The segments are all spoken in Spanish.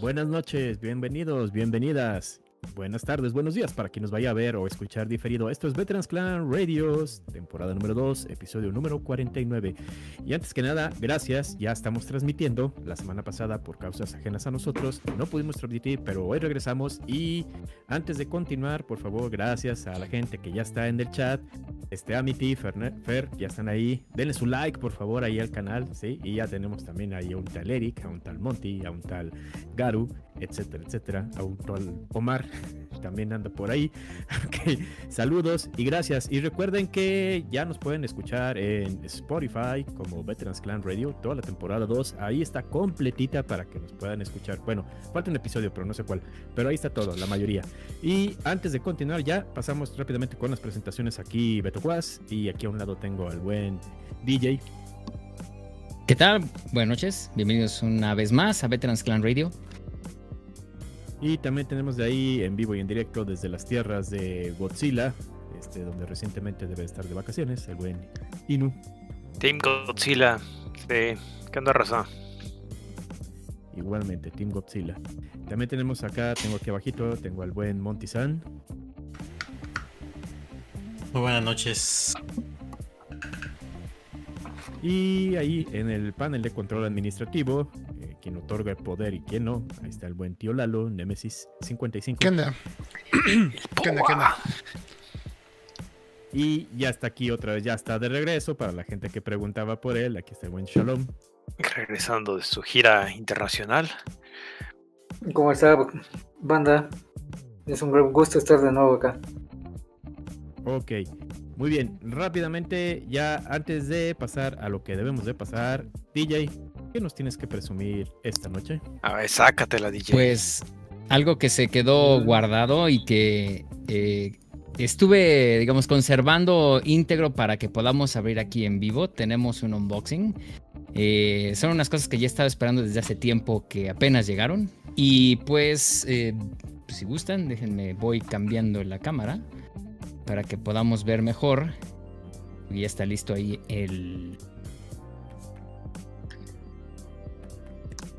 Buenas noches, bienvenidos, bienvenidas. Buenas tardes, buenos días para quien nos vaya a ver o escuchar diferido. Esto es Veterans Clan Radios, temporada número 2, episodio número 49. Y antes que nada, gracias, ya estamos transmitiendo. La semana pasada, por causas ajenas a nosotros, no pudimos transmitir, pero hoy regresamos. Y antes de continuar, por favor, gracias a la gente que ya está en el chat. Este Amity, Fer, Fer, ya están ahí. Denle su like, por favor, ahí al canal, ¿sí? Y ya tenemos también ahí a un tal Eric, a un tal Monty, a un tal Garu, etcétera, etcétera, a un tal Omar también anda por ahí. Saludos y gracias. Y recuerden que ya nos pueden escuchar en Spotify como Veterans Clan Radio, toda la temporada 2. Ahí está completita para que nos puedan escuchar. Bueno, falta un episodio, pero no sé cuál. Pero ahí está todo, la mayoría. Y antes de continuar, ya pasamos rápidamente con las presentaciones aquí, Beto Quas. Y aquí a un lado tengo al buen DJ. ¿Qué tal? Buenas noches. Bienvenidos una vez más a Veterans Clan Radio. Y también tenemos de ahí en vivo y en directo desde las tierras de Godzilla, este, donde recientemente debe estar de vacaciones, el buen Inu. Team Godzilla, sí, ¿qué onda razón? Igualmente, Team Godzilla. También tenemos acá, tengo aquí abajito, tengo al buen Monty San. Muy buenas noches. Y ahí en el panel de control administrativo quien otorga el poder y quién no. Ahí está el buen tío Lalo, Nemesis 55. ¿Qué onda? ¿Qué onda? ¿Qué onda? Y ya está aquí otra vez, ya está de regreso para la gente que preguntaba por él. Aquí está el buen Shalom. Regresando de su gira internacional. ¿Cómo está, banda? Es un gran gusto estar de nuevo acá. Ok, muy bien. Rápidamente, ya antes de pasar a lo que debemos de pasar, DJ, ¿Qué nos tienes que presumir esta noche? A ver, sácatela, DJ. Pues algo que se quedó guardado y que eh, estuve, digamos, conservando íntegro para que podamos abrir aquí en vivo. Tenemos un unboxing. Eh, son unas cosas que ya estaba esperando desde hace tiempo que apenas llegaron. Y pues, eh, si gustan, déjenme, voy cambiando la cámara para que podamos ver mejor. Y ya está listo ahí el,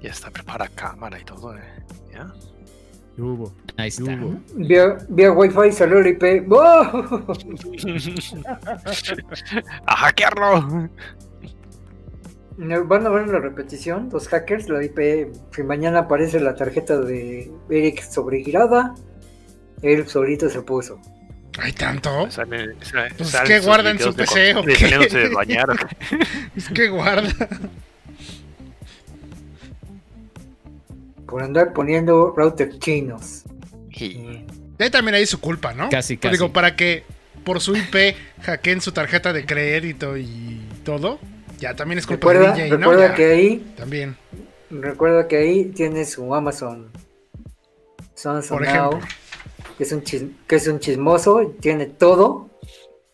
Ya está preparada cámara y todo, ¿eh? ¿Ya? hubo? Ahí está. Vía, vía Wi-Fi salió el IP. ¡A hackearlo! Van a ver la repetición, los hackers, la IP. Si mañana aparece la tarjeta de Eric sobregirada, Eric solito se puso. ¿Hay tanto? Sale, pues es que guarda en su PC o qué? es que guarda. Por andar poniendo routers chinos. Y también hay su culpa, ¿no? Casi, casi. Digo, para que por su IP hackeen su tarjeta de crédito y todo, ya también es culpa recuerda, de DJ, Recuerda que ahí... También. Recuerda que ahí tiene su Amazon. Samsung por ejemplo. que es, un que es un chismoso, tiene todo.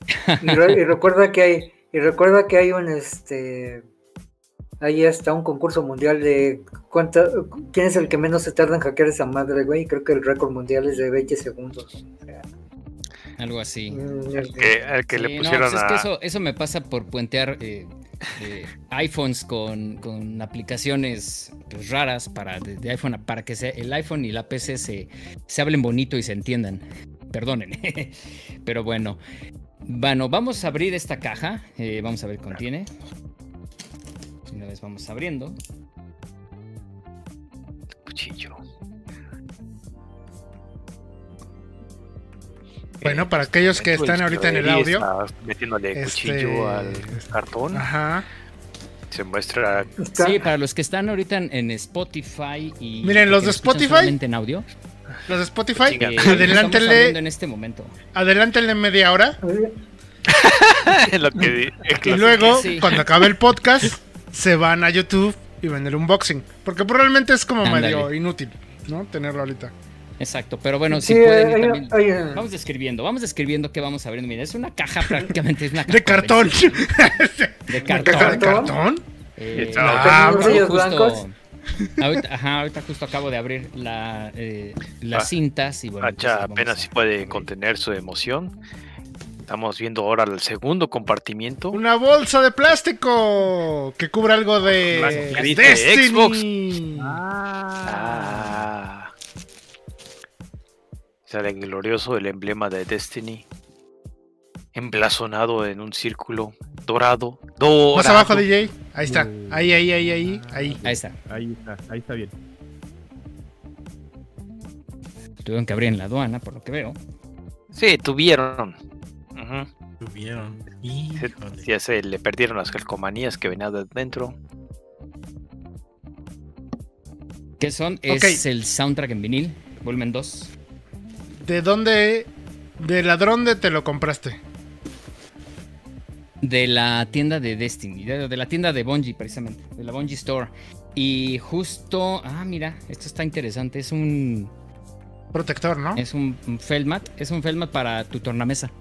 y, y recuerda que hay... Y recuerda que hay un este Ahí está un concurso mundial de cuánta, quién es el que menos se tarda en hackear esa madre, güey. Creo que el récord mundial es de 20 segundos. Algo así. Mm, el que, le pusieron pues es que eso, me pasa por puentear eh, eh, iPhones con, aplicaciones pues, raras para de, iPhone para que el iPhone y la PC se, se hablen bonito y se entiendan. Perdonen. Pero bueno. Bueno, vamos a abrir esta caja. Eh, vamos a ver qué contiene. Una vez vamos abriendo. Cuchillo. Bueno, para aquellos que están ahorita en el audio. Metiéndole este, cuchillo al cartón. Ajá. Se muestra. Sí, para los que están ahorita en, Spotify y. Miren, los de Spotify. en audio. Los de Spotify, adelántenle. en este momento. Adelántenle media hora. y luego, cuando acabe el podcast, se van a YouTube y ven el unboxing. Porque probablemente es como medio inútil, ¿no? Tenerlo ahorita. Exacto, pero bueno, si pueden también. Vamos describiendo, vamos describiendo qué vamos a ver. Mira, es una caja prácticamente, es una de cartón. De cartón. ¿De cartón? Eh, ah, justo, ahorita, ajá, ahorita justo acabo de abrir la, eh, las ah, cintas y bueno. Pues, apenas si puede contener su emoción. Estamos viendo ahora el segundo compartimiento. Una bolsa de plástico que cubre algo de Xbox. Ah. Sale glorioso el emblema de Destiny. Emblazonado en un círculo dorado. dorado. Más abajo, DJ. Ahí está. Ahí, ahí, ahí, ahí, ahí. Ahí está. Ahí está, ahí está bien. Tuvieron que abrir en la aduana, por lo que veo. Sí, tuvieron. Sí, Híjole. Ya se le perdieron las calcomanías que venían de dentro. ¿Qué son? Es el soundtrack en vinil, volumen 2. ¿De dónde? ¿De ladrón de te lo compraste? De la tienda de Destiny, de, de la tienda de Bungie, precisamente, de la Bungie Store. Y justo, ah, mira, esto está interesante. Es un, Protector, ¿no? es un un Feldmat, es un Feldmat para tu tornamesa.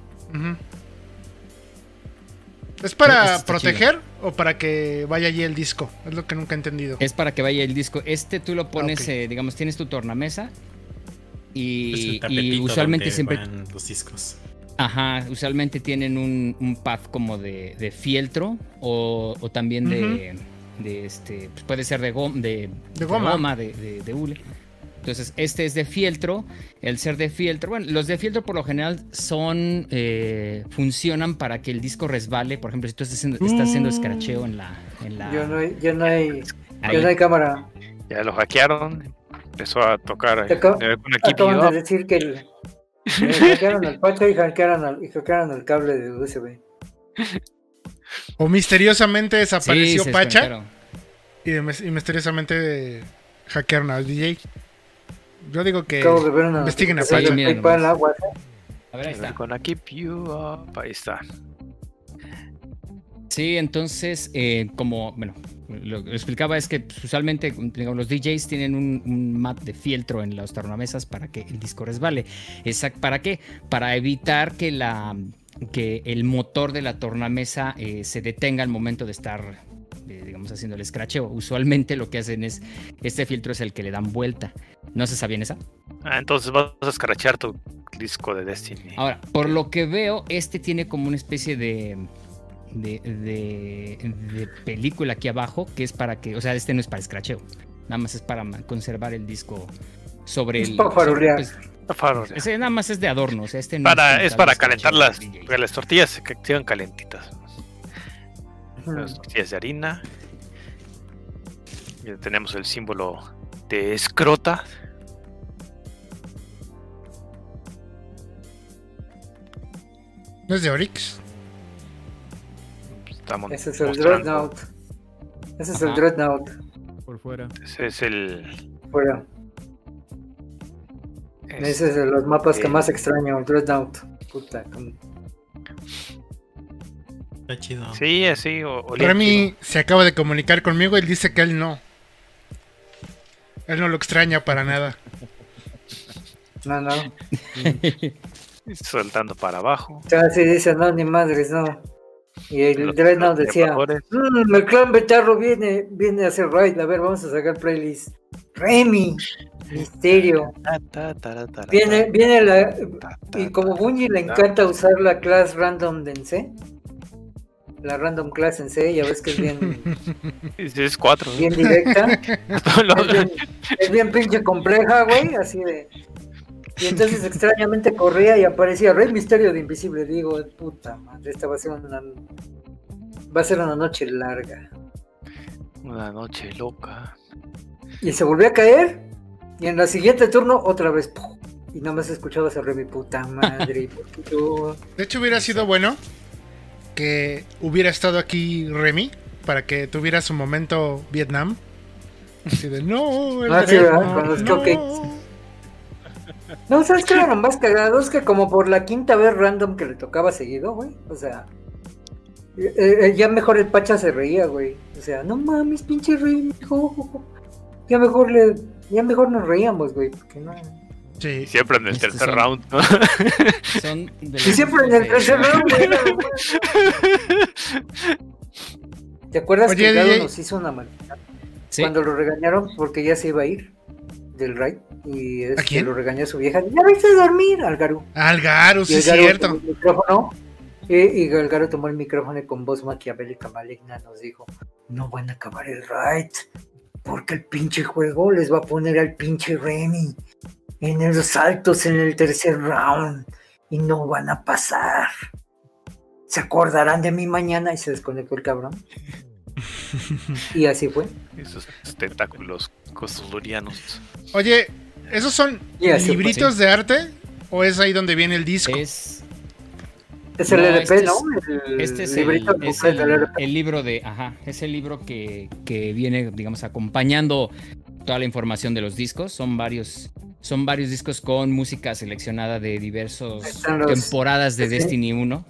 ¿Es para proteger o para que vaya allí el disco? Es lo que nunca he entendido. Es para que vaya el disco. Este tú lo pones, ok. eh, digamos, tienes tu tornamesa y, y usualmente donde siempre, van los discos. ajá, usualmente tienen un, un pad como de, de fieltro o, o también de, de este, pues puede ser de, gom- de, De goma. de, de- de hule. Entonces, este es de fieltro. El ser de fieltro, bueno, los de fieltro por lo general son, eh, funcionan para que el disco resbale. Por ejemplo, si tú estás haciendo, estás haciendo escracheo en la, en la, Yo no hay, yo no hay, yo no hay cámara. Ya lo hackearon. Empezó a tocar Te eh, Acaban de decir que el, eh, hackearon al Pacha y hackearon al, y hackearon el cable de USB. O misteriosamente desapareció Sí, Pacha desconectaron. y, de- y misteriosamente hackearon al DJ. Yo digo que Acabo de ver una investiguen a Pacha. PayPal, ah, WhatsApp. A ver, ahí está. Con aquí you up. Ahí está. Sí, entonces, eh, como, bueno, lo que explicaba es que pues, usualmente digamos, los DJs tienen un, un mat de fieltro en las tornamesas para que el disco resbale. Exact, ¿Para qué? Para evitar que, la, que el motor de la tornamesa eh, se detenga al momento de estar, eh, digamos, haciendo el escracheo. Usualmente lo que hacen es, este filtro es el que le dan vuelta. ¿No se sabía esa? Ah, entonces vas a escrachar tu disco de Destiny. Ahora, por lo que veo, este tiene como una especie de, de, de- de película aquí abajo, que es para que, o sea, este no es para escracheo, nada más es para conservar el disco sobre Es el... para pues, ese nada más es de adorno, o sea, este no para, es para calentar las, las tortillas que sigan calentitas. Las tortillas de harina. Ya tenemos el símbolo de escrota. ¿No es de Oryx? Estamos Ese es el Dreadnought. Ese es el. Dreadnought. Por fuera. Ese es el. Fuera. es- Ese es de los mapas que eh, más extraño, el Dreadnought. Puta, como- Está chido. Sí, así. Remy se acaba de comunicar conmigo y él dice que él no. Él no lo extraña para nada. No, no. chido, Soltando para abajo. Sea, sí dice, no, ni madres, no. Y el los decía, trabajadores. "Mm, el clan Betarro viene, viene a hacer raid. A ver, vamos a sacar playlist. Remy, Misterio. Viene, viene la. Y como. Bungie le encanta usar la class random de en C, la random class en C, ya ves que es bien, Es, es cuatro. ¿no? bien directa. Es bien, es bien pinche compleja, güey, así de. Y entonces extrañamente corría y aparecía Rey Misterio de Invisible. Digo, puta madre, esta va a ser una. Va a ser una noche larga. Una noche loca. Y se volvió a caer. Y en la siguiente turno, otra vez. ¡pum! Y nada más escuchabas a Rey, mi puta madre. yo- De hecho, hubiera sido bueno que hubiera estado aquí Remy para que tuviera su momento Vietnam. Así de no, el Ah, sí, ¿verdad? Dreadnought, Con los no". cupcakes. No, ¿sabes qué era lo más cagado? Es que como por la quinta vez random que le tocaba seguido, güey. O sea, eh, eh, ya mejor el Pacha se reía, güey. O sea, no mames, pinche rey, mijo. Ya mejor le, ya mejor nos reíamos, güey. Porque no. Sí. Y siempre en el tercer son- round. ¿no? Son de los siempre en el tercer round, bueno. ¿Te acuerdas Oye, que Galo nos hizo una maldad? Sí. Cuando lo regañaron porque ya se iba a ir del raid. Y es ¿A quién? que lo regañó su vieja. Ya a dormir, al Garú. Algaru, Y sí es cierto. el micrófono, y, y el Garo tomó el micrófono y con voz maquiavélica maligna nos dijo, no van a acabar el raid, porque el pinche juego les va a poner al pinche Remy. En los saltos en el tercer round y no van a pasar. Se acordarán de mí mañana y se desconectó el cabrón. y así fue. Esos tentáculos costolurianos. Oye, ¿esos son fue, libritos de arte? ¿O es ahí donde viene el disco? Es, Es el No, LP, este es- ¿no? El este es, el, es el- libro de, ajá, es el libro que, que viene, digamos, acompañando toda la información de los discos. Son varios, son varios discos con música seleccionada de diversas temporadas de sí. Destiny 1.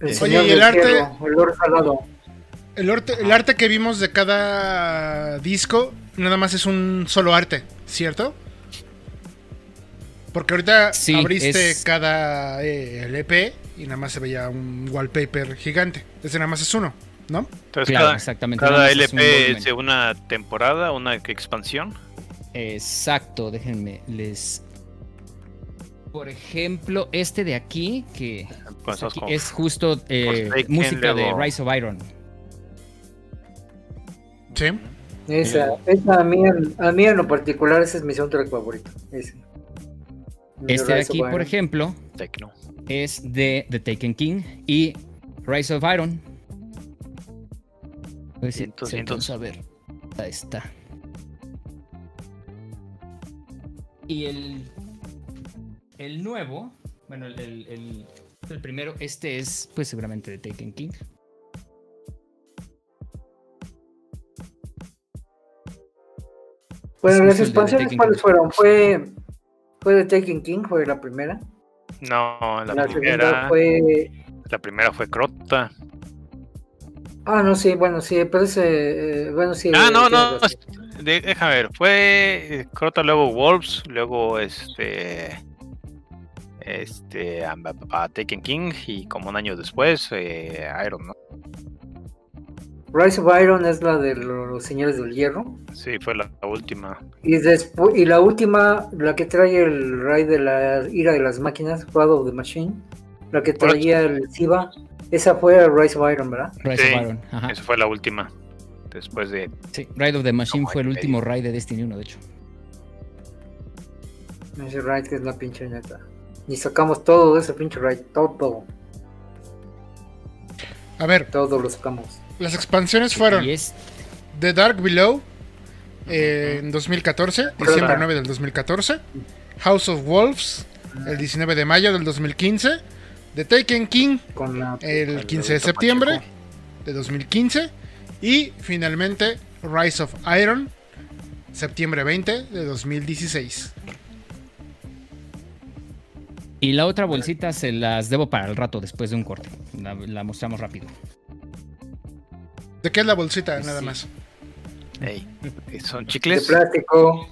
El Oye, ¿y el arte? cielo, el Lord Salado. El arte, el arte que vimos de cada disco nada más es un solo arte, ¿cierto? Porque ahorita Sí, abriste es- cada eh, LP y nada más se veía un wallpaper gigante. Ese nada más es uno, ¿no? Entonces, Claro, cada, exactamente. cada es un LP es de una temporada, una expansión. Exacto, déjenme, les... Por ejemplo, este de aquí, que Pues es, aquí, como- es justo eh, Forsaken, música de Rise of Iron. Sí. Esa, esa a, mí, en- a mí en lo particular ese es mi soundtrack favorito. Ese. Este de aquí, por ejemplo, Tecno. es de The Taken King y Rise of Iron. Se cientos. alcanza a ver. Ahí está. Y el, el nuevo, bueno, el, el- el- el primero, este es pues seguramente de Taken King. Bueno, de expansiones, ¿cuáles fueron? Fue, fue de Taken King, fue la primera. No, la, La, primera. fue. La primera fue Crota. Ah, no, sí, bueno, sí, pero ese. eh, bueno, sí. Ah, no, no. de- Déjame ver. Fue eh, Crota, luego Wolves, luego este. Este. a- a- Taken King y como un año después, eh, Iron, ¿no? Rise of Iron es la de los Señores del Hierro. Sí, fue la, la última. Y después y la última, la que trae el Rey de la Ira de las Máquinas, Wrath of the Machine, la que traía el Siva, esa fue Rise of Iron, ¿verdad? Rise Sí, of Iron. Ajá. Esa fue la última. Después de. Sí, Ride of the Machine fue el último raid de Destiny 1, de hecho. Ese raid que es la pinche neta. Y sacamos todo de ese pinche raid, todo, A ver, todo lo sacamos. Las expansiones fueron The Dark Below eh, en 2014, diciembre Claro. 9 del 2014. House of Wolves el 19 de mayo del 2015. The Taken King Con la el 15 de septiembre de 2015. Y finalmente Rise of Iron, septiembre 20 de 2016. Y la otra bolsita se las debo para el rato después de un corte. La, la mostramos rápido. ¿De qué es la bolsita? Nada Sí. más. Ey, son de chicles. plástico.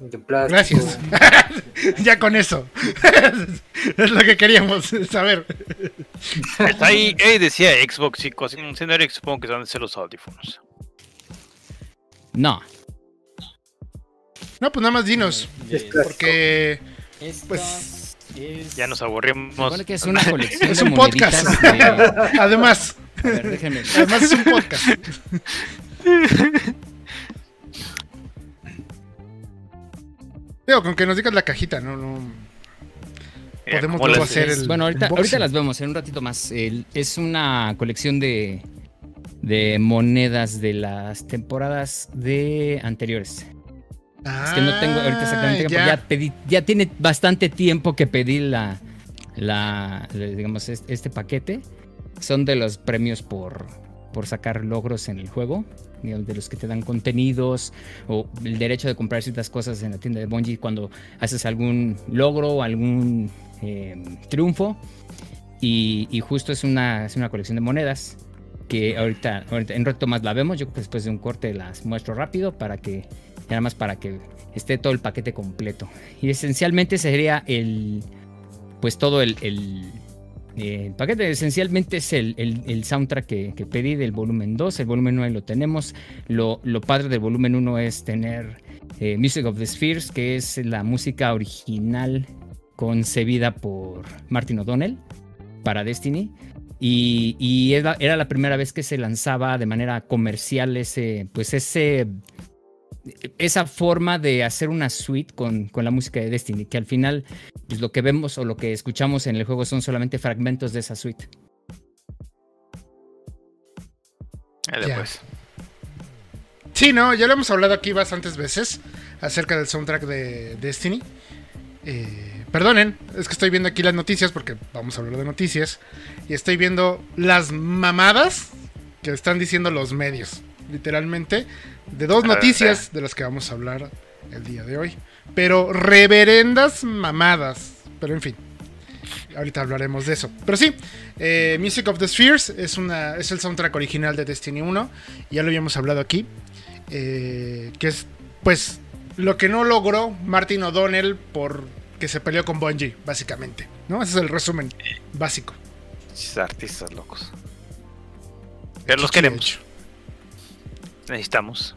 De plástico. Gracias. ya con eso. es lo que queríamos saber. Está ahí, ahí decía Xbox, chicos. Si no era supongo que ser los audífonos. No. No, pues nada más dinos. Porque Pues, es... Ya nos aburrimos. que es una colección es de un podcast. de- además, A ver, déjenme. además es un podcast. Digo, con que nos digas la cajita, no, no. Mira, podemos luego hacer el bueno, ahorita, unboxing. ahorita las vemos en un ratito más. El- es una colección de, de monedas de las temporadas de anteriores. Es que no tengo ahorita exactamente Ah, ya. Ya. pedí, ya tiene bastante tiempo que pedí la, la, la- digamos, este, este paquete. Son de los premios por, por sacar logros en el juego. De los que te dan contenidos o el derecho de comprar ciertas cosas en la tienda de Bungie cuando haces algún logro o algún eh, triunfo. Y, justo es una, es una colección de monedas que ahorita, en rato más la vemos. Yo creo que después de un corte las muestro rápido para que nada más para que esté todo el paquete completo. Y esencialmente sería el, pues todo el, el paquete, esencialmente es el, el- el soundtrack que, que pedí del volumen 2, el volumen 9 lo tenemos. Lo, lo padre del volumen 1 es tener eh, Music of the Spheres, que es la música original concebida por Martin O'Donnell para Destiny. Y, y era, era la primera vez que se lanzaba de manera comercial ese, pues ese esa forma de hacer una suite con, con, la música de Destiny, que al final pues, lo que vemos o lo que escuchamos en el juego son solamente fragmentos de esa suite. Después. Sí, no, ya lo hemos hablado aquí bastantes veces acerca del soundtrack de Destiny. Eh, perdonen, es que estoy viendo aquí las noticias porque vamos a hablar de noticias. Y estoy viendo las mamadas que están diciendo los medios. Literalmente, de dos noticias de las que vamos a hablar el día de hoy. Pero reverendas mamadas. Pero en fin, ahorita hablaremos de eso. Pero sí, eh, Music of the Spheres es, una, es el soundtrack original de Destiny 1. Ya lo habíamos hablado aquí. Eh, que es, pues, lo que no logró Martin O'Donnell por que se peleó con Bungie, básicamente. ¿No? Ese es el resumen básico. Artistas locos. Pero los queremos. Necesitamos.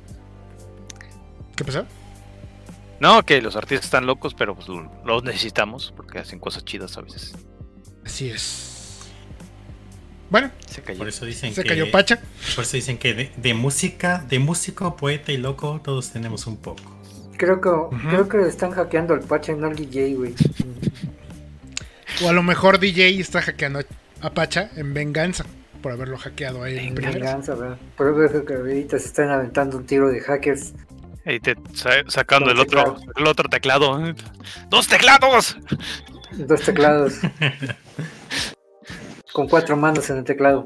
¿Qué pasó? No, que los artistas están locos, pero pues los necesitamos porque hacen cosas chidas a veces. Así es. Bueno, se cayó. Por eso dicen se cayó Pacha. Por eso dicen que de, música, de músico, poeta y loco, todos tenemos un poco. Creo que, creo que están hackeando al Pacha, no al DJ, güey. O a lo mejor DJ está hackeando a Pacha en venganza por haberlo hackeado a él. En venganza, ¿verdad? Por eso que ahorita se están aventando un tiro de hackers. Y te sacando el otro, el otro teclado. ¡Dos teclados! Dos teclados. Con cuatro manos en el teclado.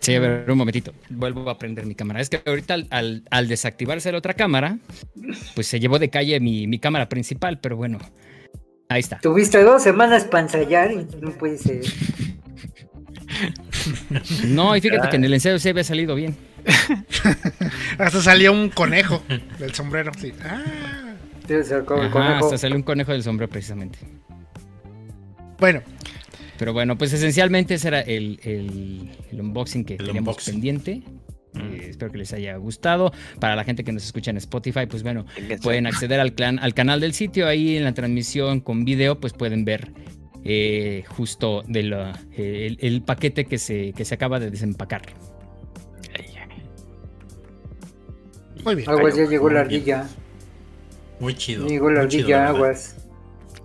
Sí, a ver, un momentito. Vuelvo a prender mi cámara. Es que ahorita al, desactivarse la otra cámara, pues se llevó de calle mi, mi, cámara principal, pero bueno, ahí está. Tuviste dos semanas para ensayar y no puede ser. No, y fíjate que en el ensayo se había salido bien. hasta salió un conejo del sombrero. Sí. Ah. hasta salió un conejo del sombrero precisamente. Bueno. Pero bueno, pues esencialmente ese era el, unboxing que teníamos pendiente. Mm. Eh, espero que les haya gustado. Para la gente que nos escucha en Spotify, pues bueno, pueden acceder al, al canal del sitio. Ahí en la transmisión con video, pues pueden ver eh, justo de el, paquete que se, que se acaba de desempacar. Muy bien. Aguas, ya llegó la ardilla. Muy chido. Llegó la ardilla, aguas.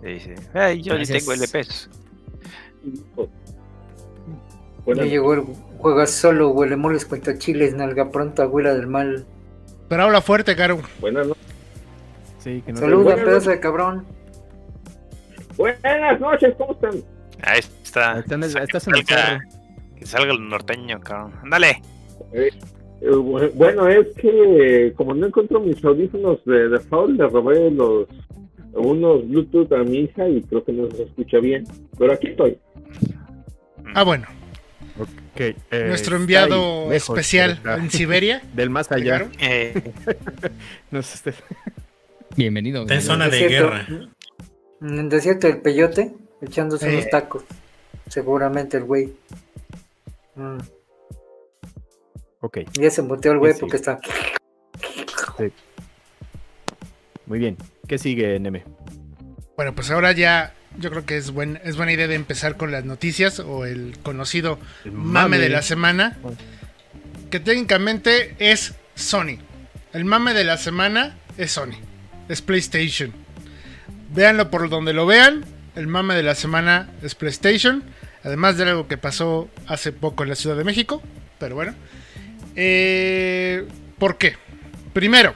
Sí, Ay, yo ni tengo LPs. Ya llegó el juega solo, huele moles cuenta chiles, nalga pronto, abuela del mal. Pero habla fuerte, Caro. Buenas noches. Sí, que no Saluda, pedazo de cabrón. Buenas noches, ¿cómo están? Ahí está. Están, estás en el carro. Que salga el norteño, cabrón. Ándale. Eh, eh, bueno, es que como no encuentro mis audífonos de default, le robé los unos Bluetooth a mi hija y creo que no se escucha bien. Pero aquí estoy. Ah, bueno. Okay, eh, Nuestro enviado especial en Siberia. Del más allá. Eh. no sé, Bienvenido. Está en zona de guerra. En el desierto del peyote, echándose unos eh. tacos. Seguramente el güey. Mm. Ok. Ya se muteó el güey porque está. Muy bien. ¿Qué sigue, Neme? Bueno, pues ahora ya yo creo que es, buen, es buena idea de empezar con las noticias o el conocido mame. de la semana. Que técnicamente es Sony. El mame de la semana es Sony. Es PlayStation. Véanlo por donde lo vean. El mame de la semana es PlayStation. Además de algo que pasó hace poco en la Ciudad de México. Pero bueno. Eh, ¿Por qué? Primero,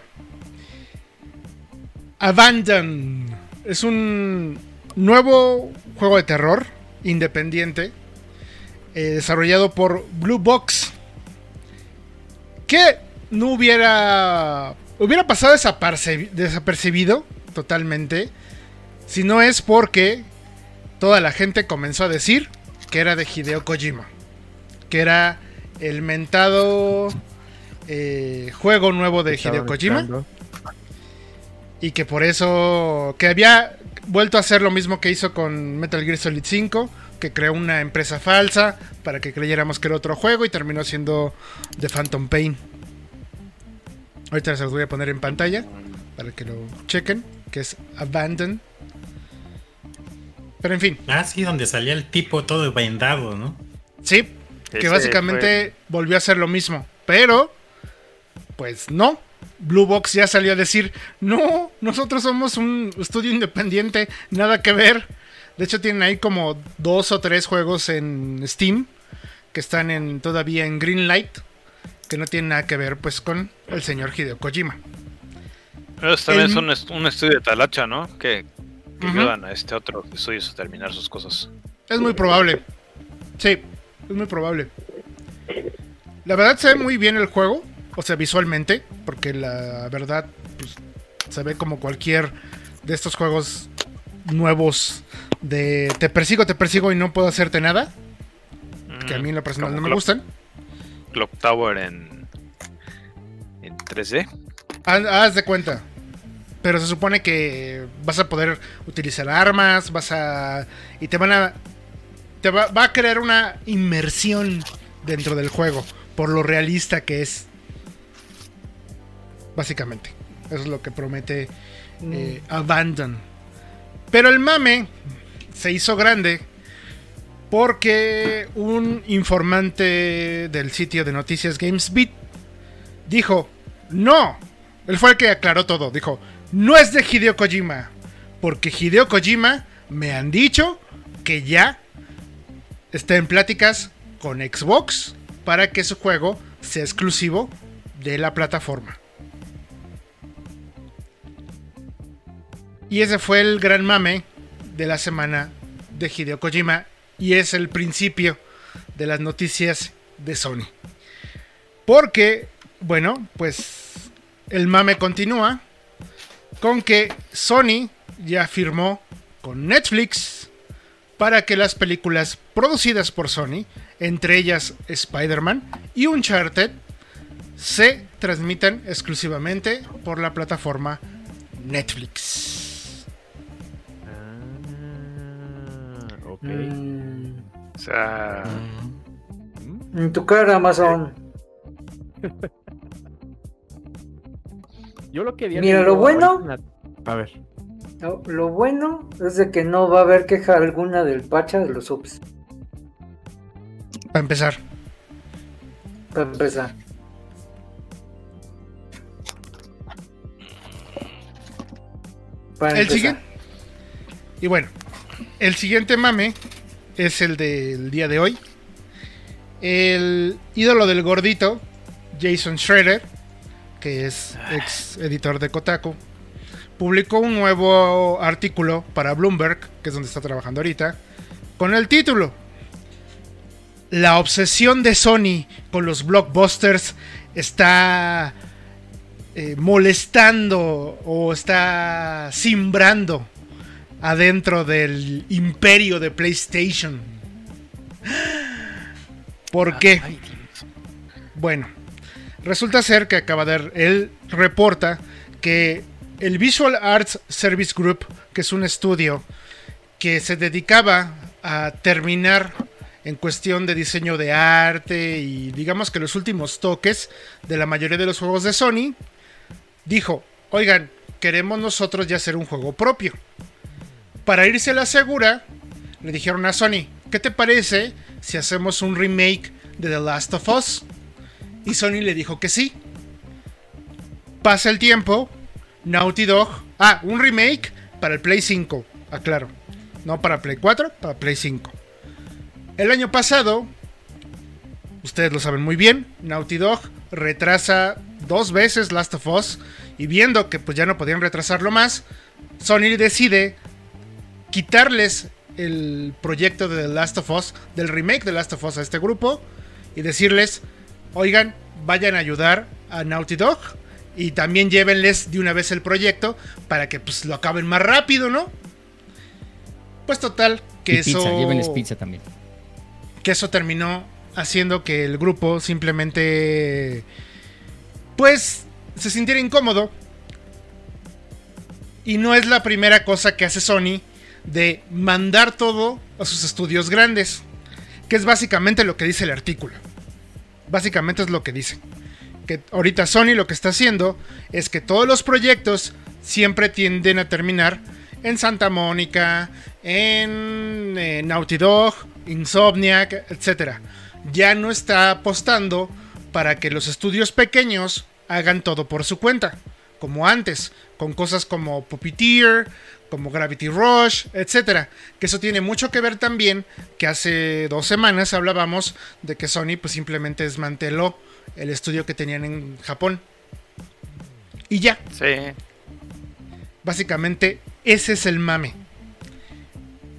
Abandon es un nuevo juego de terror independiente eh, desarrollado por Blue Box. Que no hubiera hubiera pasado desapercibido totalmente si no es porque toda la gente comenzó a decir que era de Hideo Kojima, que era el mentado eh, juego nuevo de Hideo Kojima. Y que por eso. Que había vuelto a hacer lo mismo que hizo con Metal Gear Solid 5. Que creó una empresa falsa para que creyéramos que era otro juego y terminó siendo The Phantom Pain. Ahorita se los voy a poner en pantalla para que lo chequen. Que es Abandon. Pero en fin. Ah, sí, donde salía el tipo todo vendado, ¿no? Sí, que básicamente volvió a hacer lo mismo. Pero pues no. Blue Box ya salió a decir, no, nosotros somos un estudio independiente, nada que ver. De hecho tienen ahí como dos o tres juegos en Steam que están en, todavía en Greenlight, que no tienen nada que ver pues con el señor Hideo Kojima. Pero también es un, estudio de talacha, ¿no? Que, ayudan a este otro estudio a terminar sus cosas. Es muy probable. Sí, es muy probable. La verdad se ve muy bien el juego, o sea, visualmente, porque la verdad pues, se ve como cualquier de estos juegos nuevos de te persigo, te persigo y no puedo hacerte nada. Que a mí en lo personal no me gustan. Clock Tower en, en 3D. Haz de cuenta. Pero se supone que vas a poder utilizar armas, vas a... Y te van a... Te va, va a crear una inmersión dentro del juego, por lo realista que es. Básicamente. Eso es lo que promete eh, mm. Abandon. Pero el mame se hizo grande porque un informante del sitio de noticias GamesBeat dijo, no, él fue el que aclaró todo, dijo, no es de Hideo Kojima, porque Hideo Kojima me han dicho que ya está en pláticas con Xbox para que su juego sea exclusivo de la plataforma. Y ese fue el gran mame de la semana de Hideo Kojima y es el principio de las noticias de Sony. Porque, bueno, pues el mame continúa con que Sony ya firmó con Netflix para que las películas producidas por Sony, entre ellas Spider-Man y Uncharted, se transmitan exclusivamente por la plataforma Netflix. Ah, ok. Mm. O sea. En tu cara, Amazon. Yo lo que Mira, lo bueno. A ver. Lo, bueno es de que no va a haber queja alguna del pacha de los subs. Para empezar. Para empezar. Para el siguiente. Y bueno, el siguiente mame es el del día de hoy. El ídolo del gordito, Jason Schroeder, que es ex editor de Kotaku, publicó un nuevo artículo para Bloomberg, que es donde está trabajando ahorita, con el título La obsesión de Sony con los blockbusters está eh, molestando o está simbrando adentro del imperio de PlayStation. ¿Por qué? Bueno, resulta ser que acaba de... Él reporta que el Visual Arts Service Group, que es un estudio que se dedicaba a terminar en cuestión de diseño de arte y digamos que los últimos toques de la mayoría de los juegos de Sony, dijo, oigan, queremos nosotros ya hacer un juego propio para irse a la segura, le dijeron a Sony, ¿qué te parece si hacemos un remake de The Last of Us? Y Sony le dijo que sí. Pasa el tiempo, Naughty Dog, ah, un remake para el Play 5, aclaro. No para Play 4, para Play 5. El año pasado, ustedes lo saben muy bien, Naughty Dog retrasa dos veces Last of Us y viendo que pues ya no podían retrasarlo más, Sony decide quitarles el proyecto de The Last of Us, del remake de Last of Us a este grupo y decirles, oigan, vayan a ayudar a Naughty Dog y también llévenles de una vez el proyecto para que pues lo acaben más rápido, ¿no? Pues total, que eso... Pizza, llévenles pizza también. Que eso terminó haciendo que el grupo simplemente... Pues se sintiera incómodo. Y no es la primera cosa que hace Sony de mandar todo a sus estudios grandes, que es básicamente lo que dice el artículo. Básicamente es lo que dice. Que ahorita Sony lo que está haciendo es que todos los proyectos siempre tienden a terminar en Santa Mónica, en, en Naughty Dog, Insomniac, etc. Ya no está apostando para que los estudios pequeños hagan todo por su cuenta, como antes, con cosas como Puppeteer, como Gravity Rush, etcétera. Que eso tiene mucho que ver también que hace dos semanas hablábamos de que Sony pues simplemente desmanteló el estudio que tenían en Japón. Y ya. Sí. Básicamente ese es el mame.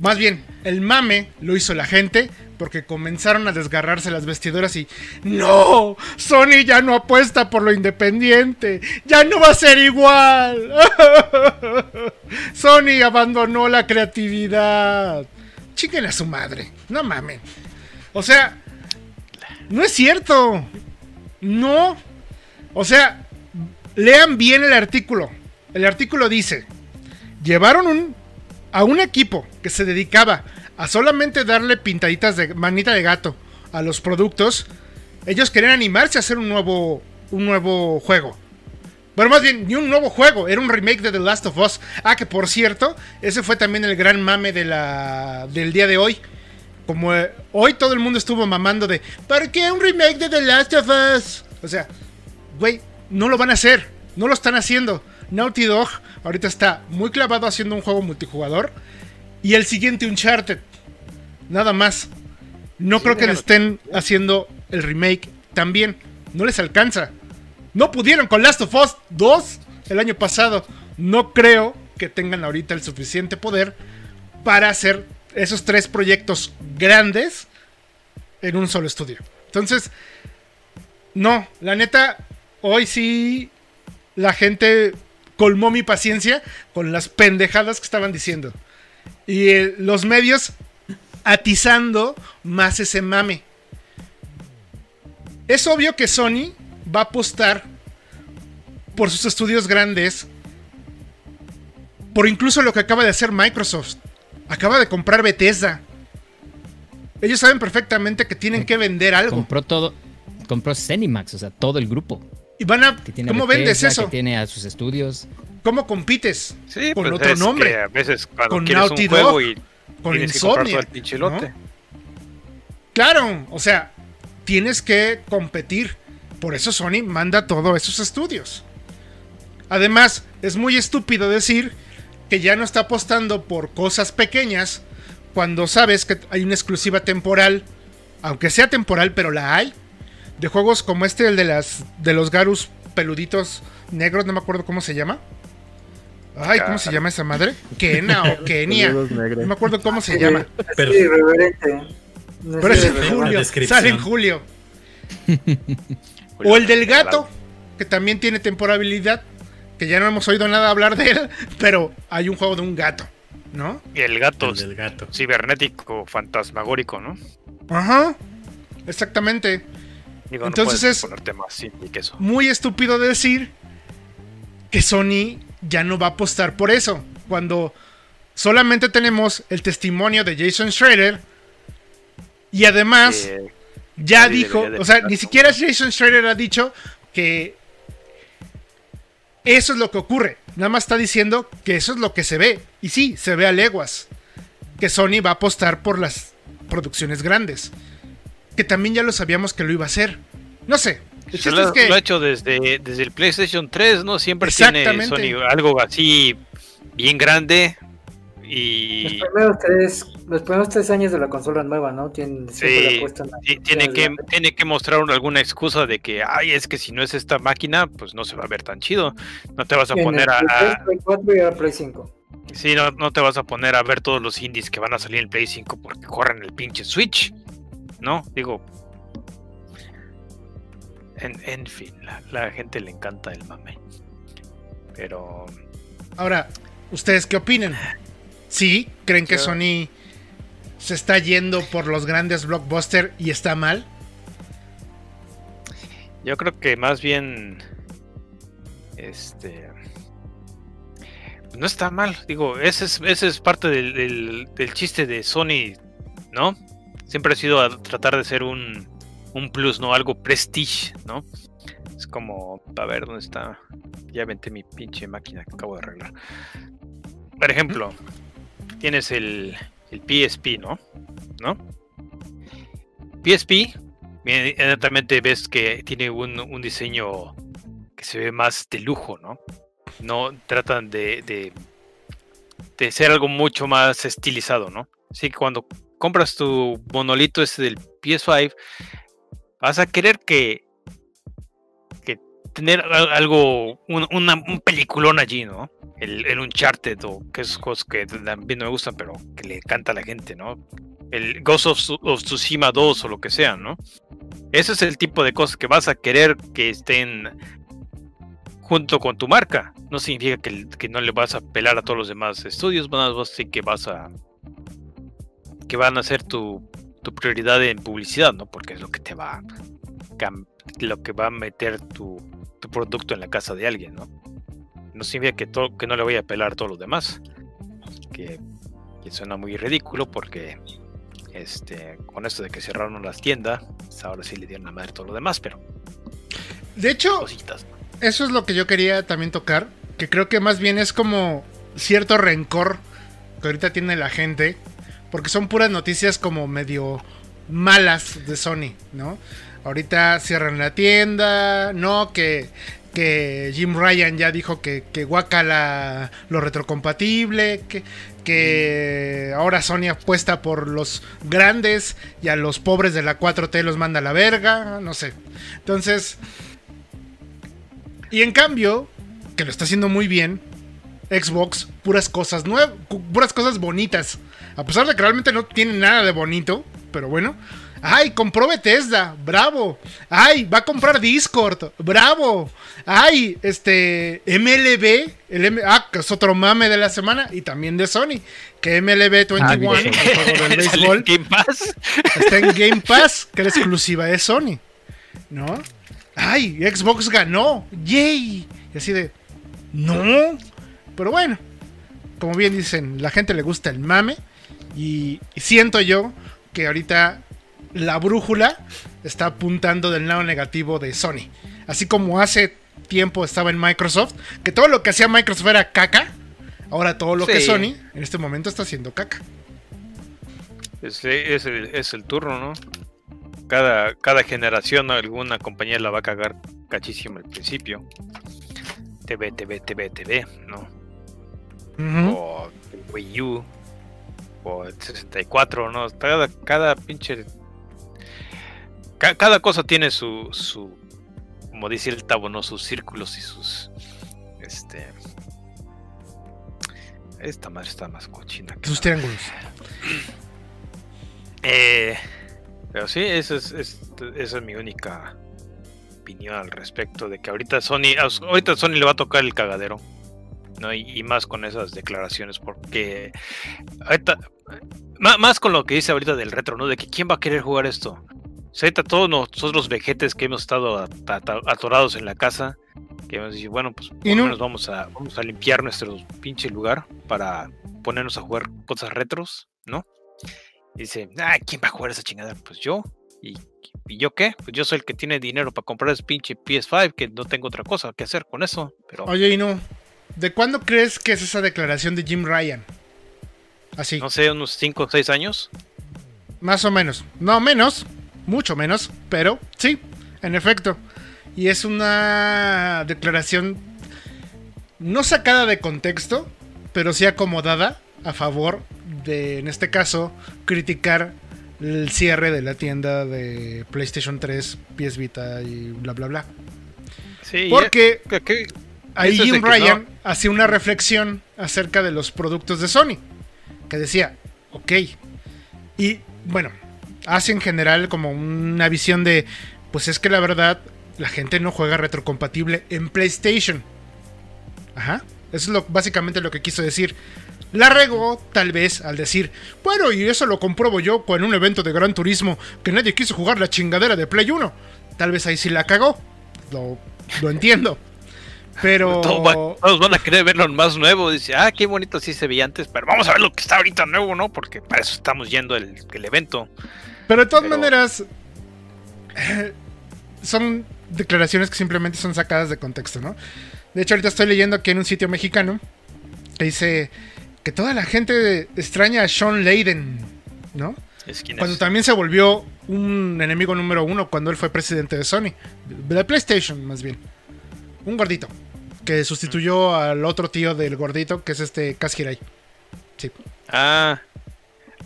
Más bien, el mame lo hizo la gente porque comenzaron a desgarrarse las vestiduras y no, Sony ya no apuesta por lo independiente, ya no va a ser igual. Sony abandonó la creatividad. Chiquen a su madre, no mamen. O sea, no es cierto. No. O sea, lean bien el artículo. El artículo dice, llevaron un, a un equipo que se dedicaba a solamente darle pintaditas de manita de gato a los productos, ellos querían animarse a hacer un nuevo, un nuevo juego. Bueno, más bien, ni un nuevo juego, era un remake de The Last of Us. Ah, que por cierto, ese fue también el gran mame del día de hoy. Como eh, hoy todo el mundo estuvo mamando de, ¿para qué un remake de The Last of Us? O sea, güey, no lo van a hacer, no lo están haciendo. Naughty Dog ahorita está muy clavado haciendo un juego multijugador y el siguiente Uncharted. Nada más. No creo que le estén haciendo el remake también. No les alcanza. No pudieron con Last of Us 2 el año pasado. No creo que tengan ahorita el suficiente poder para hacer esos tres proyectos grandes en un solo estudio. Entonces, no, la neta, hoy sí la gente colmó mi paciencia con las pendejadas que estaban diciendo. Y eh, los medios atizando más ese mame. Es obvio que Sony va a apostar por sus estudios grandes, por incluso lo que acaba de hacer Microsoft. Acaba de comprar Bethesda. Ellos saben perfectamente que tienen que vender algo. Compró todo, compró Cenimax, o sea, todo el grupo. Y van a. ¿Cómo vendes eso? Que tiene a sus estudios. ¿Cómo compites? Sí, con pues otro nombre. a veces cuando con quieres un juego y con Insomnia, el lote. Claro, o sea, tienes que competir. Por eso Sony manda todos esos estudios. Además, es muy estúpido decir que ya no está apostando por cosas pequeñas cuando sabes que hay una exclusiva temporal, aunque sea temporal, pero la hay, de juegos como este, el de las de los Garus peluditos negros, no me acuerdo cómo se llama. Ay, ¿cómo se llama esa madre? Kena o Kenia. No me acuerdo cómo se llama. Pero. Pero es en julio. Sale en julio. o el del gato, que también tiene temporabilidad. Que ya no hemos oído nada hablar de él. Pero hay un juego de un gato, ¿no? Y el gato. El del gato. Cibernético, fantasmagórico, ¿no? Ajá. Exactamente. Entonces es muy estúpido decir que Sony ya no va a apostar por eso. Cuando solamente tenemos el testimonio de Jason Schrader. Y además, ya dijo, o sea, ni siquiera Jason Schrader ha dicho que eso es lo que ocurre. Nada más está diciendo que eso es lo que se ve. Y sí, se ve a leguas. Que Sony va a apostar por las producciones grandes. Que también ya lo sabíamos que lo iba a hacer. No sé, lo, ha hecho desde, desde el PlayStation 3, ¿no? Siempre tiene Sony algo así bien grande. Y... Los primeros tres, los primeros tres años de la consola nueva, ¿no? Tiene, sí, tiene, que, tiene que mostrar alguna excusa de que, ay, es que si no es esta máquina, pues no se va a ver tan chido. No te vas a poner a... Play 4 y Play 5. Sí, no, no te vas a poner a ver todos los indies que van a salir en Play 5 porque corren el pinche Switch. ¿No? Digo, en, fin, la, la, gente le encanta el mame. Pero. Ahora, ¿ustedes qué opinan? ¿Sí? ¿Creen que Sony se está yendo por los grandes blockbusters y está mal? Yo creo que más bien. Este. No está mal. Digo, ese es, ese es parte del, del chiste de Sony, ¿no? Siempre ha sido tratar de ser un un plus, ¿no? Algo prestige, ¿no? Es como, a ver, ¿dónde está? Ya vente mi pinche máquina que acabo de arreglar. Por ejemplo, tienes el, el PSP, ¿no? ¿No? PSP, inmediatamente ves que tiene un, un diseño que que se ve más de lujo, ¿no? No tratan de, de, de ser algo mucho más estilizado, ¿no? Así que cuando compras tu monolito ese del PS5, vas a querer que, que tener algo, un, un peliculón allí, ¿no? El, el Uncharted o que es cosas que también me gustan, pero que le encanta a la gente, ¿no? El Ghost of, of Tsushima 2 o lo que sea, ¿no? Ese es el tipo de cosas que vas a querer que estén junto con tu marca. No significa que, que no le vas a pelar a todos los demás estudios, vos sí que vas a que van a ser tu, tu prioridad en publicidad, ¿no? Porque es lo que te va a lo que va a meter tu, tu producto en la casa de alguien, ¿no? No significa que, todo, que no le voy a pelar a todos los demás. Que, que, suena muy ridículo porque este, con esto de que cerraron las tiendas, pues ahora sí le dieron la madre a todo lo demás, pero. De hecho, cositas, eso es lo que yo quería también tocar. Que creo que más bien es como cierto rencor que ahorita tiene la gente porque son puras noticias como medio malas de Sony, ¿no? Ahorita cierran la tienda, no, que, que Jim Ryan ya dijo que, que lo retrocompatible, que, que ahora Sony apuesta por los grandes y a los pobres de la 4T los manda a la verga, no sé. Entonces, y en cambio, que lo está haciendo muy bien, Xbox, puras cosas nuevas, puras cosas bonitas. A pesar de que realmente no tiene nada de bonito, pero bueno. ¡Ay, compró Bethesda! ¡Bravo! ¡Ay, va a comprar Discord! ¡Bravo! ¡Ay, este. MLB! El ah, que es otro mame de la semana y también de Sony. Que MLB 21, ah, el juego del béisbol. Game Pass? Está en Game Pass, que es exclusiva de Sony. ¿No? ¡Ay, Xbox ganó! ¡Yay! Y así de. ¡No! Pero bueno, como bien dicen, la gente le gusta el mame. Y, siento yo que ahorita la brújula está apuntando del lado negativo de Sony. Así como hace tiempo estaba en Microsoft, que todo lo que hacía Microsoft era caca. Ahora todo lo que Sony en este momento está haciendo caca. Es, es, el, es el turno, ¿no? Cada, cada generación alguna compañía la va a cagar cachísimo al principio. TV, TV, TV, TV, ¿no? O Wii U, o el 64, ¿no? Cada, cada pinche. cada cosa tiene su, su. Como dice el tabo, ¿no? Sus círculos y sus. Este. Esta madre está más cochina. sus triángulos. Eh, pero sí, esa es, esa es mi única opinión al respecto de que ahorita Sony, ahorita Sony le va a tocar el cagadero. ¿No? Y, más con esas declaraciones, porque ahorita, más, con lo que dice ahorita del retro, ¿no? De que quién va a querer jugar esto. ahorita todos nosotros los vejetes que hemos estado atorados en la casa, que hemos dicho, bueno, pues por lo menos vamos a, vamos a limpiar nuestro pinche lugar para ponernos a jugar cosas retros, ¿no? Y dice, ah, ¿quién va a jugar esa chingada? Pues yo. ¿Y, ¿Y, yo qué? Pues yo soy el que tiene dinero para comprar ese pinche PS5, que no tengo otra cosa que hacer con eso. Pero... Oye, y no, ¿De cuándo crees que es esa declaración de Jim Ryan? Así. No sé, unos 5 o 6 años. Más o menos. No menos, mucho menos, pero sí, en efecto. Y es una declaración no sacada de contexto, pero sí acomodada a favor de, en este caso, criticar el cierre de la tienda de PlayStation 3, PS Vita y bla bla bla. Sí, Porque ahí Jim Ryan hacía una reflexión acerca de los productos de Sony. Que decía, ok. Y bueno, hace en general como una visión de, pues es que la verdad, la gente no juega retrocompatible en PlayStation. Ajá. Eso es lo, básicamente lo que quiso decir. La regó, tal vez, al decir, bueno, y eso lo compruebo yo con un evento de Gran Turismo que nadie quiso jugar la chingadera de Play 1. Tal vez ahí sí la cagó. Lo, lo entiendo. Pero. Todos van, a querer verlo más nuevo. Dice, ah, qué bonito sí se veía antes, pero vamos a ver lo que está ahorita nuevo, ¿no? Porque para eso estamos yendo el, el evento. Pero de todas maneras. son declaraciones que simplemente son sacadas de contexto, ¿no? De hecho, ahorita estoy leyendo aquí en un sitio mexicano que dice que toda la gente extraña a Sean Layden, ¿no? cuando también se volvió un enemigo número uno cuando él fue presidente de Sony, de PlayStation más bien. Un gordito. Que sustituyó al otro tío del gordito, que es este Kashirai. Sí. Ah.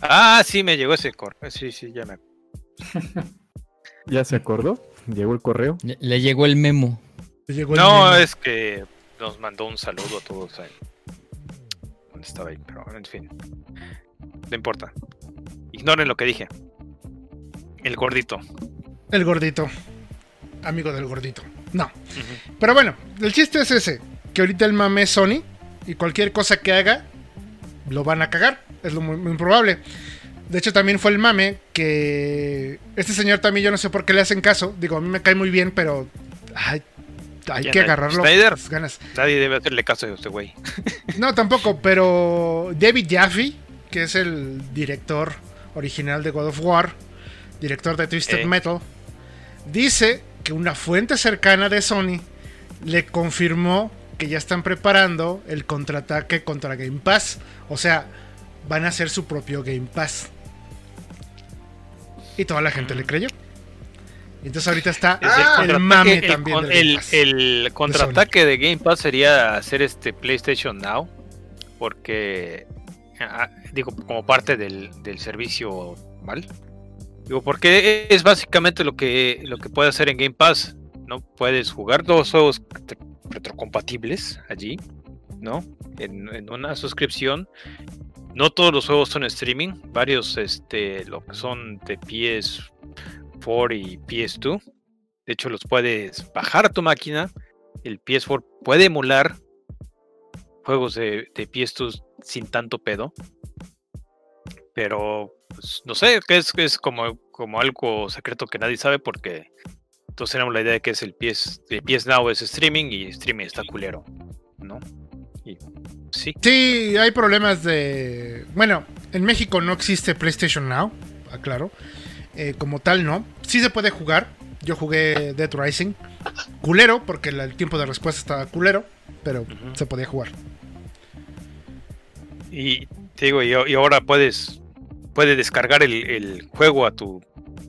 Ah, sí, me llegó ese correo. Sí, sí, ya me. ¿Ya se acordó? ¿Llegó el correo? Le, le llegó el memo. Le llegó el No, memo. es que nos mandó un saludo a todos ahí. ¿Dónde estaba ahí? Pero, en fin. No importa. Ignoren lo que dije. El gordito. El gordito. Amigo del gordito. No. Pero bueno, el chiste es ese. Que ahorita el mame es Sony. Y cualquier cosa que haga, lo van a cagar. Es lo muy, muy probable. De hecho, también fue el mame que... Este señor también yo no sé por qué le hacen caso. Digo, a mí me cae muy bien, pero... Ay, hay que ¿El agarrarlo. Snyder? las ganas. Nadie debe hacerle caso a este güey. No, tampoco, pero David Jaffe, que es el director original de God of War, director de Twisted Eh. Metal, dice que una fuente cercana de Sony le confirmó que ya están preparando el contraataque contra Game Pass. O sea, van a hacer su propio Game Pass. Y toda la gente le creyó. Entonces ahorita está Es el el mame el también del Game Pass. el contraataque de Game Pass sería hacer este PlayStation Now. Porque. ah, digo, como parte del, del servicio mal. Digo, porque es básicamente lo que, lo que puede hacer en Game Pass. ¿No? Puedes jugar dos juegos retro- retrocompatibles allí. ¿No? En, una suscripción. No todos los juegos son streaming. Varios, este, lo que son de PS4 y PS2. De hecho, los puedes bajar a tu máquina. El PS4 puede emular juegos de PS2 sin tanto pedo. Pero, pues, no sé, que es, es como, como algo secreto que nadie sabe porque todos tenemos la idea de que es el PS, el PS Now es streaming y streaming está culero, ¿no? Y sí, Sí, hay problemas de... Bueno, en México no existe PlayStation Now, aclaro. Eh, como tal, no. Sí se puede jugar. Yo jugué Dead Rising. Culero, porque el tiempo de respuesta estaba culero, pero se podía jugar. Y te digo, y, y ahora puedes, puedes descargar el, el juego a tu,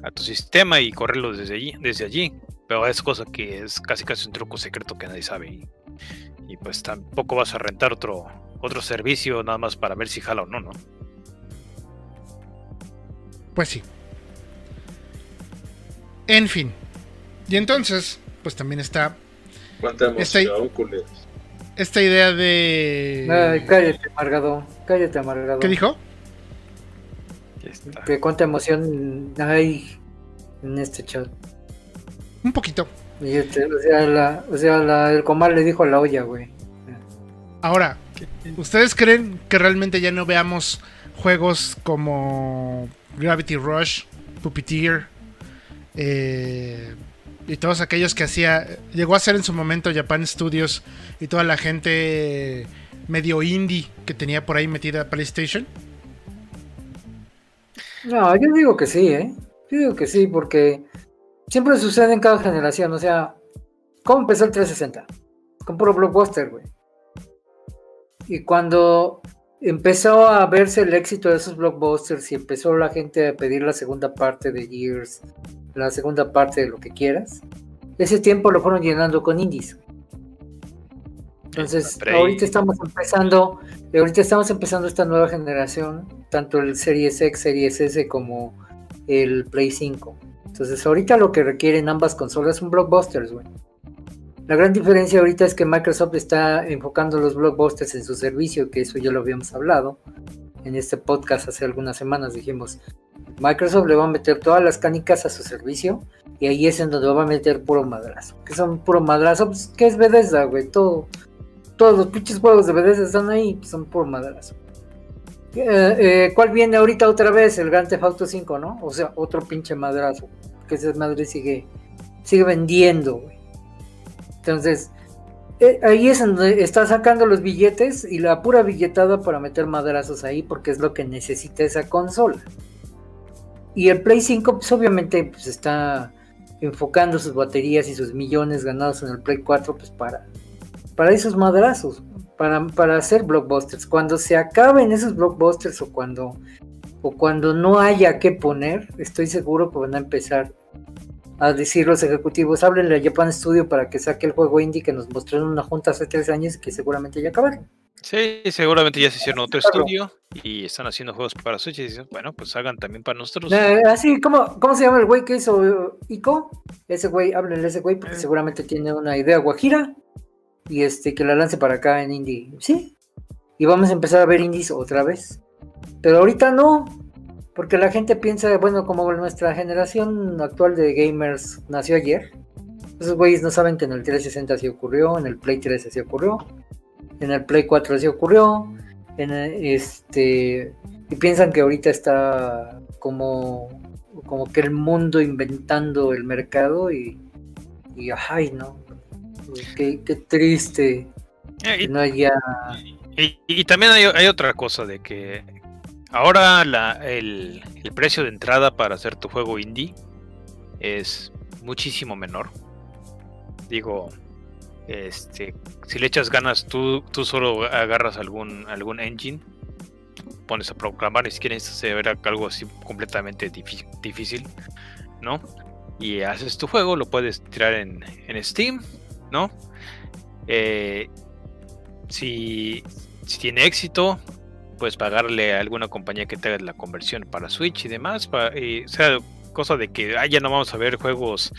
a tu sistema y correrlo desde allí, desde allí. Pero es cosa que es casi casi un truco secreto que nadie sabe. Y, y pues tampoco vas a rentar otro, otro servicio nada más para ver si jala o no, ¿no? Pues sí. En fin. Y entonces, pues también está Cuánta emoción, culeros. esta idea de... Ay, cállate, amargado. Cállate, amargado. ¿Qué dijo? Ya está. Que cuánta emoción hay en este chat. Un poquito. Y este, o sea, la, o sea la- el comal le dijo a la olla, güey. Ahora, ¿ustedes creen que realmente ya no veamos juegos como Gravity Rush, Puppeteer eh, y todos aquellos que hacía, llegó a ser en su momento Japan Studios y toda la gente medio indie que tenía por ahí metida PlayStation? No, yo digo que sí, ¿eh? Yo digo que sí, porque siempre sucede en cada generación. O sea, ¿cómo empezó el 360? Con puro blockbuster, güey. Y cuando empezó a verse el éxito de esos blockbusters y empezó la gente a pedir la segunda parte de Gears, la segunda parte de lo que quieras, ese tiempo lo fueron llenando con indies. Entonces, ahorita estamos empezando, ahorita estamos empezando esta nueva generación, tanto el Series X, Series S como el Play 5. Entonces, ahorita lo que requieren ambas consolas son blockbusters, güey. La gran diferencia ahorita es que Microsoft está enfocando los blockbusters en su servicio, que eso ya lo habíamos hablado en este podcast hace algunas semanas. Dijimos, Microsoft le va a meter todas las canicas a su servicio y ahí es en donde va a meter puro madrazo. Que son puro madrazo, pues, ¿qué es Bethesda, güey? Todo, todos los pinches juegos de Bethesda están ahí, pues, son puro madrazo. Eh, eh, ¿Cuál viene ahorita otra vez? El Grand Theft Auto 5, ¿no? O sea, otro pinche madrazo. Que esa madre sigue, sigue vendiendo, güey. Entonces, eh, ahí es donde está sacando los billetes y la pura billetada para meter madrazos ahí porque es lo que necesita esa consola. Y el Play 5, pues obviamente, pues está enfocando sus baterías y sus millones ganados en el Play 4, pues para, para esos madrazos, para, para hacer blockbusters. Cuando se acaben esos blockbusters o cuando, o cuando no haya que poner, estoy seguro que van a empezar a decir los ejecutivos, háblenle a Japan Studio para que saque el juego indie que nos mostraron en una junta hace tres años y que seguramente ya acabaron. Sí, seguramente ya se hicieron otro estudio y están haciendo juegos para Switch y dicen, bueno, pues hagan también para nosotros. Eh, así, ¿cómo, ¿cómo se llama el güey que hizo Ico? Ese güey, háblenle a ese güey porque seguramente tiene una idea guajira y este que la lance para acá en indie. Sí. Y vamos a empezar a ver indies otra vez. Pero ahorita no, porque la gente piensa, bueno, como nuestra generación actual de gamers nació ayer, esos güeyes no saben que en el 360 sí ocurrió, en el Play 3 sí ocurrió, en el Play 4 sí ocurrió, en este y piensan que ahorita está como como que el mundo inventando el mercado y, y ay no qué, triste eh, que no haya y, también hay, hay, otra cosa de que Ahora el, precio de entrada para hacer tu juego indie es muchísimo menor. Digo, este, si le echas ganas, tú, tú solo agarras algún, algún engine, pones a proclamar y si quieres hacer algo así completamente difícil, ¿no? Y haces tu juego, lo puedes tirar en, Steam, ¿no? Eh, si, si tiene éxito, puedes pagarle a alguna compañía que te haga la conversión para Switch y demás. Para, o sea, cosa de que ah, ya no vamos a ver juegos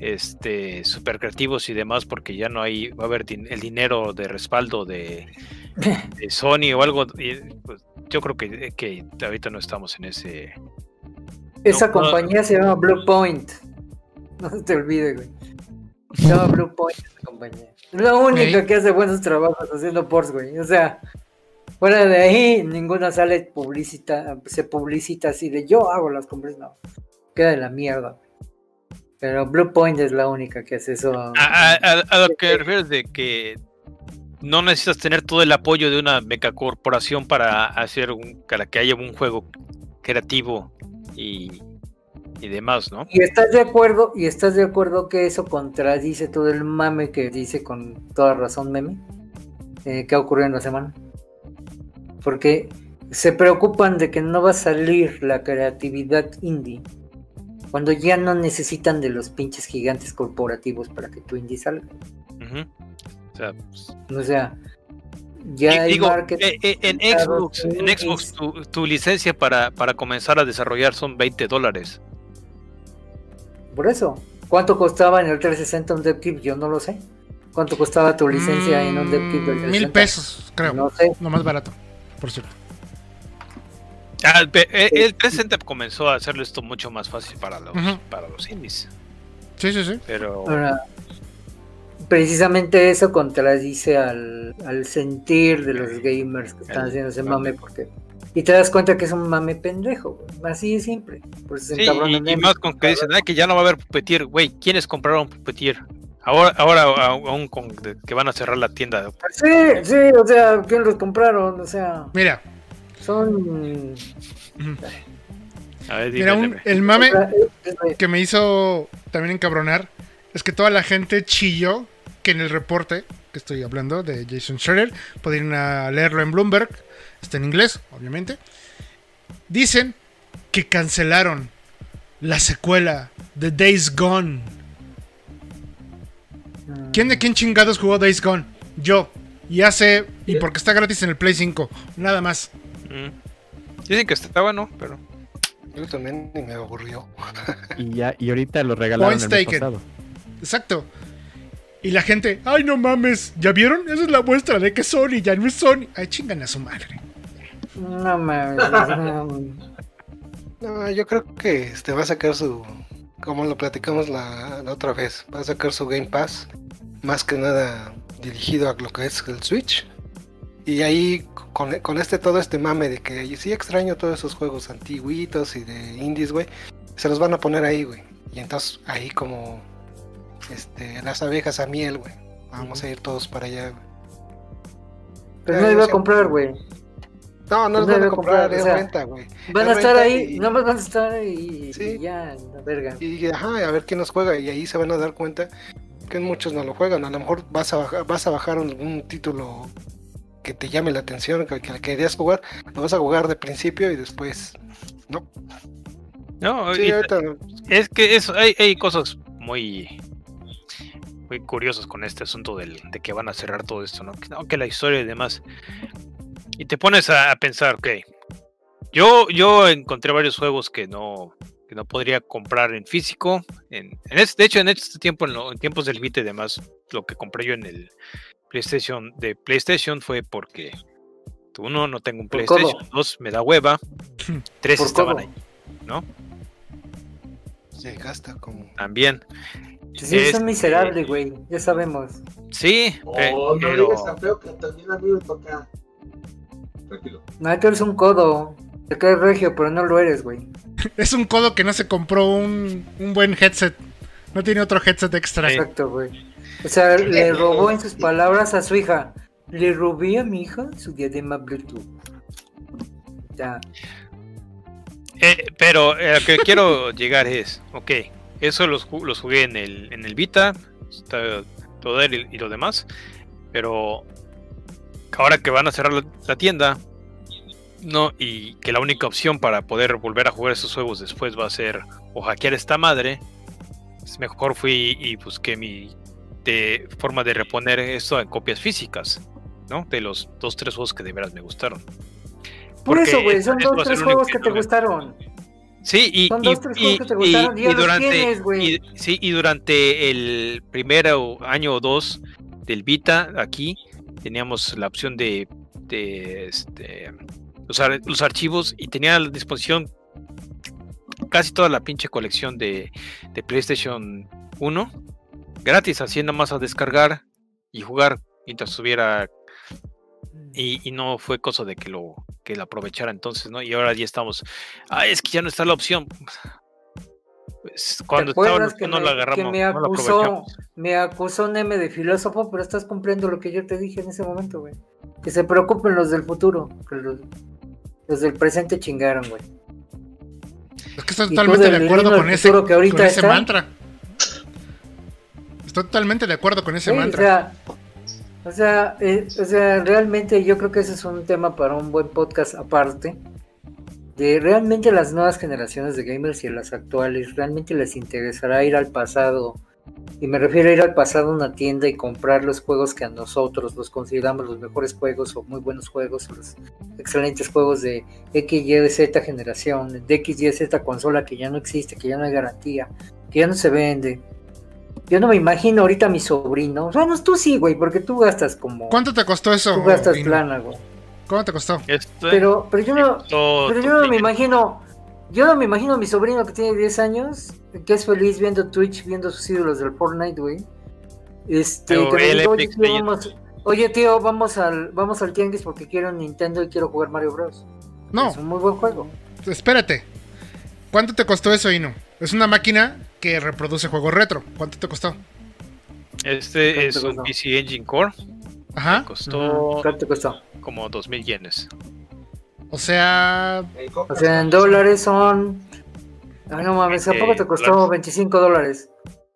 este super creativos y demás porque ya no hay, va a haber el dinero de respaldo de, Sony o algo. Pues, yo creo que, que ahorita no estamos en ese. Esa compañía se llama Blue Point. No se te olvide, güey. Llama Blue Point compañía. Es la única que hace buenos trabajos haciendo ports, güey. O sea, Fuera de ahí, ninguna sale publicita, se publicita así de yo hago las compras, no. Queda de la mierda. Pero Blue Point es la única que hace eso. A, lo que refieres de que no necesitas tener todo el apoyo de una megacorporación para hacer un, para que haya un juego creativo y, y demás, ¿no? Y estás de acuerdo, y estás de acuerdo que eso contradice todo el mame que dice con toda razón Meme, eh, que ha ocurrido en la semana porque se preocupan de que no va a salir la creatividad indie cuando ya no necesitan de los pinches gigantes corporativos para que tu indie salga. O sea, ya hay eh, eh, en Xbox, en Xbox tu, licencia para, para, comenzar a desarrollar son 20 dólares. Por eso, ¿cuánto costaba en el 360 un dev Yo no lo sé. ¿Cuánto costaba tu licencia en un dev kit Mil pesos, creo. No sé. Lo más barato por cierto. Ah, eh, el, presente comenzó a hacerle esto mucho más fácil para los, para los indies. Sí, sí, sí. Pero. precisamente eso contradice al, al sentir de los gamers que están haciendo ese mame, porque. Y te das cuenta que es un mame pendejo, así de simple. y, más con que dicen que ya no va a haber puppeteer, güey, ¿quiénes compraron puppeteer? Ahora, ahora aún con que van a cerrar la tienda. Sí, sí, o sea, ¿quién los compraron? O sea. Mira. Son. A ver, Mira, el mame que me hizo también encabronar es que toda la gente chilló que en el reporte que estoy hablando de Jason Schroeder, pueden leerlo en Bloomberg, está en inglés, obviamente. Dicen que cancelaron la secuela de Days Gone ¿Quién de quién chingados jugó Days Gone? Yo. Y hace. Y porque está gratis en el Play 5. Nada más. Mm. Dicen que está bueno, pero. Yo también me aburrió. y ya, y ahorita lo regalaron el pasado. Exacto. Y la gente, ay no mames, ¿ya vieron? Esa es la muestra de que Sony ya no es Sony. Ay, chingan a su madre. No mames. no, yo creo que este va a sacar su. Como lo platicamos la otra vez, va a sacar su Game Pass más que nada dirigido a lo que es el Switch. Y ahí con, este todo este mame de que sí extraño todos esos juegos antiguitos y de indies, güey, se los van a poner ahí, güey. Y entonces ahí como este las abejas a miel, güey. Vamos a ir todos para allá, güey. Pero no iba a comprar, güey. No, no los van a comprar, es renta, güey. Van a estar ahí, no más van a estar ahí y ya, la verga. Y ajá, a ver quién nos juega y ahí se van a dar cuenta que muchos no lo juegan. A lo mejor vas a bajar, vas a bajar algún título que te llame la atención, que, que querías jugar, lo vas a jugar de principio y después no. No, Es que eso, hay, hay cosas muy muy curiosas con este asunto del, de que van a cerrar todo esto, ¿no? Que, no, que la historia y demás. Y te pones a, a pensar, ok, yo, yo encontré varios juegos que no, que no podría comprar en físico. En, en este, de hecho, en este tiempo, en, lo- en tiempos del Vita y demás, lo que compré yo en el PlayStation de PlayStation fue porque uno, no tengo un PlayStation, codo. dos, me da hueva, tres estaban codo. ahí, ¿no? Se gasta como. También. Sí, es Este, un miserable, güey. Ya sabemos. Sí, Oh, no pero digas tan feo que también a mí me toca. Tranquilo. No, tú eres un codo. Te caes regio, pero no lo eres, güey. Es un codo que no se compró un, un buen headset. No tiene otro headset extra. Exacto, güey. O sea, le robó en sus palabras a su hija. Le robé a mi hija su diadema Bluetooth. Ya. Eh, pero eh, a lo que quiero llegar es, ok, eso los, los jugué en el, en el Vita, está todo él y, y lo demás, pero ahora que van a cerrar la, la tienda, no, y que la única opción para poder volver a jugar esos juegos después va a ser o hackear esta madre, pues mejor fui y busqué mi de forma de reponer esto en copias físicas, ¿no? De los dos, tres juegos que de veras me gustaron. Por Porque eso, güey, son dos, tres juegos que te gustaron. Sí, y, Son dos, tres y- que te gustaron, y durante, tienes, güey. y- sí, y durante el primer año o dos del Vita, aquí teníamos la opción de, de, este, usar los archivos y tenía a la disposición casi toda la pinche colección de, de PlayStation 1 gratis, así nada más a descargar y jugar mientras estuviera y, y no fue cosa de que lo que la aprovechara entonces, ¿no? Y ahora ya estamos, ah, es que ya no está la opción. Pues, cuando ¿Te estaba que no me, la que agarramos, me no la acusó, aprovechamos. me acusó Neme de filósofo, pero estás cumpliendo lo que yo te dije en ese momento, güey. Que se preocupen los del futuro, que los, los del presente chingaron, güey. Es que estoy totalmente de acuerdo con ese, que ahorita con ese está. mantra. Estoy totalmente de acuerdo con ese Sí, o mantra. sea, o sea, eh, o sea, realmente yo creo que ese es un tema para un buen podcast aparte. De realmente las nuevas generaciones de gamers y las actuales, realmente les interesará ir al pasado. Y me refiero a ir al pasado a una tienda y comprar los juegos que a nosotros los consideramos los mejores juegos o muy buenos juegos, o los excelentes juegos de X, Y, Z generación, de X, Y, Z consola que ya no existe, que ya no hay garantía, que ya no se vende. Yo no me imagino ahorita a mi sobrino. Bueno, tú sí, güey, porque tú gastas como. ¿Cuánto te costó eso? Tú gastas Vino? plana, güey. ¿Cuánto te costó? Este, Pero, pero yo no, pero yo no me imagino. Yo no me imagino a mi sobrino que tiene 10 años, que es feliz viendo Twitch, viendo sus ídolos del Fortnite, güey. Este, que oye, tío, Legends". vamos, oye, tío, vamos al, vamos al tianguis porque quiero un Nintendo y quiero jugar Mario Bros. No, Es un muy buen juego. espérate. ¿Cuánto te costó eso, Ino? Es una máquina que reproduce juegos retro. ¿Cuánto te costó? Este ¿Cuánto es un costó? PC Engine Core. Ajá. Costó Ujú, ¿Cuánto te costó? como 2000 yenes. O sea, En O sea, en dólares son. Ay, no mames, ¿a poco te costó dólares. 25 dólares?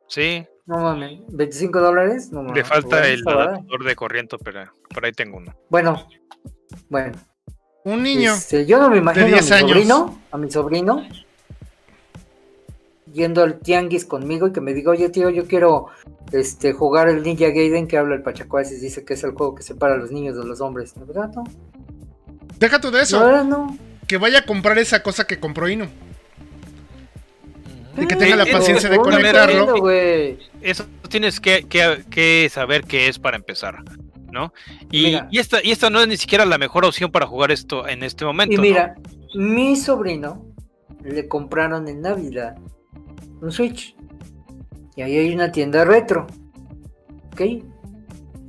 Sí, No mames, ¿25 dólares? No mames. le falta bueno, el adaptador de corriente, pero por ahí tengo uno. Bueno, bueno. un niño. Este, yo no me imagino a mi 10 años. sobrino, a mi sobrino, yendo al tianguis conmigo y que me diga, oye tío, yo quiero este jugar el Ninja Gaiden que habla el Pachacuasis, dice que es el juego que separa a los niños de los hombres. ¿La verdad no? Deja tú de eso. verdad no. Que vaya a comprar esa cosa que compró Ino. Y que tenga la paciencia de conectarlo. Eso tienes que, que- que saber qué es para empezar, ¿no? Y, y esta, y esta no es ni siquiera la mejor opción para jugar esto en este momento. Y ¿no? mira, mi sobrino le compraron en Navidad un Switch. Y ahí hay una tienda retro. ¿Ok? Y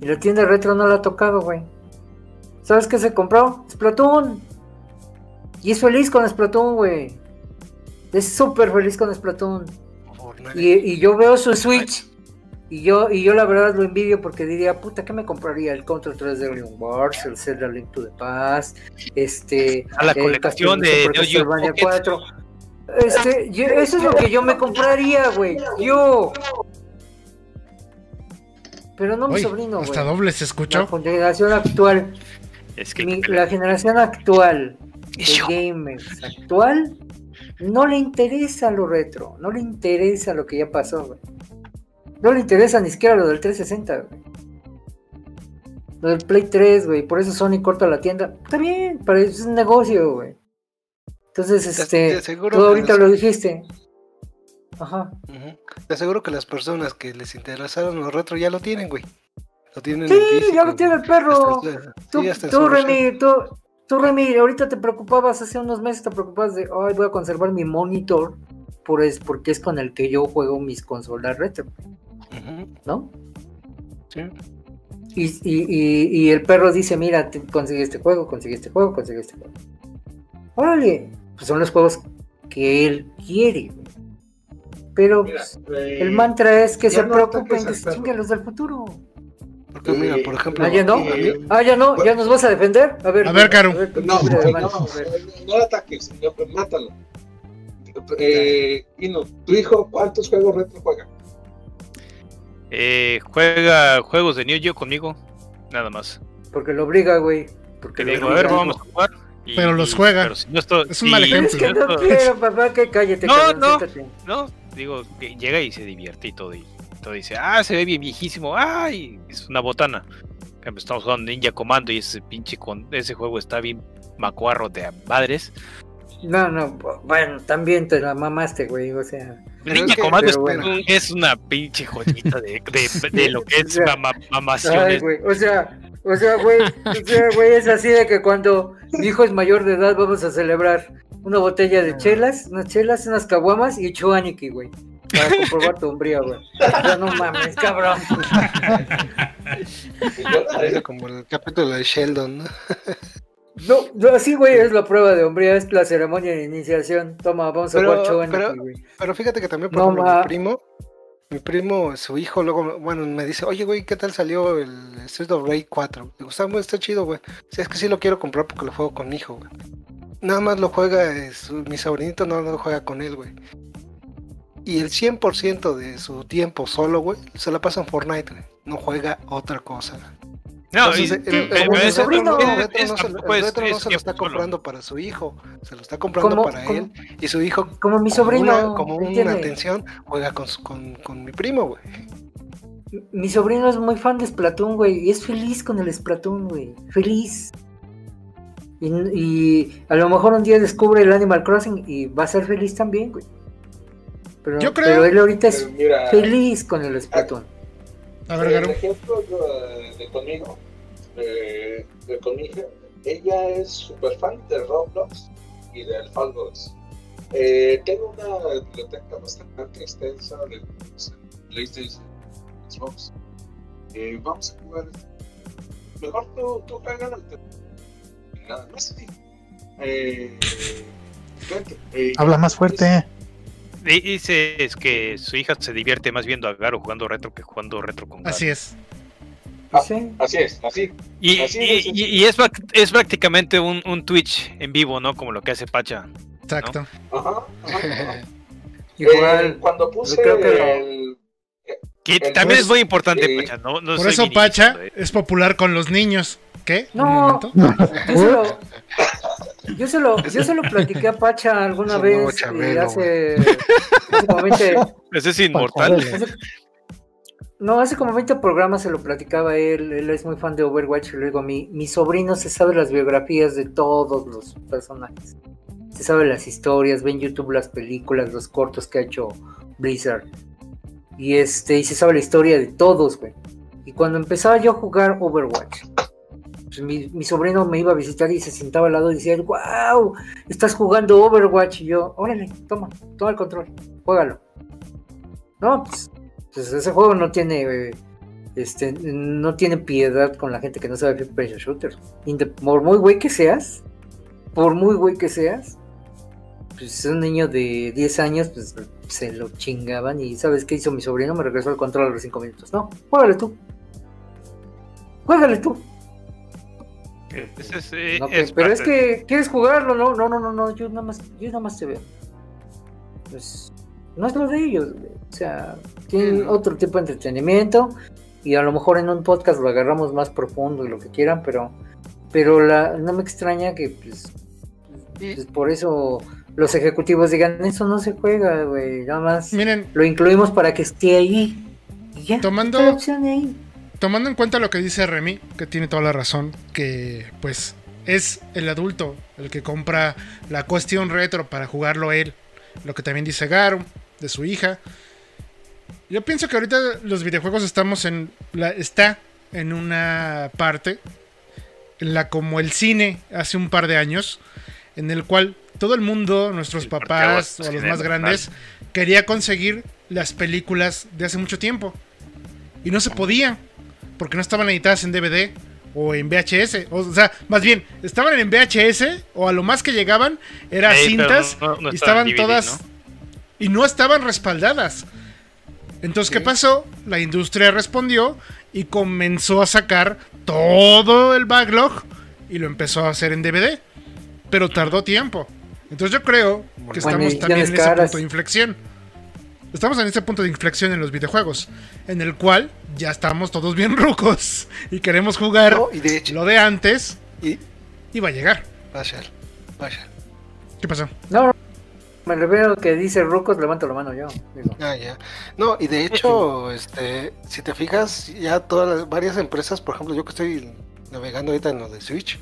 la tienda retro no la ha tocado, güey. ¿Sabes qué se compró? Splatoon. Y es feliz con Splatoon, güey. Es súper feliz con Splatoon. Y, y yo veo su Switch. Y yo, y yo la verdad lo envidio porque diría, puta, ¿qué me compraría? El Control 3 de Alien Wars, el Zelda Link to the Past, este... A la colección de Pocket. 4. Este, yo- eso es lo que yo me compraría, güey. Yo. Pero no mi Uy, sobrino, güey. hasta doble se La escuchó. generación actual, Es que mi- la generación actual de gamers actual no le interesa lo retro, no le interesa lo que ya pasó, güey. No le interesa ni siquiera lo del 360, güey. Lo del Play 3, güey. Por eso Sony corta la tienda. Está bien, para eso es un negocio, güey. Entonces, Te- este, te tú ahorita lo dijiste. Ajá. Te aseguro que las personas que les interesaron los retro ya lo tienen, güey. Lo tienen Sí, en físico, ya lo tiene el perro. Hasta Tú, sí, hasta el tú. Remy, tú, tú, Remy, ahorita te preocupabas, hace unos meses te preocupabas de, ay, voy a conservar mi monitor, por es, porque es con el que yo juego mis consolas retro, Ujú, ¿no? sí. Y, y, y, y el perro dice, mira, consigue este juego, consigue este juego, consigue este juego. Órale, pues son los juegos que él quiere. Pero Mira, pues, eh, el mantra es que se no preocupen, que se chinguen los del futuro. Porque mira, por ejemplo, Ah, ya no, eh, ah, ya no, ya nos vas a defender. A ver, A ver, Caro. No, no, no, lo ataques, pues, mátalo. Eh, Pino, tu hijo, ¿cuántos juegos retro juega? Eh, juega juegos de New Geo conmigo, nada más. Porque lo obliga, güey. Porque le digo, a ver, vamos a jugar. Y- Pero los juega. pero si no estoy- Es un mal y- es ejemplo. que no quiero, papá, que cállate. No, cabrón, no. siéntate. No, digo, que llega y se divierte y todo. Y todo dice, ah, se ve bien viejísimo. Ay, es una botana. Estamos jugando Ninja Commando y ese pinche con ese juego está bien macuarro de a madres. No, no, bueno, también te la mamaste, güey, o sea. Ninja es que- Commando es, bueno. es una pinche joyita de, de, de lo que es O sea, Ay, güey, o sea, o sea, güey, o sea, güey, es así de que cuando mi hijo es mayor de edad vamos a celebrar una botella de chelas, unas chelas, unas caguamas y ocho aniki, güey. Para comprobar tu hombría, güey. O sea, no mames, cabrón. Parece como el capítulo de Sheldon, ¿no? No, no, así, güey, es la prueba de hombría, es la ceremonia de iniciación. Toma, vamos a Pero- jugar show pero- aniki, güey. Pero fíjate que también, por No, ejemplo, mi primo, mi primo, su hijo, luego, bueno, me dice, oye, güey, ¿qué tal salió el Street of Rage 4? Digo, está, está chido, güey. Sí, es que sí lo quiero comprar porque lo juego con mi hijo, güey. Nada más lo juega, eh, mi sobrinito no lo juega con él, güey. Y el 100% de su tiempo solo, güey, se la pasa en Fortnite, güey. No juega otra cosa. No, Entonces, y- el, el- como el sobrino. no- retro se- lo está comprando para su hijo, se lo está comprando Como- para como- él. Y su hijo Como mi como sobrino. una, como una ¿entiende? atención, juega con, su- con, con mi primo, güey. Mi sobrino es muy fan de Splatoon, güey, y es feliz con el Splatoon, güey. Feliz. Y, y a lo mejor un día descubre el Animal Crossing y va a ser feliz también, güey. Pero, Yo creo- pero él ahorita es mira, feliz con el Splatoon. A ver, el Garo. ejemplo de, de conmigo, de, de con mi hija, ella es súper fan de Roblox y del Fall Guys. Eh, tengo una biblioteca bastante extensa de PlayStation, Xbox. Eh, vamos a jugar. Mejor tú, tú juega Nada más. Eh, eh, Habla más fuerte. Dice es que su hija se divierte más viendo a Garo jugando retro que jugando retro con Garo. Así es. Ah, Sí. Así es, así. Y, Así y- es, y- y es, prácticamente un, un Twitch en vivo, ¿no? Como lo que hace Pacha. Exacto. Ajá, ajá, ajá. Igual. Eh, cuando puse creo que lo- el, Que Entonces, también es muy importante, eh, Pacha. No, no Por eso Pacha eh. es popular con los niños. ¿Qué? No. Yo se lo, yo se lo, yo se lo platiqué a Pacha alguna vez eh, hace, hace como 20 Ese es inmortal. Chabelo. No, hace como 20 programas se lo platicaba a él, él es muy fan de Overwatch y luego mi, mi sobrino se sabe las biografías de todos los personajes. Se sabe las historias, ve en YouTube las películas, los cortos que ha hecho Blizzard. Y este, y se sabe la historia de todos, güey. Y cuando empezaba yo a jugar Overwatch, pues mi, sobrino me iba a visitar y se sentaba al lado y decía, wow, estás jugando Overwatch. Y yo, órale, toma, toma el control, juégalo. No, pues, pues ese juego no tiene este no tiene piedad con la gente que no sabe person shooter. Inde- Por muy güey que seas, por muy güey que seas, pues un niño de 10 años, pues se lo chingaban. Y ¿sabes qué hizo mi sobrino? Me regresó el control a los 5 minutos. No, juégale tú. Juégale tú. Es, eh, No, que- pero es que quieres jugarlo, no, no, no, no, no, yo nada más, yo nada más te veo. Pues no es lo de ellos, o sea, tienen otro tipo de entretenimiento y a lo mejor en un podcast lo agarramos más profundo y lo que quieran, pero, pero la, no me extraña que pues Pues por eso los ejecutivos digan, eso no se juega, güey. Nada más Miren, lo incluimos para que esté ahí. Y ya. Tomando- está la opción ahí. tomando en cuenta lo que dice Remy, que tiene toda la razón, que pues es el adulto el que compra la cuestión retro para jugarlo él. Lo que también dice Garu, de su hija. Yo pienso que ahorita los videojuegos estamos en. La, está en una parte en la como el cine hace un par de años, en el cual todo el mundo, nuestros El papás o los más grandes, quería conseguir las películas de hace mucho tiempo. Y no se podía, porque no estaban editadas en DVD o en VHS. O sea, más bien, estaban en VHS o a lo más que llegaban era Ey, pero cintas no- no y estaban DVD, todas ¿no? y no estaban respaldadas. Entonces, ¿qué pasó? La industria respondió y comenzó a sacar todo el backlog y lo empezó a hacer en DVD. Pero tardó tiempo. Entonces yo creo que Bueno, estamos también en ese punto de inflexión. Estamos en ese punto de inflexión en los videojuegos, en el cual ya estamos todos bien rucos y queremos jugar No, y de hecho, lo de antes y, y va a llegar. vaya, vaya. ¿Qué pasó? No, me refiero que dice Rucos, levanto la mano yo. Digo, Ah, ya. No, y de hecho, este, si te fijas, ya todas las, varias empresas, por ejemplo, yo que estoy navegando ahorita en lo de Switch,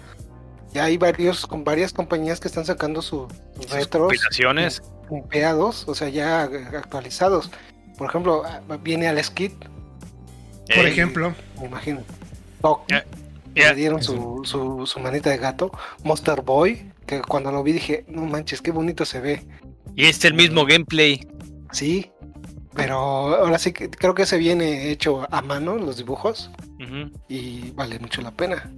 ya hay varios con varias compañías que están sacando su- sus retros pumpeados, o sea, ya actualizados. Por ejemplo, ah, viene al Skid, Por ejemplo, me imagino. Que ya. le dieron su, su, su manita de gato. Monster Boy, que cuando lo vi dije, no manches, qué bonito se ve. Y es el mismo gameplay. Sí, pero ahora sí que creo que se viene hecho a mano los dibujos y vale mucho la pena.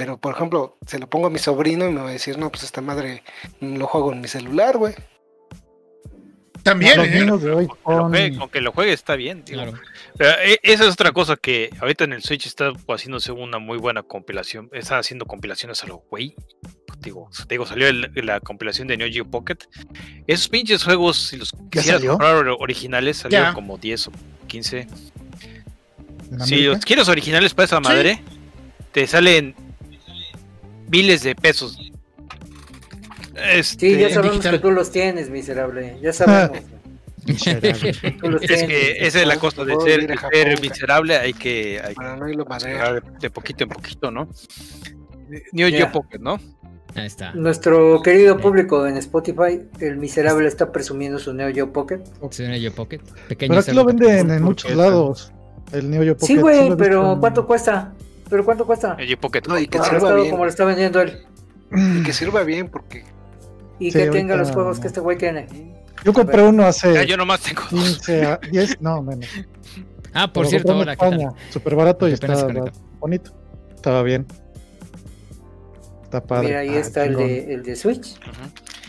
Pero por ejemplo, se lo pongo a mi sobrino y me va a decir, no, pues esta madre lo juego en mi celular, güey. también, los ¿eh? niños de hoy Con que lo juegue- con que lo juegue está bien. Claro. Pero, eh, esa es otra cosa que ahorita en el Switch está haciéndose una muy buena compilación. Está haciendo compilaciones a lo güey. Digo, te digo, salió el- la compilación de Neo Geo Pocket. Esos pinches juegos, si los quisieras comprar or- originales, salieron Ya. como 10 o 15. en Si los quieres originales para esa madre, te salen miles de pesos. Este, Sí, ya en sabemos digital. que tú los tienes, miserable. Ya sabemos. Miserable. los es tienes. que esa es la cosa de ser, de Japón, miserable, hay que, hay que Para de, poquito en poquito, ¿no? Neo Ya. Geo Pocket, ¿no? Ahí está. Nuestro querido público en Spotify, el miserable está presumiendo su Neo Geo Pocket. Sí, Neo Geo Pocket. Pequeño Pero aquí lo venden en ¿Por muchos lados. El Neo Geo Pocket. Sí, güey, pero ¿cuánto cuesta? ¿Pero cuánto cuesta? Neo Geo Pocket. No, y que Como lo, sirva está, bien. como lo está vendiendo él. Y que sirva bien, porque Y Sí, que tenga los juegos no. que este güey tiene. Yo compré uno Ya, hace yo nomás tengo dos. 15, a 10, no, menos. Ah, por Lo cierto, ahora, Súper barato y conectó. bonito. Estaba bien. Está padre. Mira, ahí Ah, está el de, el de Switch.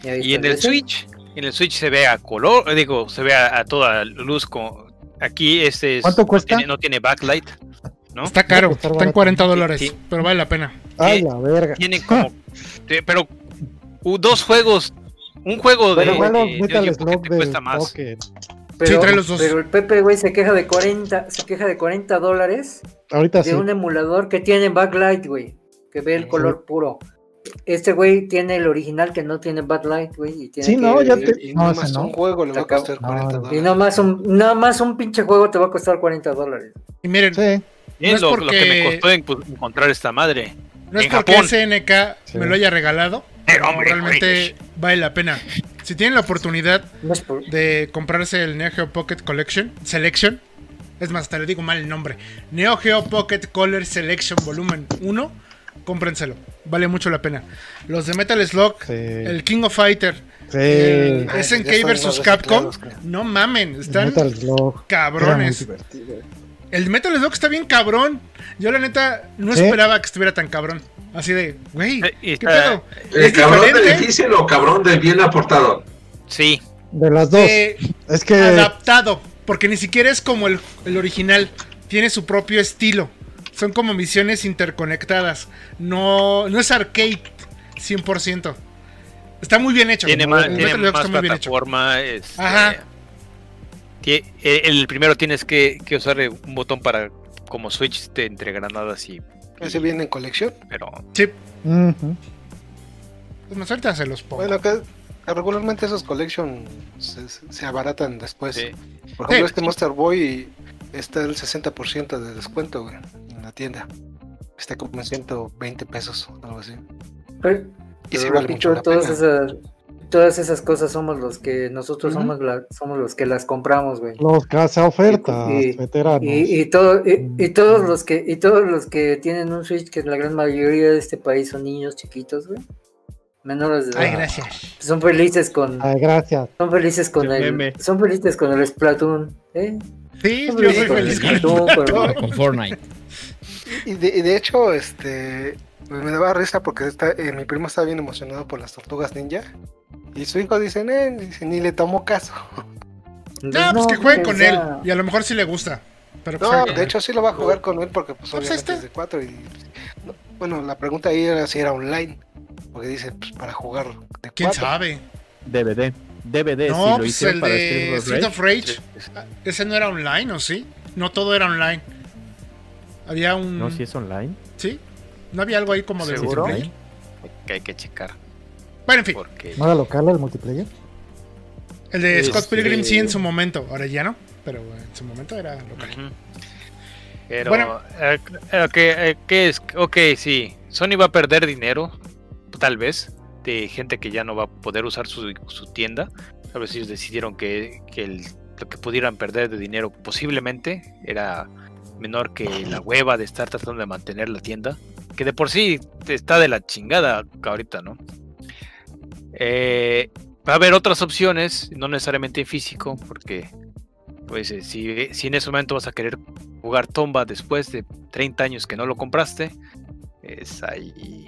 Y, ahí Y está en el ese. Switch, en el Switch se ve a color, digo, se ve a, a toda luz con aquí este es- ¿Cuánto no cuesta? tiene- No tiene, backlight, ¿no? Está caro, está en barato. 40 dólares, Sí. pero vale la pena. Ay, ¿Qué? la verga. Tienen como te- pero dos juegos, un juego de, Pero de Neo Geo Pocket Slug te cuesta más. Pocket. Pero, trae los dos. pero el Pepe, güey, se queja de 40, se queja de 40 dólares Ahorita de sí. un emulador que tiene backlight, güey. Que ve el color puro. Este güey tiene el original que no tiene backlight, güey. Y tiene Sí, que- no, ya te- y, y no, más no. un juego le va a costar No, 40 no. dólares. Y nada más, un, nada más un pinche juego te va a costar 40 dólares. Y miren, Sí. Es No es lo, lo que me porque- costó en- pues, encontrar esta madre. no es en porque Japón. SNK Sí. me lo haya regalado, Pero, hombre, realmente vale la pena. Si tienen la oportunidad No es por- de comprarse el Neo Geo Pocket Collection Selection, es más, hasta le digo mal el nombre, Neo Geo Pocket Color Selection Volumen 1, cómprenselo, vale mucho la pena. Los de Metal Slug, Sí. el King of Fighter, Sí. el Ah, SNK vs Capcom, no mamen, están Metal Slug. Era muy cabrones. El Metal Slug está bien cabrón. Yo la neta no esperaba que estuviera tan cabrón. Así de, güey, Eh, ¿qué pedo? ¿El Es cabrón del difícil o cabrón del bien aportado? Sí, De las dos. Eh, es que. adaptado, porque ni siquiera es como el, el original, tiene su propio estilo. Son como misiones interconectadas. No, no es arcade 100%. Está muy bien hecho. tiene El más, Metal tiene más está muy bien hecho. plataforma. este, Ajá. Eh, el primero tienes que, que usar eh, un botón para como switch de entre granadas y Ese viene en colección. pero Sí, Ujú. Es más, ahorita se los pongo. Bueno, que regularmente esos collection se, se abaratan después. Sí. Por ejemplo, Sí. este Monster Boy está el 60% de descuento güey, en la tienda. Está como en 120 pesos, algo así. Y pero vale mucho la todas pena. esas, todas esas cosas somos los que nosotros somos la- somos los que las compramos, güey. Los caza ofertas, Y- veteranos. Y, y, todo, y, y todos los que y todos los que tienen un Switch, que la gran mayoría de este país son niños chiquitos, güey. Menores de edad. Ay, gracias. Son felices con Ay, gracias. son felices con El el meme. son felices con el Splatoon, ¿eh? Sí, Son yo felices soy con el feliz con el Splatoon, con- Con Fortnite. Y de, y de hecho, este me daba risa porque está, eh, mi primo estaba bien emocionado por las tortugas ninja. Y su hijo dice, "Eh", dice, ni le tomó caso. No, pues que jueguen con él. Y a lo mejor sí le gusta. Pero pues, No, de hecho sí lo va a jugar con él porque pues pues obviamente es de 4 y no, bueno, la pregunta ahí era si era online, porque dice pues para jugar de ¿Quién 4. sabe? DVD. DVD, No, si lo pues el para de Street of Rage. Ese no era online, ¿o sí? No todo era online. Había un. No, si es online. ¿Sí? ¿No había algo ahí como de ¿Seguro? multiplayer? Que hay que checar. Bueno, en fin. Porque ¿No era local el multiplayer? El de Scott Este- Pilgrim sí en su momento. Ahora ya no. Pero en su momento era local. Pero, Bueno. eh, eh, ok, eh, ¿qué es? Ok, sí. Sony va a perder dinero, tal vez, de gente que ya no va a poder usar su, su tienda. Tal vez ellos decidieron que, que el- lo que pudieran perder de dinero posiblemente era menor que la hueva de estar tratando de mantener la tienda. Que de por sí está de la chingada ahorita, ¿no? Eh, va a haber otras opciones, no necesariamente en físico, porque pues eh, si, si en ese momento vas a querer jugar Tomba después de 30 años que no lo compraste, es ahí.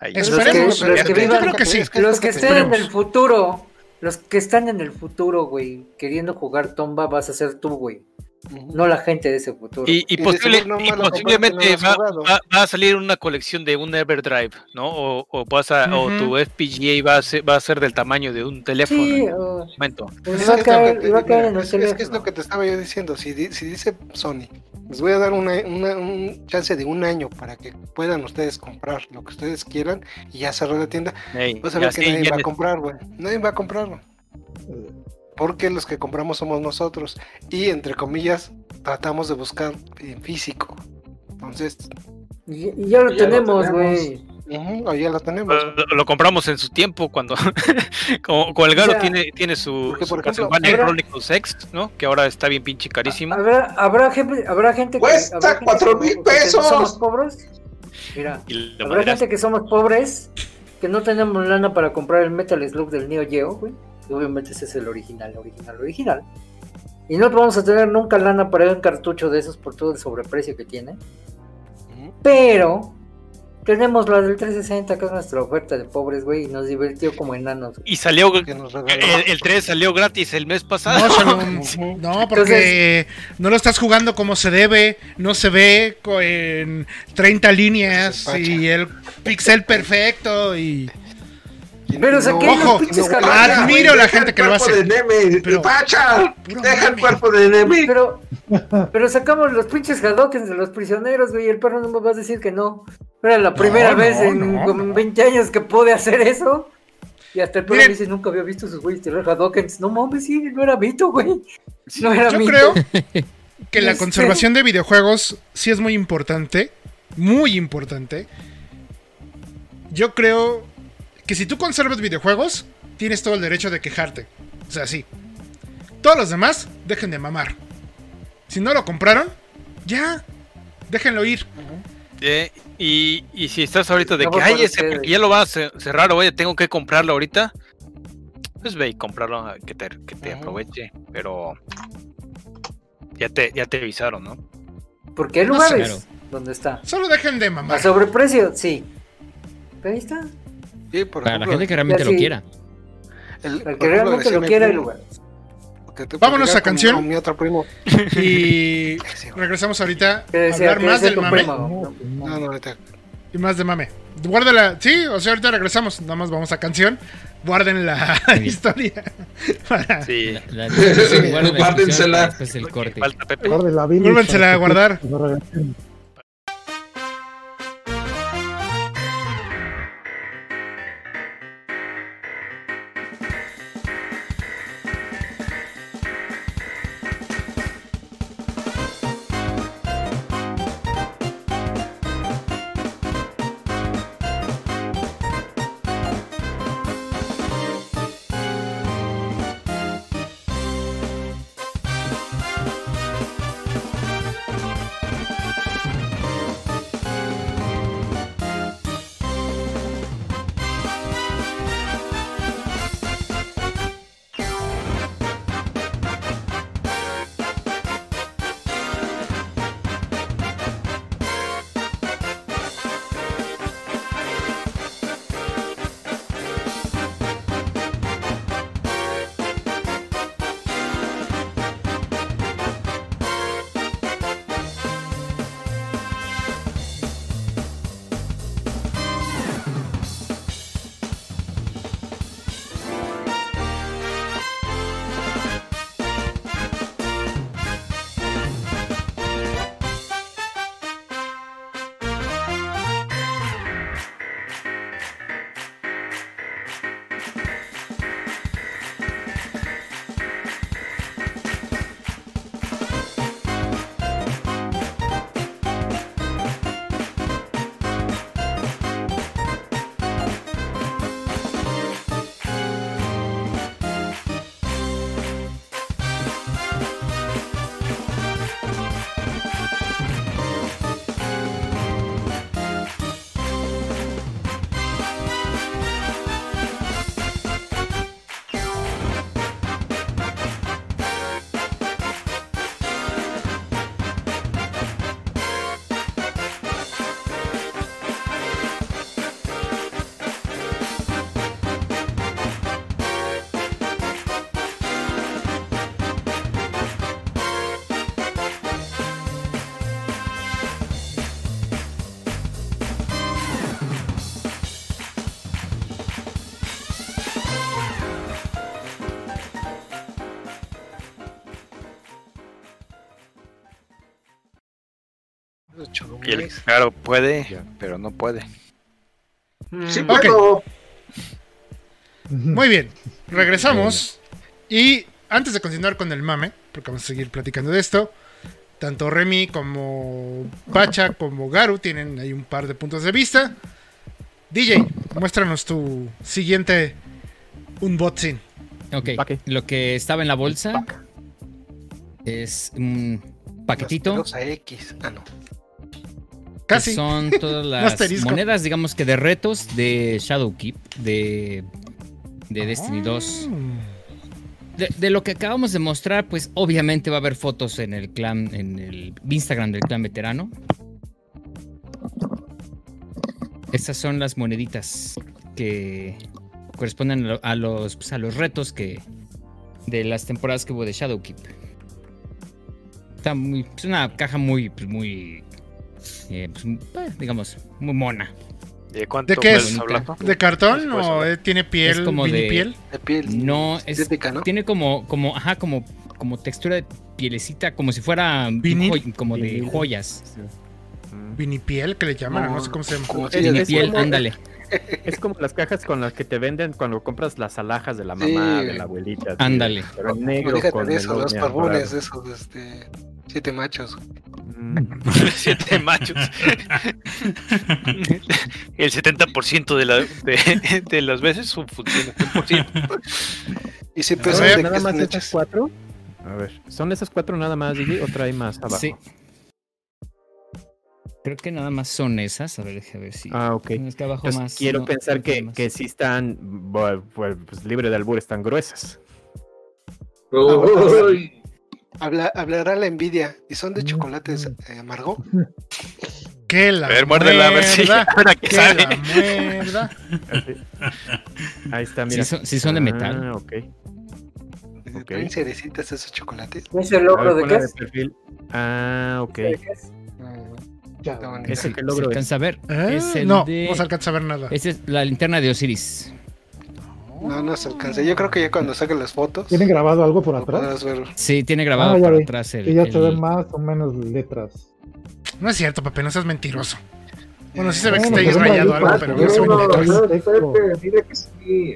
Los que, Esperemos, los que yo vivan- creo que sí. Que los que que estén en el futuro, los que están en el futuro, güey, queriendo jugar Tomba, vas a ser tú, güey. No la gente de ese futuro. Y, posible- posiblemente va, va- va a salir una colección de un Everdrive, ¿no? O, o, vas a- o tu FPGA va a, ser, va a ser del tamaño de un teléfono. sí, en o- un momento. pues Es va a que es lo caer, que te- va a caer en mira, el es, es que es teléfono. lo que te estaba yo diciendo. Si, di- si dice Sony, les voy a dar una, una- un chance de un año para que puedan ustedes comprar lo que ustedes quieran y ya cerrar la tienda, Ey, vas a ya ver que sí, nadie va a comprar, güey. Nadie va a comprarlo. Porque los que compramos somos nosotros. Y entre comillas, tratamos de buscar en físico. Entonces, Y, y ya lo Ya tenemos, güey. ahí ya lo tenemos. lo, lo compramos en su tiempo cuando como, como el Galo O sea, tiene, tiene su, porque, su por Castlevania Chronicles X, ¿no? Que ahora está bien pinche carísimo. Habrá, habrá gente, habrá gente Cuesta habrá gente cuatro que- mil que pesos. somos pobres. Mira, habrá gente que somos pobres, que no tenemos lana para comprar el Metal Slug del Neo Geo, güey. Obviamente ese es el original, original, original. Y no vamos a tener nunca lana para un cartucho de esos por todo el sobreprecio que tiene. Pero tenemos la del 360, que es nuestra oferta de pobres, güey, y nos divirtió como enanos. güey. Y salió Que nos el, regaló. el 3 salió gratis el mes pasado. No. Ujú. No, porque no lo estás jugando como se debe, no se ve en 30 líneas y el pixel perfecto Y Pero no- saqué Ojo, los pinches no, admiro la gente que lo hace. Neme. Pero- ¡Pacha! Deja el cuerpo de Neme. Pero, pero sacamos los pinches Hadokens de los prisioneros, güey, y el perro no me va a decir que no. Era la primera No, vez no, en no, como no. 20 años que pude hacer eso. Y hasta el perro dice, nunca había visto sus güeyes tirar Hadokens. No mames, sí, no era mito, güey. No era Yo mito. creo que la Este- conservación de videojuegos sí es muy importante, muy importante. Yo creo que si tú conservas videojuegos, tienes todo el derecho de quejarte. O sea, sí. Todos los demás, dejen de mamar. Si no lo compraron, ya, déjenlo ir. Eh, y, y si estás ahorita de No que ay, ese, ya lo va a ce- cerrar o oye, tengo que comprarlo ahorita, pues ve y comprarlo a que te, que te aproveche. Pero ya te, ya te avisaron, ¿no? Porque hay No lugares sé. donde está. Solo dejen de A mamar. sobreprecio, sí. Pero ahí está. Sí, por Para la gente que realmente lo sí. quiera. el- El que realmente lo quiera, hay primo, lugares. que te Vámonos a canción. Con mi otro primo. Y Sí, regresamos ahorita Que a hablar que más del mame primo. No, no, ahorita. y más de mame. Guárdala, sí, o sea, ahorita regresamos. Nada más vamos a canción. Guarden la historia. para- Sí. La- la la Guárdensela. Después el corte. Falta Pepe. A guardar. Claro puede, Ya. pero no puede. Sí, Ok. puedo. Muy bien, regresamos. Y antes de continuar con el mame, porque vamos a seguir platicando de esto, tanto Remy como Pacha como Garu tienen ahí un par de puntos de vista. DJ, muéstranos tu siguiente unboxing. Ok, lo que estaba en la bolsa es un paquetito. X. Ah, no. Que Casi. Son todas las monedas, digamos que de retos de Shadowkeep, de, de Destiny 2. De, de lo que acabamos de mostrar, pues obviamente va a haber fotos en el clan, en el Instagram del clan veterano. Estas son las moneditas que corresponden a lo- a los, pues, a los retos que de las temporadas que hubo de Shadowkeep. Está muy, es una caja muy, pues, muy, eh, pues, eh, digamos, muy mona. ¿De cuánto ¿De qué es? ¿De cartón o eh, tiene piel, Es como de- piel? De piel. No, es, ¿no? tiene como, como, ajá, como, como textura de pielecita, como si fuera joy- como de Vinil. joyas. Sí. Mm. Mini piel que le llaman, no, No, sé cómo se llama. como Es- si Tiene es piel, como- ándale. Es como las cajas con las que te venden cuando compras las alhajas de la Sí. mamá, de la abuelita. Ándale. Pero negro con de eso, los dorados. esos, este. Siete machos. Mm. Siete machos. El 70% de, la, de, de las veces son- funciona 100%. Y si A pesan ver, de nada más cuatro. A ver, ¿son esas cuatro nada más, DJ, o trae más abajo? Sí. Creo que nada más son esas. A ver, déjame ver si. Ah, ok. Es que abajo más. quiero no, pensar que, más. que sí están, pues, libre de albur, están gruesas. Uy, Habla, hablará la envidia. ¿Y son de Mm, chocolates eh, amargo? Que la A ver, muérdela, a ver si. Ahora que sabe. la. Así. Ahí está, Sí mira. son, sí son de metal. Ah, ok. Ok. ¿Traen cerecitas esos chocolates? ¿Es el A logro ver, de qué es? perfil. Ah, ok. ¿De qué es? Ya. Ese que ¿Se logro es. alcanza a ver? Ah, Es el no, de- no se alcanza a ver nada. Esa es la linterna de Osiris. No, no se alcanza. Yo creo que ya cuando saquen las fotos. ¿Tienen grabado algo por atrás? ver. Sí, tiene grabado Ah, ya por vi. atrás el. Que ya se el- ven más o menos letras. No es cierto, Pepe, no seas mentiroso. Bueno, sí se ve que está ahí pero rayado algo, pero ¿no? no se ven No, letras. no, que sí.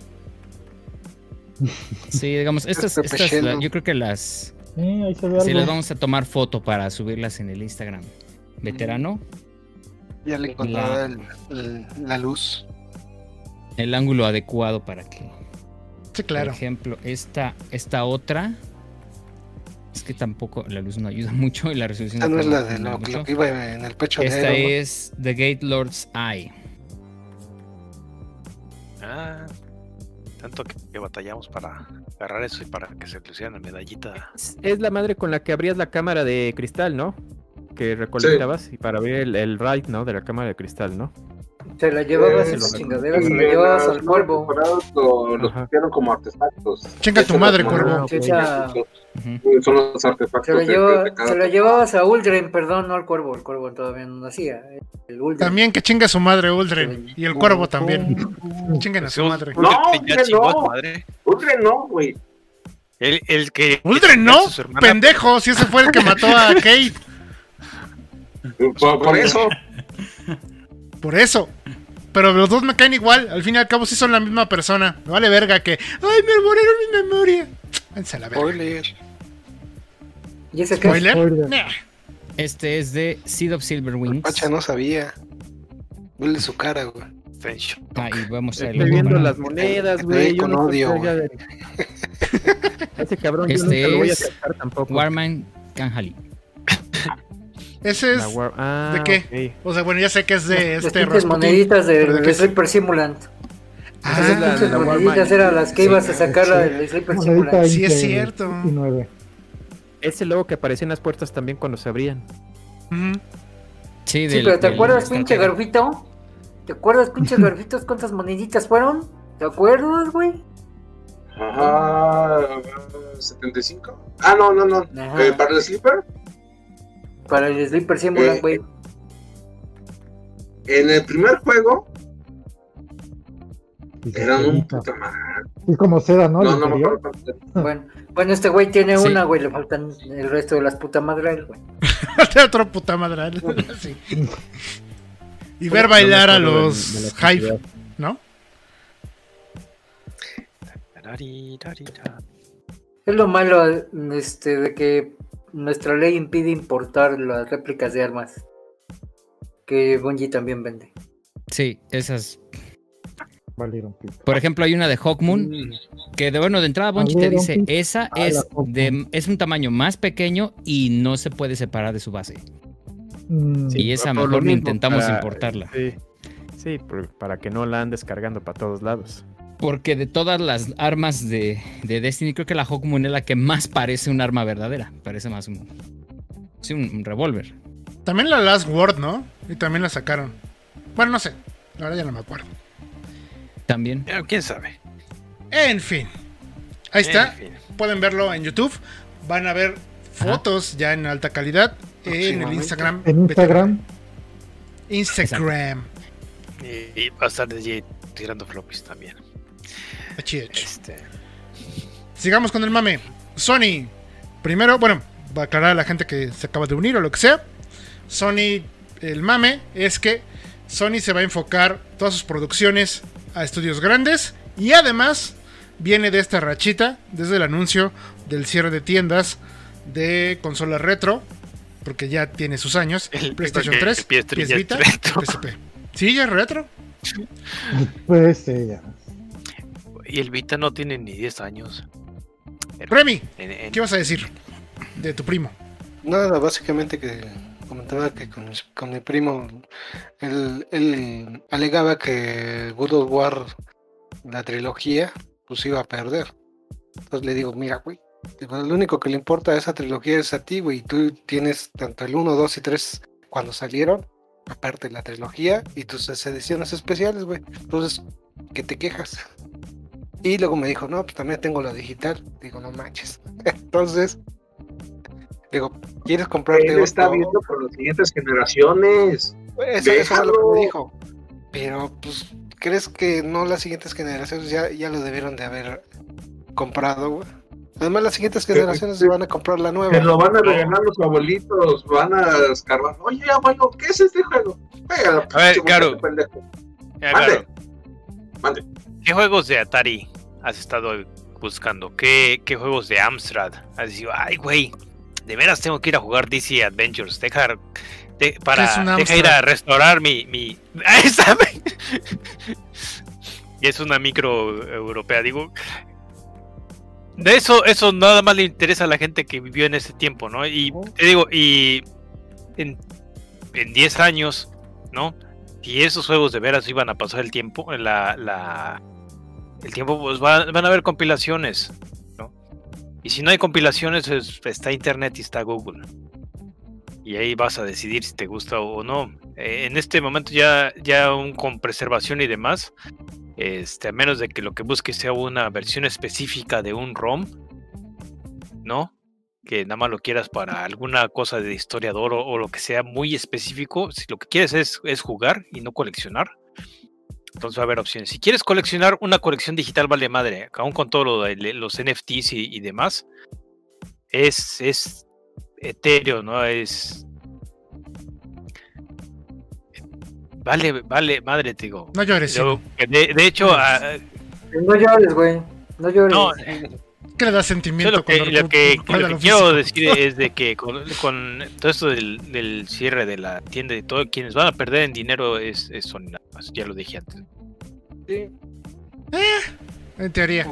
Sí, digamos, estas, Pepe estas Shell, la- ¿no? yo creo que las. Sí, ahí se ve Sí, algo. las vamos a tomar foto para subirlas en el Instagram. Veterano, Ya le encontrará el- el- la luz. el ángulo adecuado para que. Sí, Por claro. ejemplo, esta, esta otra. Es que tampoco la luz no ayuda mucho y la resolución. Esta no es la de lo, que iba en el pecho de Esta es The Gate Lord's Eye. Ah, tanto que, que batallamos para agarrar eso y para que se lucieran la medallita. Es- Es la madre con la que abrías la cámara de cristal, ¿no? Que recolectabas y para abrir el, el raid, ¿no? De la cámara de cristal, ¿no? Se la llevabas Eh, esa sí, chingadera, se En la llevabas al Lo, los pusieron como artefactos. Chinga tu madre, cuervo. Son los artefactos. Se la, de- lleva- de cada se la llevabas a Uldren, perdón, no al cuervo. El cuervo todavía no nacía. El Uldren. También que chinga su madre Uldren. Y el cuervo también. Chinguen a su madre. No, su no. madre. Uldren no, güey. El, el que. Uldren no, pendejo, si ese fue el que mató a Kate. Por, por eso. Por eso. Pero los dos me caen igual. Al fin y al cabo sí son la misma persona. Me vale verga que. ¡Ay, me borraron mi memoria! Váyanse a la verga. Spoiler. ¿Y ese qué es? ¿Spoiler? Spoiler. Nah. Este es de Seed of Silver Wings. Pacha no sabía. Vele su cara, güey. Ah, y vamos a Estoy viendo las monedas, güey. Yo con no odio, Ese cabrón yo Este nunca lo voy a es aceptar tampoco. Warman Kanhali. Ese es. War- ah, ¿de qué? O sea, bueno, ya sé que es de Las este Rasputin. moneditas ¿Pero de es? Sleeper Simulant. Ah, Esas es la- pinches la moneditas eran las que ibas a Sí, sacar la sí. del Sleeper Simulant. Sí, es 20 cierto. y 9. Ese logo que aparecía en las puertas también cuando se abrían. Ujú. Sí, Sí, del- pero ¿te del acuerdas, pinche garbito? ¿Te acuerdas, pinche garbitos, cuántas moneditas fueron? ¿Te acuerdas, güey? Ajá. 75. Ah, no, no, no. Ajá. Eh, para el sleeper. Para el Sleeper Simulant, Eh, güey. En el primer juego eran un puta madre. Y como seda, ¿no? No, no me acuerdo. Bueno, bueno, este güey tiene Sí. una, güey, le faltan el resto de las putas madres, güey. otro puta madre. Sí. Y ver bailar a los de cantidad. ¿no? Es lo malo este, de que nuestra ley impide importar las réplicas de armas. Que Bungie también vende. Sí, esas. Valieron pito. Por ejemplo, hay una de Hawkmoon que de bueno, de entrada Bungie te dice, pito. esa Ah, es de es un tamaño más pequeño y no se puede separar de su base. Mm, Y esa mejor mismo, intentamos para- importarla. Sí, sí, por- para que no la anden descargando para todos lados. Porque de todas las armas de, de Destiny, creo que la Hawkmoon es la que más parece un arma verdadera. Parece más un. Sí, un, un revólver. También la Last Word, ¿no? Y también la sacaron. Bueno, no sé. Verdad ya no me acuerdo. También. ¿Quién sabe? En fin. Ahí está. Fin. Pueden verlo en YouTube. Van a ver fotos ya en alta calidad en el. Instagram. En Instagram, Instagram. Y, y bastante allí tirando floppies también. Este, Sigamos con el mame. Sony. Primero, bueno, va a aclarar a la gente que se acaba de unir o lo que sea. Sony, el mame es que Sony se va a enfocar todas sus producciones a estudios grandes y además viene de esta rachita desde el anuncio del cierre de tiendas de consolas retro, porque ya tiene sus años. El- PlayStation 3, el PS3 PS ya es Vita, retro. PSP. Sí, ya es retro. pues sí, ya. Y el Vita no tiene ni 10 años. Remy, En- en- ¿qué vas a decir de tu primo? Nada, básicamente que comentaba que con, mi primo, él, él alegaba que God of War, la trilogía, pues iba a perder. Entonces le digo, mira, güey, lo único que le importa a esa trilogía es a ti, güey. Tú tienes tanto el 1, 2 y 3 cuando salieron, aparte la trilogía y tus ediciones especiales, güey. Entonces, ¿qué te quejas? Y luego me dijo, no, pues también tengo la digital. Digo, no manches. Entonces, digo, ¿quieres comprarte Él está otro? viendo por las siguientes generaciones. Eso, eso fue lo que me dijo. Pero, pues, ¿crees que no las siguientes generaciones ya, ya lo debieron de haber comprado, güey? Además, las siguientes generaciones se van a comprar la nueva. Se lo van a regalar los abuelitos, van a escarbar. Oye, abuelo, ¿qué es este juego? Juega, A ver, claro. pendejo. Ya, Mande. Mande. ¿Qué juegos de Atari has estado buscando? ¿Qué, qué juegos de Amstrad? Has dicho, ay, güey, de veras tengo que ir a jugar DC Adventures. Deja, de- para, ¿Qué es un deja ir a restaurar mi... mi... ¡Ah, y es una micro europea, digo... De eso, eso nada más le interesa a la gente que vivió en ese tiempo, ¿no? Y te digo, y en, en 10 años, ¿no? Si esos juegos de veras iban a pasar el tiempo, la, la, el tiempo, pues van, a haber compilaciones, ¿no? Y si no hay compilaciones, es- está Internet y está Google. Y ahí vas a decidir si te gusta o no. Eh, en este momento ya, ya aún con preservación y demás, este, a menos de que lo que busques sea una versión específica de un ROM, ¿no? Que nada más lo quieras para alguna cosa de historiador o, o lo que sea muy específico. Si lo que quieres es, es jugar y no coleccionar, entonces va a haber opciones. Si quieres coleccionar, una colección digital vale madre, aún con todo lo de los NFTs y, y demás. Es, es etéreo, ¿no? Es. Vale, vale, madre, te digo. No llores, Yo- de hecho, ah, No llores, güey. No llores. no, ¿Qué le da yo sentimiento lo que, cuando lo que- juega lo que lo quiero físico? decir es de que con, con todo esto del, del cierre de la tienda y todo, quienes van a perder en dinero es, es Sony nada más, ya lo dije antes. Sí, En teoría.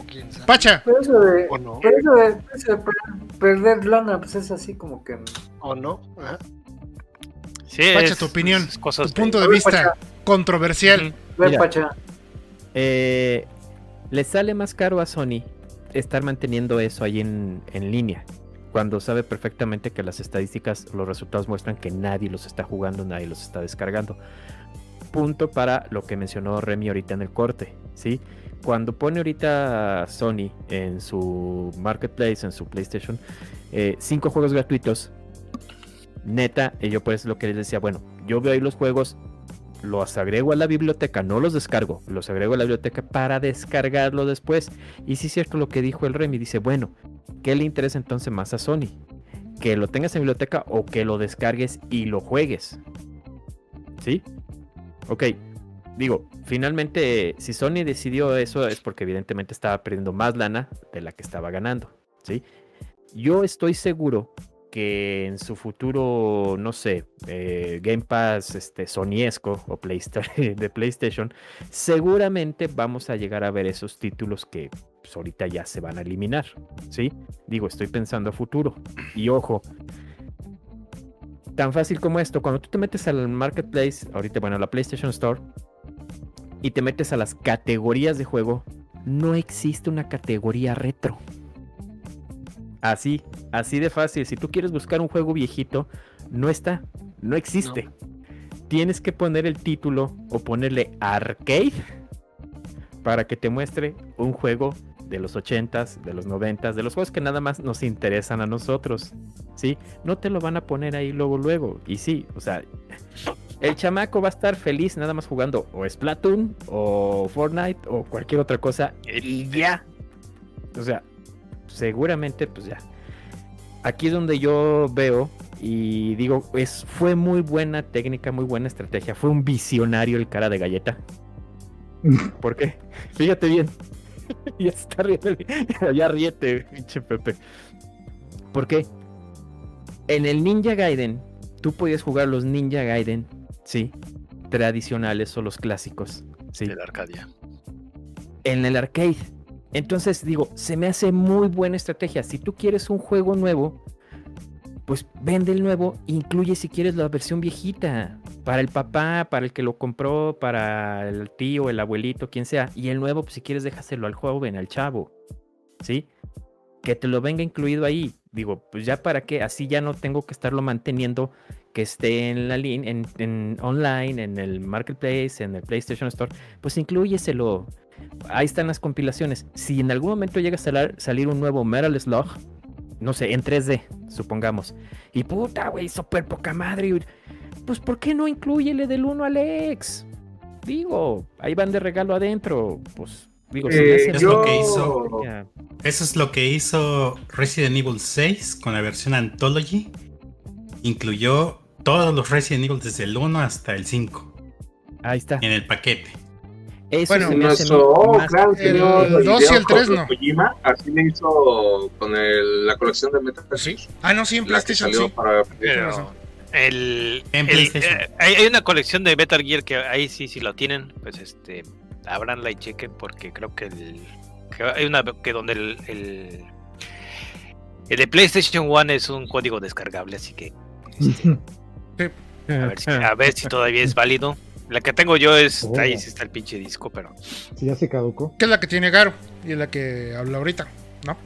Pacha, Pero eso de, O no. pero eso de, eso de per- perder lana, pues es así como que. O no. Ajá. Sí, Pacha, es- tu opinión, es cosas tu punto de ver, vista controversial. Ujú. Ve, Mira. Pacha. Eh, le sale más caro a Sony estar manteniendo eso ahí en, en línea. Cuando sabe perfectamente que las estadísticas, los resultados muestran que nadie los está jugando, nadie los está descargando. Punto para lo que mencionó Remy ahorita en el corte, ¿sí? Cuando pone ahorita Sony en su marketplace, en su PlayStation, eh, cinco juegos gratuitos, neta, yo pues lo que les decía, bueno, yo veo ahí los juegos, los agrego a la biblioteca, no los descargo, los agrego a la biblioteca para descargarlo después. Y sí es cierto lo que dijo el Remy, dice, bueno, ¿qué le interesa entonces más a Sony? que lo tengas en biblioteca o que lo descargues y lo juegues. ¿Sí? Ok, digo, finalmente, si Sony decidió eso es porque evidentemente estaba perdiendo más lana de la que estaba ganando, ¿sí? Yo estoy seguro que en su futuro, no sé, eh, Game Pass este, soniesco o PlayStation, de PlayStation, seguramente vamos a llegar a ver esos títulos que pues, ahorita ya se van a eliminar, ¿sí? Digo, estoy pensando a futuro. Y ojo, tan fácil como esto, cuando tú te metes al marketplace, ahorita, bueno, a la PlayStation Store, y te metes a las categorías de juego, no existe una categoría retro. Así, así de fácil. Si tú quieres buscar un juego viejito, no está, no existe. Tienes que poner el título o ponerle arcade para que te muestre un juego de los 80s, de los 90s, de los juegos que nada más nos interesan a nosotros. ¿Sí? No te lo van a poner ahí luego, luego. Y sí, o sea, el chamaco va a estar feliz nada más jugando o Splatoon o Fortnite o cualquier otra cosa y ya. O sea, seguramente pues ya. Aquí es donde yo veo y digo, es, fue muy buena técnica, muy buena estrategia. Fue un visionario el cara de galleta. ¿Por qué? Fíjate bien. ya está riendo. Ya ríete, pinche Pepe. ¿Por qué? En el Ninja Gaiden, tú podías jugar los Ninja Gaiden, sí, tradicionales o los clásicos, sí. De la Arcadia. En el arcade. Entonces digo, se me hace muy buena estrategia. Si tú quieres un juego nuevo, pues vende el nuevo, incluye si quieres la versión viejita, para el papá, para el que lo compró, para el tío, el abuelito, quien sea, y el nuevo, pues si quieres déjaselo al joven, al chavo, ¿sí? Que te lo venga incluido ahí. Digo, pues ya para qué, así ya no tengo que estarlo manteniendo, que esté en la línea, en, en online, en el marketplace, en el PlayStation Store, pues incluyeselo. Ahí están las compilaciones. Si en algún momento llega a salir, salir un nuevo Metal Slug, no sé, en 3D, supongamos. Y puta, güey, súper poca madre. Pues, ¿por qué no incluyele del 1 al ex? Digo, ahí van de regalo adentro. Pues, digo, me Eh, hace Es yo- lo que hizo. Ya. Eso es lo que hizo Resident Evil 6 con la versión Anthology. Incluyó todos los Resident Evil desde el 1 hasta el 5 Ahí está. en el paquete. Eso Bueno, se me hace Nuestro oh, más- gran el señor 2 y el Hideo 3 no. Kojima, así le hizo con el- la colección de Metal Gear, ¿Sí? Ah, no, sí, en la que PlayStation salió sí. para Pero el, En el- PlayStation. eh, hay, hay una colección de Metal Gear que ahí sí, si lo tienen, pues este, abranla y chequen porque creo que el que hay una que donde el, el, el de PlayStation One es un código descargable, así que este, a, ver si, a ver si todavía es válido. La que tengo yo es Oh. ahí sí está el pinche disco, pero Si ya se caducó. Que es la que tiene Garo y es la que habla ahorita, ¿no?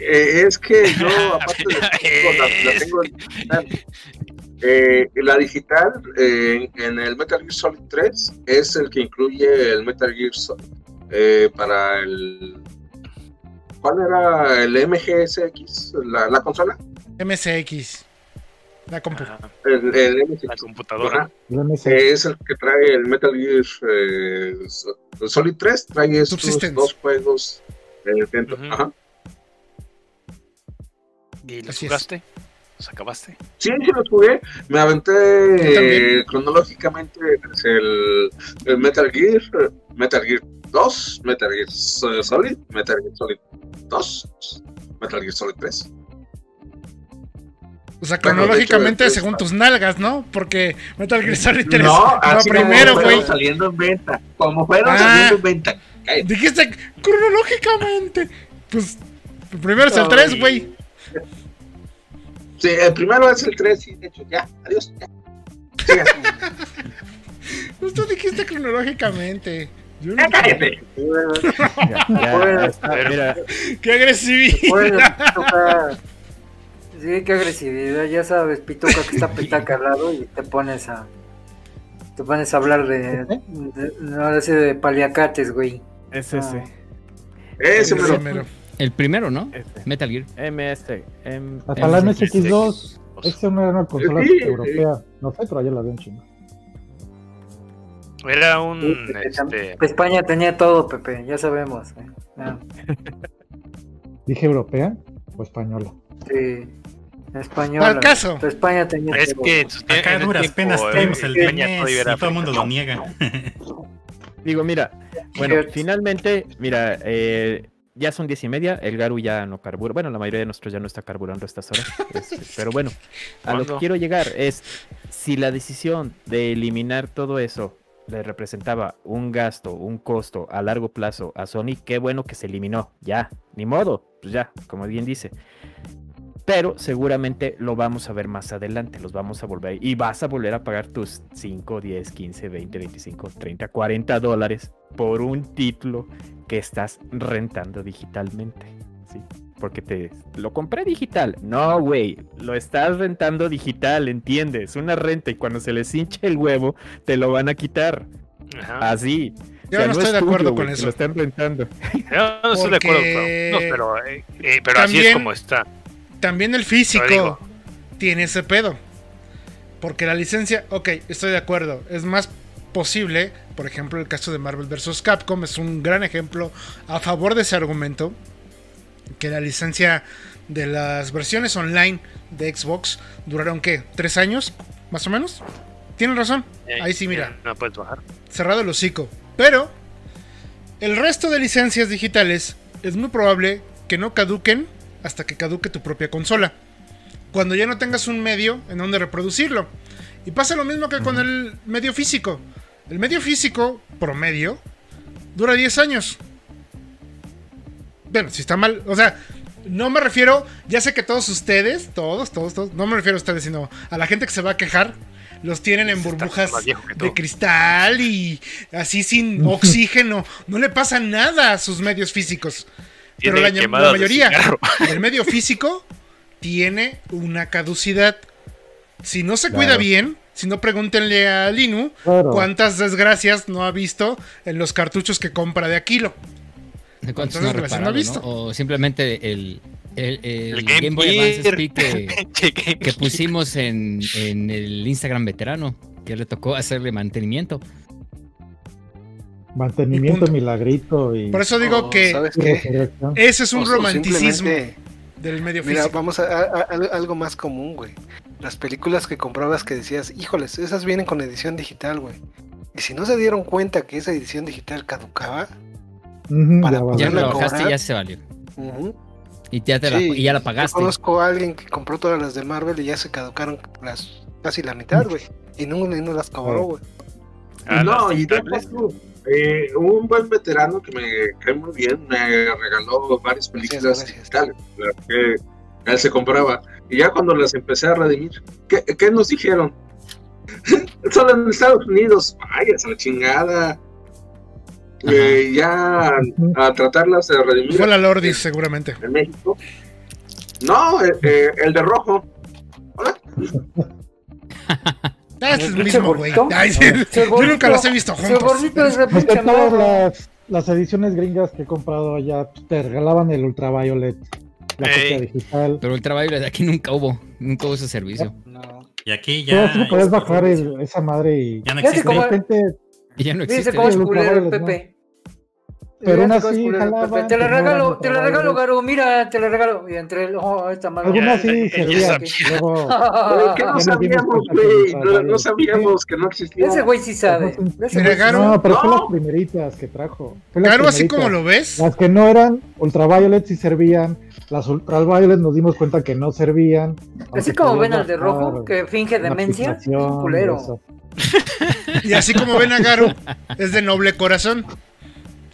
Eh, es que yo, aparte de la, la tengo en digital. Eh, la digital eh, en el Metal Gear Solid 3 es el que incluye el Metal Gear Solid eh, para el. ¿Cuál era el MGSX? ¿La, la consola? MSX. La compu. El, el la computadora. Es el que trae el Metal Gear eh, So- Solid 3, trae estos dos juegos eh, dentro. Ujú. Ajá. ¿Y los Así jugaste? ¿Los acabaste? Sí, sí los jugué. Me aventé Yo eh, cronológicamente desde el, el Metal Gear, Metal Gear 2, Metal Gear So- Solid, Metal Gear Solid 2, Metal Gear Solid 3. O sea, Bueno, cronológicamente de hecho, según tus nalgas, ¿no? Porque Metal Gear Solid 3 No, así primero, como güey. saliendo en venta. Como fueron Ah. saliendo en venta. Cállate. Dijiste cronológicamente. Pues primero es el 3, güey. Sí, el primero es el 3, sí, de hecho, ya, adiós. ya. Pues tú dijiste cronológicamente. Yo no- Ya, cállate. Ya, ya, Bueno, ya está, mira, ¡Qué agresividad! Sí, qué agresividad. Ya sabes, Pituca, que está petaca al lado y te pones a. Te pones a hablar de. de ahora sí, de paliacates, güey. es ese. Ah. Ese Sí, mero. mero. El primero, ¿no? Este. Metal Gear. MS. M- Hasta la MSX. MSX2. Esa no era una consola Sí, europea. No sé, pero allá la ven chino. Era un Sí, este, España tenía todo, Pepe, ya sabemos. eh. Ah, Dije europea o española. sí. Español. Para el caso. España tenía Es que su- Acá duras tiempo, penas eh, tenemos el España y todo el mundo lo niega. Digo, mira, bueno, finalmente, mira, eh, ya son diez y media, el Garu ya no carbura. Bueno, la mayoría de nosotros ya no está carburando a estas horas. este, pero bueno, a lo que ¿Cuándo? quiero llegar es, si la decisión de eliminar todo eso le representaba un gasto, un costo a largo plazo a Sony, qué bueno que se eliminó. Ya, ni modo, pues ya, como bien dice. Pero seguramente lo vamos a ver más adelante, los vamos a volver y vas a volver a pagar tus 5, 10, 15, 20, 25, 30, 40 dólares por un título que estás rentando digitalmente. ¿sí? Porque te lo compré digital. No, güey, lo estás rentando digital, ¿entiendes? Una renta y cuando se les hinche el huevo, te lo van a quitar. Ajá. Así. Yo O sea, no es estoy de acuerdo con eso. Lo están rentando. Yo no estoy de acuerdo, pero, no, pero, eh, eh, pero así es como está. También el físico tiene ese pedo. Porque la licencia, ok, estoy de acuerdo. Es más posible, por ejemplo, el caso de Marvel vs. Capcom es un gran ejemplo a favor de ese argumento. Que la licencia de las versiones online de Xbox duraron, ¿qué? ¿Tres años? Más o menos. Tienen razón. Ahí sí, mira. No puedes bajar. cerrado el hocico. Pero el resto de licencias digitales es muy probable que no caduquen hasta que caduque tu propia consola. Cuando ya no tengas un medio en donde reproducirlo. Y pasa lo mismo que con el medio físico. El medio físico promedio dura 10 años. Bueno, si está mal, o sea, no me refiero, ya sé que todos ustedes, todos, todos, todos, no me refiero a ustedes, sino a la gente que se va a quejar, los tienen en burbujas de cristal y así sin oxígeno. No le pasa nada a sus medios físicos. Pero la, mayoría del medio físico tiene una caducidad. Si no se cuida Claro. bien, si no pregúntenle a Linu Claro. cuántas desgracias no ha visto en los cartuchos que compra de Aquilo. ¿De cuántos Entonces, no ha visto. ¿no? O simplemente el, el, el El Game, Game Boy Advance Gear. SP que, que pusimos en, en el Instagram veterano, que le tocó hacerle mantenimiento. Mantenimiento, Y milagrito y, Por eso digo O, que ese es un O- romanticismo del medio Mira, físico. vamos a, a- a- algo más común, güey. Las películas que comprabas que decías, híjoles, esas vienen con edición digital, güey. Y si no se dieron cuenta que esa edición digital caducaba, para ya. Ya lo bajaste cobrar. y ya se valió. Y ya, te la, y ya la Yo pagaste. conozco a alguien que compró todas las de Marvel y ya se caducaron las casi la mitad, güey. Y no, y no las cobró, güey. Ah, no, y tú, eh, un buen veterano que me cae muy bien me regaló varias películas gracias. digitales las que él se compraba. Y ya cuando las empecé a redimir, ¿qué, qué nos dijeron? Solo en Estados Unidos, vaya, a la chingada. Eh, ya a tratarlas de redimir Fue la Lordis, seguramente. en México. No, eh, eh, el de rojo. Hola. Ah, es el ¿El pinche mismo, güey. Yo nunca los he visto juntos. es que pinche todas las, las ediciones gringas que he comprado allá pues, te regalaban el Ultraviolet, la copia digital. Pero Ultraviolet aquí nunca hubo. Nunca hubo ese servicio. No. Y aquí ya. sí podías bajar el- esa madre y Ya no existe. cómo- de repente Y ya no Dice existe. cómo es el culero el Pepe. Pero aún Fíjate cómo es así culero el jalaban, Pepe. Te la pues, regalo, te la regalo. Garo, mira, te la regalo. Y entre el, oh, esta madre. algunas sí sabía. Luego, que no sabíamos, güey. no sabíamos que no existía. Ese güey sí sabe. Sí Garo. no, pero fue las primeritas que trajo. Claro, así como lo ves. Las que no eran Ultraviolet sí servían. Las Ultraviolet nos dimos cuenta que no servían. Así como ven al de rojo, que finge una demencia. culero. Y así como ven a Garo, es de noble corazón.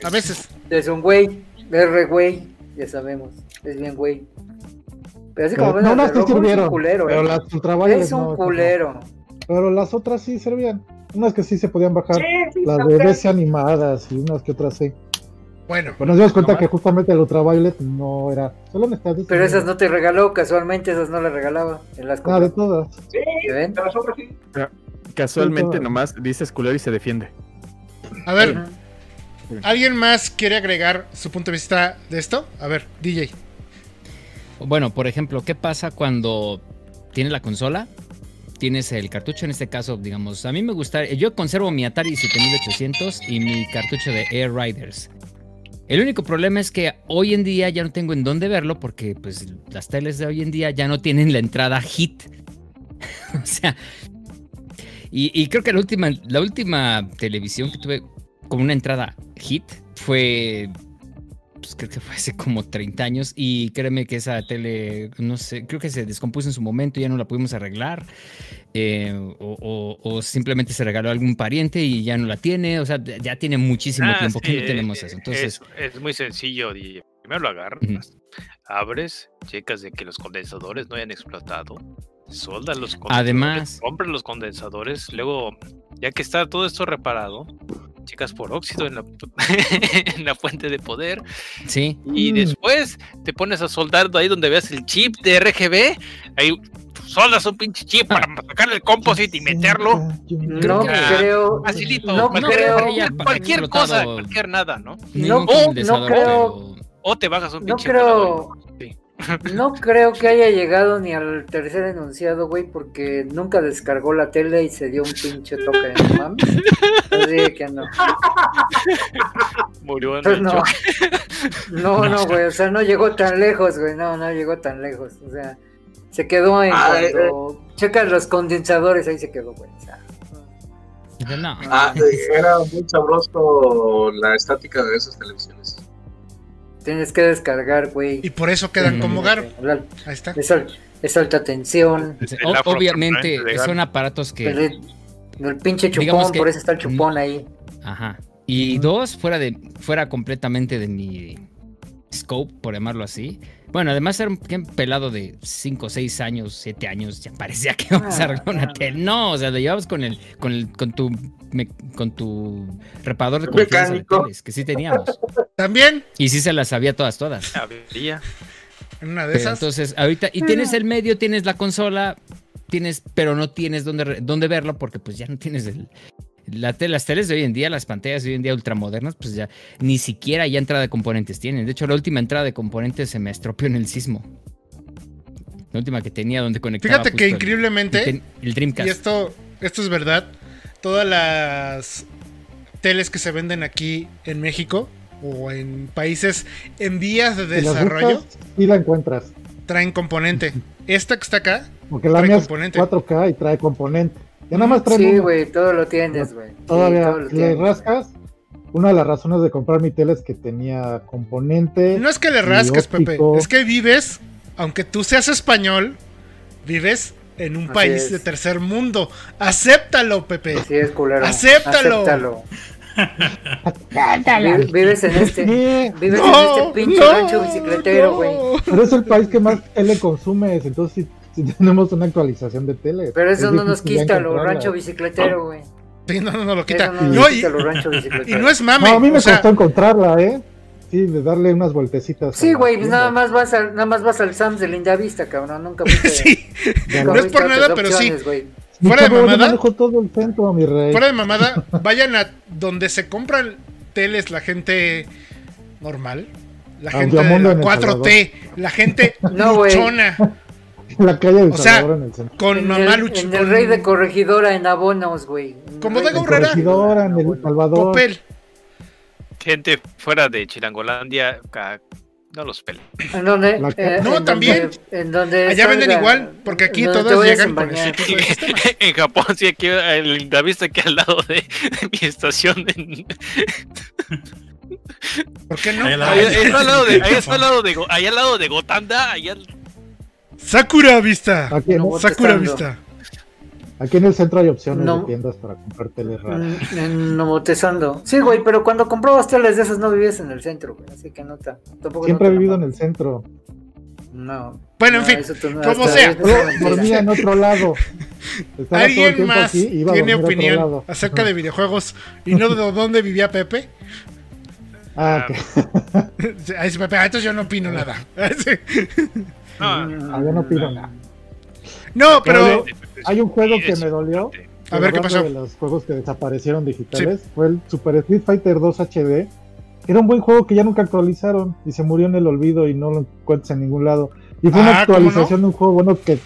A veces. Es un güey. Es re güey. Ya sabemos. Es bien güey. Pero así como Pero no rojo, es un culero, pero eh. las Es un no. culero. Pero las otras sí servían. Unas que sí se podían bajar. Sí, sí, las está de DC animadas y unas que otras sí. Bueno, Pero nos dimos cuenta No, que justamente el Ultraviolet no era. Solo en Estados Pero Unidos. esas no te regaló, casualmente esas no las regalaba. En las Nada de todas. Sí, de las otras sí. Casualmente Sí, nomás dices culero y se defiende. a ver. ¿Alguien más quiere agregar su punto de vista de esto? A ver, DJ. Bueno, por ejemplo, ¿qué pasa cuando tienes la consola? Tienes el cartucho, en este caso, digamos, a mí me gusta, yo conservo mi Atari 7800 y mi cartucho de Air Riders. El único problema es que hoy en día ya no tengo en dónde verlo porque pues las teles de hoy en día ya no tienen la entrada hit. o sea, y, creo que la última, la última televisión que tuve con una entrada hit fue pues creo que fue hace como 30 años y créeme que esa tele, no sé, creo que se descompuso en su momento ya no la pudimos arreglar eh, o, simplemente se regaló a algún pariente y ya no la tiene, o sea, ya tiene muchísimo Ah, tiempo que no tenemos eso. Entonces, es, es muy sencillo. y primero lo agarras, abres, checas de que los condensadores no hayan explotado, soldas los condensadores, Además- compras los condensadores, luego, ya que está todo esto reparado, checas por óxido en la, en la fuente de poder sí, y después te pones a soldar ahí donde veas el chip de RGB, ahí soldas un pinche chip para sacarle el composite y meterlo. No creo. Facilito, No cualquier, creo. cualquier, cosa, cualquier nada, ¿no? no condensador, creo- pero- O te bajas un No pinche emulador. creo. Sí. No creo que haya llegado ni al tercer enunciado, güey, porque nunca descargó la tele y se dio un pinche toque, no mames. Así que no. Murió en Pues el no. No, no, güey, o sea, no llegó tan lejos, güey, no, no llegó tan lejos. O sea, se quedó en Ah, cuando checas los condensadores, ahí se quedó, güey. O sea, no. Ah, eh, era muy sabroso la estática de esas televisiones. Tienes que descargar, güey. Y por eso quedan como Gar. La- Ahí está. Es, al- es alta tensión. O- afro obviamente son aparatos que El, el pinche chupón, que- por eso está el chupón ahí. Ajá. Y dos, fuera de, fuera completamente de mi scope, por llamarlo así. Bueno, además era un pelado de 5, 6 años, 7 años, ya parecía que íbamos a Ah, arreglar una ah. tele. No, o sea, lo llevabas con el, con el, con tu me- con tu reparador de confianza de teles, que sí teníamos. También, Y sí se las sabía todas, todas. Habría. en una de Pero esas. entonces, ahorita, y tienes el medio, tienes la consola, tienes, pero no tienes dónde, dónde verlo porque pues ya no tienes el, la te- las teles de hoy en día, las pantallas de hoy en día ultramodernas, pues ya ni siquiera ya entrada de componentes tienen. De hecho, la última entrada de componentes se me estropeó en el sismo. La última que tenía donde conectaba Fíjate que increíblemente, el, Dreamcast. y esto, esto es verdad, todas las teles que se venden aquí en México o en países en vías de desarrollo sí la encuentras. traen componente. Esta que está acá, Porque la Trae mía es componente. 4K y trae componente. Ya nada más trae Sí, güey, todo lo tienes, güey. Sí, Todavía todo lo le tienes. rascas. Una de las razones de comprar mi tele es que tenía componente. no es que le rasques, Pepe, es que vives, aunque tú seas español, vives en un Así país es. de tercer mundo. Acéptalo, Pepe. Sí, es culero. Acéptalo. Acéptalo. Vi- Vives en este. Sí, Vives No, en este pinche no, rancho bicicletero, no. güey. pero es el país que más tele consumes. Entonces sí, tenemos una actualización de tele. Pero eso Es no nos quita lo rancho bicicletero, güey. Sí, no, no, no lo quita. Eso no No, nos y, quita lo rancho y no es mame. No, a mí me o sea, costó encontrarla, ¿eh? Sí, de darle unas vueltecitas. Sí, güey, pues nada más vas al, nada más vas al Sams de Linda Vista, cabrón. Nunca fuiste. sí, nunca no es por nada, pero sí. opciones, fuera de mamada. todo el centro, mi rey. fuera de mamada, vayan a donde se compran teles la gente normal. La A gente de la en El 4T, la gente No, güey. luchona, la calle del O sea, Salvador en el centro. con mamá en el rey de corregidora en abonos, güey. Como de Herrera. Corregidora, en el. Salvador. papel. Gente fuera de Chilangolandia, no los pelan. En donde, eh, No, en también. donde- en donde Allá venden salga- igual, porque aquí todos llegan con ese tipo de sistema. en Japón, sí, aquí el la vista que al lado de, de mi estación. en- ¿Por qué no? Ahí al lado. ahí, ahí está al lado de, ahí está al lado de, ahí al lado de Gotanda, allá Sakura Vista. Aquí, No, Sakura. Vista. aquí en el centro hay opciones No. de tiendas para comprar teles raras. En, Nomotezando. Sí, güey, pero cuando comprabas teles de esas no vivías en el centro, güey. Así que no ta- tampoco. Siempre no he vivido en el centro. No. Bueno, en No, fin, como sea. Dormía en otro lado. Estaba todo el ¿Alguien más aquí, iba a tiene opinión acerca de videojuegos y no de dónde vivía Pepe? Ah, ok. Ahí sí, Pepe, ah, entonces yo no opino nada. No, Ah, yo no pido nada. No, pero Hay un juego que me dolió. A ver, ¿qué pasó? De los juegos que desaparecieron digitales. Fue el Super Street Fighter 2 HD. Era un buen juego que ya nunca actualizaron y se murió en el olvido y no lo encuentras en ningún lado. Y fue una Ah, ¿cómo actualización de un juego bueno que,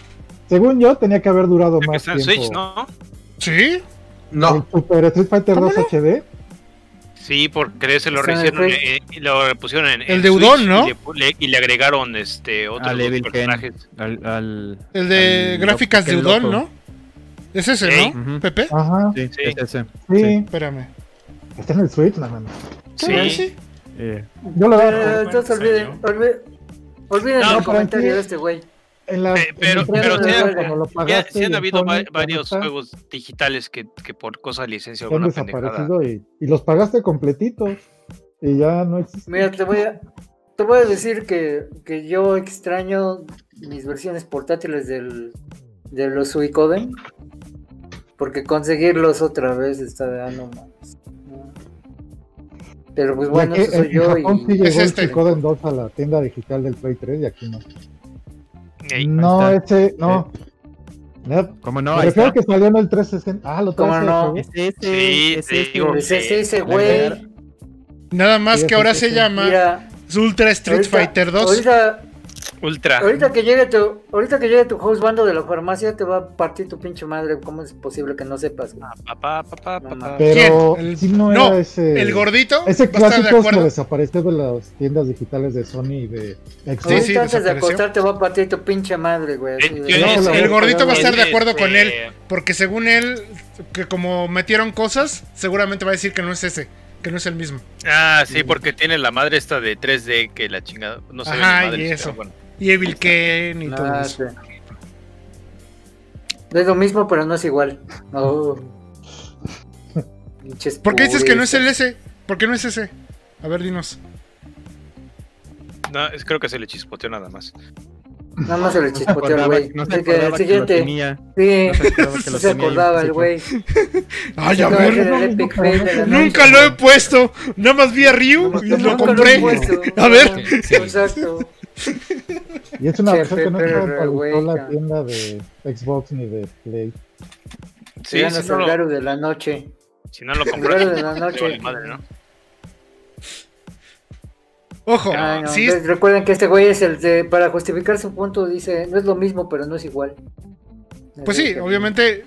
según yo, tenía que haber durado más tiempo. Switch, ¿no? sí. El No, Super Street Fighter ¿Cómo 2 HD. Sí, porque se lo Está en el rehicieron eh, y lo pusieron en El en de Switch Udon, ¿no? Y le, le- y le agregaron este otros Al dos personajes. Al, al- El de al gráficas de loco, Udon, loco. ¿no? Es ese. ¿no? Ujú. Pepe. Ajá, Sí, Sí. es ese. sí. Espérame. Está en el Switch, no mames. Sí. Sí. Eh, Yo lo veo. entonces olviden, olviden, olviden No, el comentario de este güey. En la, Eh, pero- en pero sí han- cuando lo Ya, pagaste sí han y habido Sony, varios está, juegos digitales que, que por cosa de licencia han desaparecido y, y los pagaste completitos y ya no existen. Mira, te voy a, te voy a decir que, que yo extraño mis versiones portátiles del, de los Suicoden. Porque conseguirlos otra vez está de ah, no mames. Pero pues bueno, aquí eso soy yo Japón sí y. llegó Es el este. Suicoden 2 a la tienda digital del Play 3 y aquí no. Ey, no, ese, no. No, ¿Cómo no? refiero está. que salió en el 360. Ah, lo ¿Cómo traes no? ese? Es ese, Sí, es te este. digo. Es ese, güey. Nada más Sí, que ahora se llama Mira, Ultra Street ahorita- Fighter 2. Ahorita, Ultra. ahorita que llegue tu, ahorita que llegue tu host bando de la farmacia te va a partir tu pinche madre. ¿Cómo es posible que no sepas? güey? Papá, papá, No papá. Pero ¿Quién? El- sí no, no, era ese. El gordito Ese va a estar de clásico se acuerdo. desapareció de las tiendas digitales de Sony y de Xbox. Sí, Ahorita sí, antes de desapareció. acostar te va a partir tu pinche madre, güey. así de- No, el gordito va a estar de Este, acuerdo con él. Porque según él, que como metieron cosas, seguramente va a decir que no es ese, que no es el mismo. Ah, sí, porque tiene la madre esta de 3D que la chingada. No se ve Ajá, ni madre, y eso. bueno. Y Evil Ken y todo eso. sí. Es lo mismo, pero no es igual. No. ¿Por qué dices que no es el ese? ¿Por qué no es ese? A ver, dinos. No, es, creo que se le chispoteó nada más. Nada más se le se chispoteó al güey. no se acordaba el que lo siguiente. tenía. Sí, No se acordaba que sí lo se tenía acordaba ahí, el güey. Ay, a ver. el Nunca lo he puesto. Nada más vi a Ryu y lo compré. puesto. A ver. Sí, sí. Exacto. Y es una versión que no güey, la tienda de Xbox ni de Play. Sí, Ganas si no, el lo, Garu de la noche. si no lo El compras, Garu de la noche. madre, ¿no? Ojo, Ay, no, sí, entonces recuerden que este güey es el de. Para justificar su punto, dice: No es lo mismo, pero no es igual. pues sí, obviamente,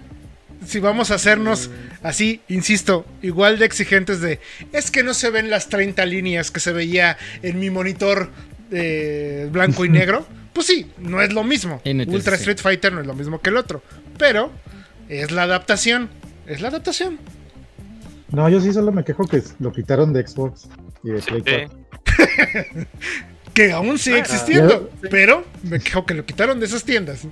si vamos a hacernos así, insisto, igual de exigentes de, es que no se ven las 30 líneas que se veía en mi monitor eh, blanco y negro, pues sí, no es lo mismo. Ultra sí. Street Fighter no es lo mismo que el otro, pero es la adaptación, es la adaptación. No, yo sí solo me quejo que lo quitaron de Xbox y de Sí, Play 4. Que aún sigue Ah, existiendo, pero me quejo que lo quitaron de esas tiendas.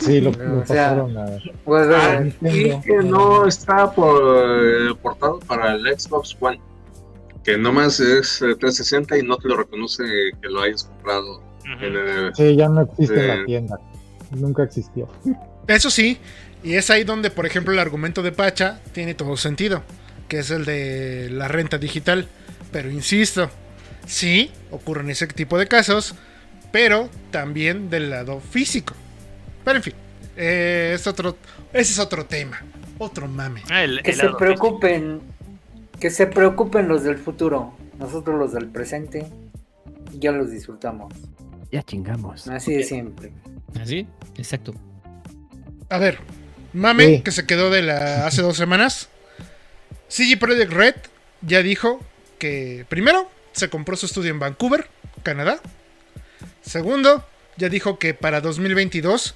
Sí, lo, O lo sea, pasaron a, Pues, a eh, Nintendo. Y que no está por, eh, portado para el Xbox One. Que nomás es eh, 360 y no te lo reconoce que lo hayas comprado Ujú. en el. Sí, ya no existe en Eh. la tienda. Nunca existió. Eso sí, y es ahí donde, por ejemplo, el argumento de Pacha tiene todo sentido, que es el de la renta digital. Pero insisto, sí, ocurren ese tipo de casos, pero también del lado físico. Pero en fin, eh, es otro, ese es otro tema, otro mame. Ah, el- que se preocupen. Que se preocupen los del futuro. Nosotros los del presente. Ya los disfrutamos. Ya chingamos. Así de siempre. ¿Así? Exacto. A ver, mame, Sí. que se quedó de la hace dos semanas. CG Project Red ya dijo que primero se compró su estudio en Vancouver, Canadá. Segundo, ya dijo que para 2022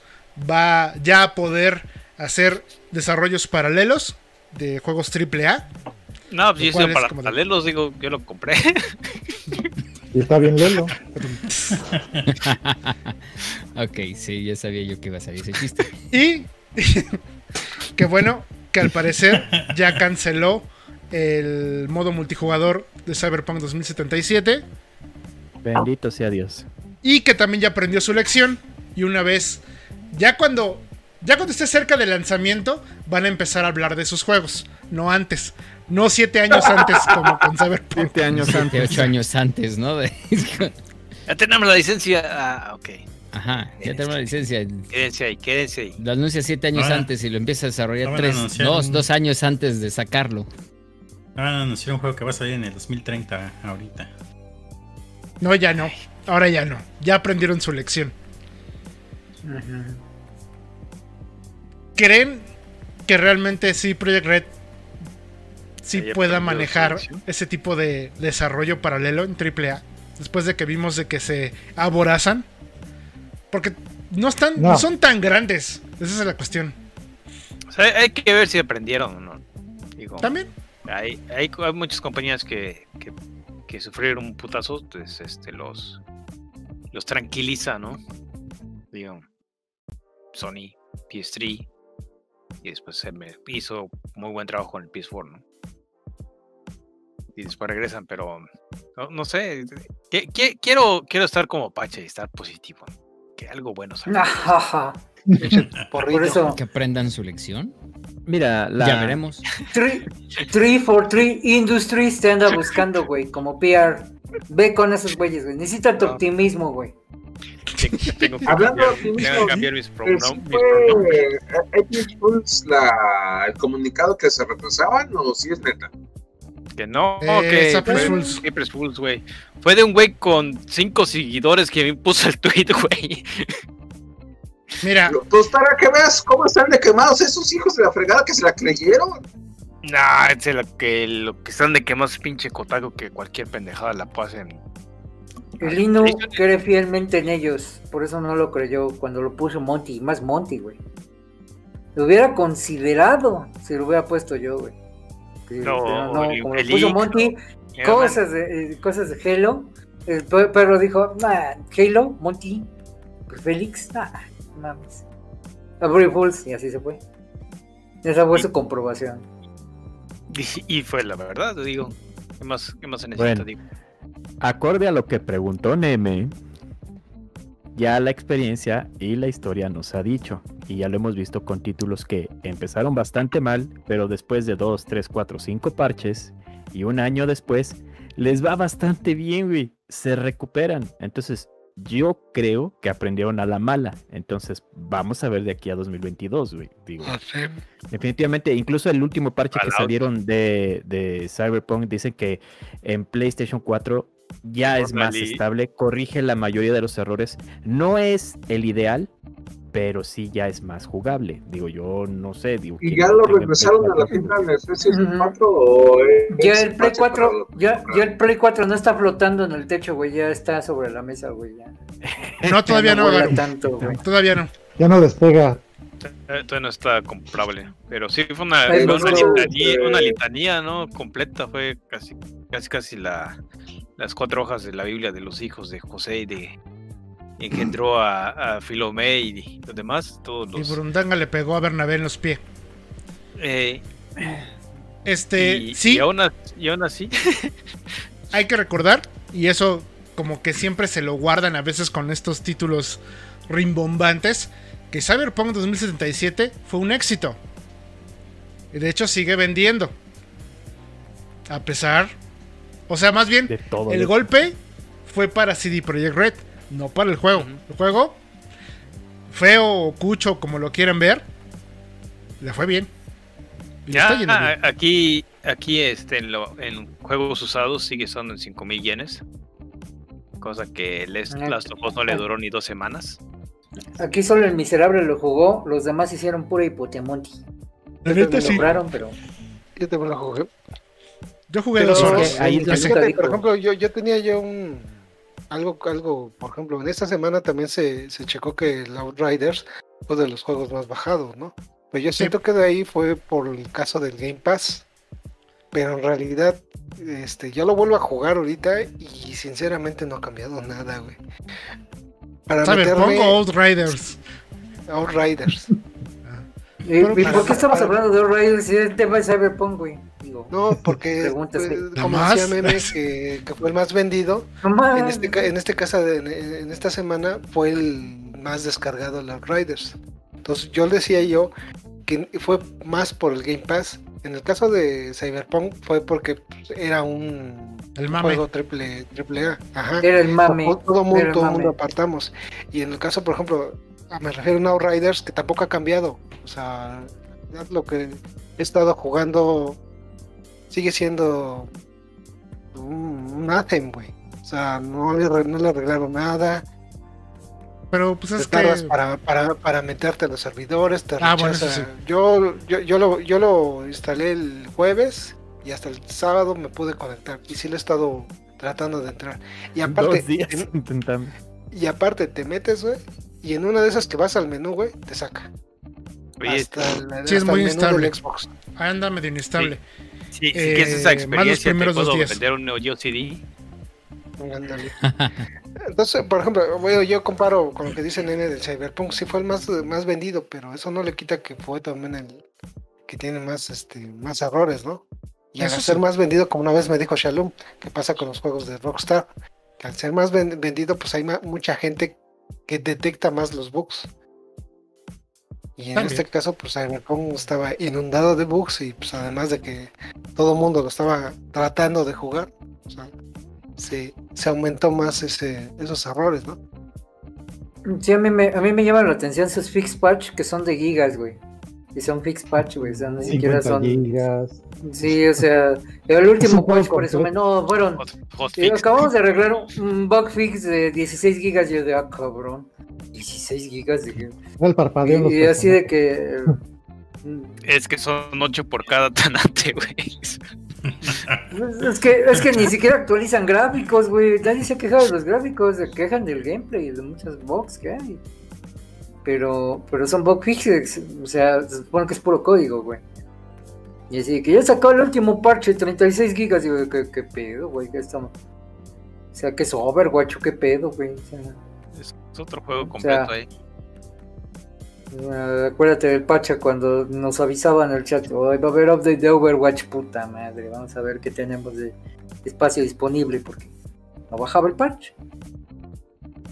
va ya a poder hacer desarrollos paralelos de juegos AAA. No, pues yo para como de- paralelos, digo, yo lo compré. Y está bien Lelo. ok, sí, ya sabía yo que iba a salir ese chiste. Y que bueno, que al parecer ya canceló el modo multijugador de Cyberpunk 2077. Bendito sea Dios. Y que también ya aprendió su lección. Y una vez, ya cuando, ya cuando esté cerca del lanzamiento, van a empezar a hablar de sus juegos. No antes. No siete años antes como con Cyberpunk. Siete años Siete, antes. ocho años antes, ¿no? Ya tenemos la licencia. Ah, ok. Ajá, ya tenemos la licencia. Quédense ahí, quédense ahí. Lo anuncia siete años Ahora- antes y lo empieza a desarrollar tres, dos, dos años antes de sacarlo. Van a anunciar un juego que va a salir en el 2030 ahorita. No, ya no. Ahora ya no. Ya aprendieron su lección. ¿Creen que realmente sí Project Red sí pueda manejar ese tipo de desarrollo paralelo en AAA. Después de que vimos de que se aborazan. Porque no están, no. No. son tan grandes. Esa es la cuestión. O sea, hay que ver si aprendieron o no. Digo, También. Hay, hay, hay muchas compañías que, que, que sufrieron un putazo, pues este los, los tranquiliza, ¿no? Digo, Sony, PS3, y después se me hizo muy buen trabajo con el PS4, ¿no? Y después regresan, pero no, no sé. que- que- quiero, quiero estar como Pache y estar positivo. Que algo bueno salga. Por eso, Que aprendan su lección. Mira, la, Ya veremos. 343 Industries te anda buscando, güey, como PR. Ve con esos güeyes, güey. Necesita tu No. optimismo, güey. Tengo que- Hablando cambiar, cambiar mis pronombres. ¿sí la, el comunicado que se retrasaban o si es neta? Que no, Eh, que fue-. Fue de un güey con cinco seguidores que me puso el tweet, güey. Mira, Pues para que veas cómo están de quemados esos hijos de la fregada que se la creyeron. Nah, es lo que, lo que están de que más pinche Kotaku que cualquier pendejada la pasen. El Inu cree fielmente en ellos. Por eso no lo creyó cuando lo puso Monty. y Más Monty, güey. Lo hubiera considerado si lo hubiera puesto yo, güey. No, no, como lo puso Monty, cosas de, eh, cosas de Halo. El pe- perro dijo, nah, Halo, Monty, pues Félix, nah, mames. April Fools, y así se fue. Esa fue su comprobación. Y, y fue la verdad, te digo. ¿Qué más, qué más se necesita? Bueno. digo? acorde a lo que preguntó Neme, ya la experiencia y la historia nos ha dicho, y ya lo hemos visto con títulos que empezaron bastante mal, pero después de 2, 3, 4, 5 parches y un año después, les va bastante bien, güey, se recuperan. Entonces, yo creo que aprendieron a la mala. Entonces, vamos a ver de aquí a 2022, güey. Digo, sé. Definitivamente, incluso el último parche que salieron de, de Cyberpunk dicen que en PlayStation 4 ya es más estable, corrige la mayoría de los errores. No es el ideal, pero sí ya es más jugable. Digo, yo no sé. Digo, ¿Y ya lo regresaron Play a la 4, tienda en el PlayStation Ujú. 4 o es Ya el Play parche para 4, lo- ya, ya el Play 4 no está flotando en el techo, güey, ya está sobre la mesa, güey. Ya, no, todavía no. Todavía no. Ya no despega. Eh, Todavía no está comprable. Pero sí fue una, Ay, fue no, una, litanía, eh. una litanía, ¿no? Completa. Fue casi, casi, casi la, las cuatro hojas de la Biblia de los hijos de José y de engendró a, a Filomé y los demás. Todos Y los. Burundanga le pegó a Bernabé en los pies. eh, Este, y, sí, y aún, as- y aún así. hay que recordar, y eso como que siempre se lo guardan a veces con estos títulos rimbombantes, que Cyberpunk 2077 fue un éxito. Y de hecho sigue vendiendo. A pesar... O sea, más bien, De todo. el de- golpe fue para CD Projekt Red, no para el juego. Ujú. El juego, feo o cucho, como lo quieran ver, le fue bien. Le Ya, está yendo bien. aquí, aquí este, en, lo- en juegos usados sigue estando en 5000 yenes. Cosa que les, Ah, Last of Us no le ah. duró ni dos semanas. Aquí solo el miserable lo jugó, los demás hicieron pura hipotemonti. La neta Lo sí. lograron, pero Yo también lo jugué. Yo jugué Pero dos horas. ahí Fíjate, por ejemplo, yo, yo tenía yo un algo, algo, por ejemplo, en esta semana también se, se checó que el Outriders fue de los juegos más bajados, ¿no? Pero yo siento que de ahí fue por el caso del Game Pass. Pero en realidad, este, yo lo vuelvo a jugar ahorita y sinceramente no ha cambiado nada, güey. Para meterme o Outriders. Outriders. ¿Y, Pero y para- por qué estamos para- hablando de Riders si es el tema de Cyberpunk, güey? Digo, No, porque pues, como decía Meme que, que fue el más vendido, no. En este, en este caso, de- en, en esta semana, fue el más descargado los Riders. Entonces yo decía yo que fue más por el Game Pass. En el caso de Cyberpunk fue porque pues, era un El mame. juego triple, triple A. Ajá. Era el mame. Todo, todo mundo, todo mame. mundo apartamos. Y en el caso, por ejemplo, me refiero a un Outriders que tampoco ha cambiado. O sea, lo que he estado jugando sigue siendo un, un Anthem, güey. O sea, no le, no le arreglaron nada. Pero pues Te es que. para, para, para meterte a los servidores, te Ah, bueno, sí. yo, yo, yo, lo, yo lo instalé el jueves Y hasta el sábado me pude conectar. Y sí lo he estado tratando de entrar. Y aparte, Dos días en- intentando. y aparte te metes, güey. Y en una de esas que vas al menú, güey, te saca. Oye, hasta el, Sí, es hasta muy el menú instable. Xbox. Anda medio inestable. si, si eh, quieres esa más los experiencia, te primeros dos puedo días. vender un Neo Geo CD. Entonces, por ejemplo, bueno, yo comparo con lo que dice Nene del Cyberpunk, sí fue el más, más vendido, pero eso no le quita que fue también el que tiene más, este, más errores, ¿no? Y al Eso ser sí. más vendido, como una vez me dijo Shalom, que pasa con los juegos de Rockstar, que al ser más ven- vendido, pues hay ma- mucha gente que detecta más los bugs. Y en También. este caso, pues Cyberpunk estaba inundado de bugs y pues además de que todo el mundo lo estaba tratando de jugar, o sea, se, se aumentó más ese, esos errores, ¿no? Sí, a mí, me, a mí me llama la atención sus fix patch que son de gigas, güey. Y son fix patch, güey. O sea, ni siquiera 50 son. gigas. Sí, o sea, el último un juego patch presume. No, fueron. Hot, hot fix. acabamos de arreglar un, bug fix de 16 gigas. Yo de, ah, cabrón. 16 gigas. de- el parpadeo. Y, y así de que. Es que son 8 por cada tanate, güey. Pues Es que, es que ni siquiera actualizan gráficos, güey. Nadie se queja de los gráficos, se quejan del gameplay y de muchas bugs que hay. Pero, pero son bug fixes, o sea, se supone que es puro código, güey. Y así que ya sacó el último parche, 36 gigas, digo, ¿qué, qué pedo, güey? ¿Qué estamos? O sea, que es Overwatch, ¿o ¿qué pedo, güey? O sea, Es, otro juego O completo sea, ahí. Ah, acuérdate del Pacha cuando nos avisaban en el chat, hoy va a haber update de Overwatch, puta madre, vamos a ver qué tenemos de espacio disponible porque no bajaba el parche.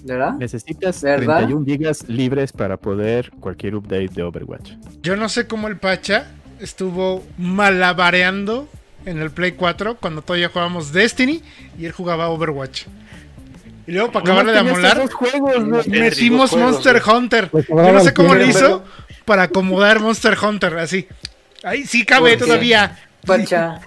¿Verdad? Necesitas ¿Verdad? 31 gigas libres para poder cualquier update de Overwatch. Yo no sé cómo el Pacha estuvo malabareando en el Play 4 cuando todavía jugábamos Destiny y él jugaba Overwatch. Y luego para acabarle de amolar, juegos, metimos juegos, Monster Hunter. Le Yo no sé cómo lo hizo para acomodar Monster Hunter así. Ahí sí cabe todavía. Pacha,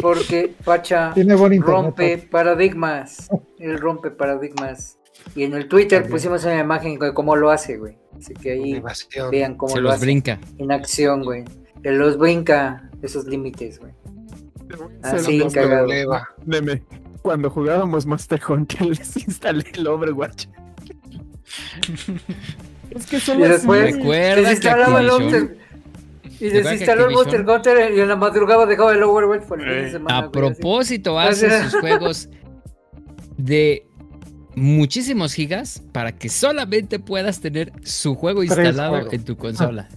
porque Pacha Tiene rompe paradigmas. Él rompe paradigmas. Y en el Twitter pusimos una imagen de cómo lo hace, güey. Así que ahí vean cómo Se lo los hace. brinca. En acción, güey. Él los brinca esos límites, güey. Así, cagado. Meme. Cuando jugábamos Monster Hunter les instalé el Overwatch. es que Y son así. después desinstalaba el Monster- Y desinstaló el Monster Hunter y en la madrugada dejaba el Overwatch por el fin de Eh, semana. A güey, así. propósito, hace sus juegos de muchísimos gigas para que solamente puedas tener su juego Tres instalado juegos. en tu consola.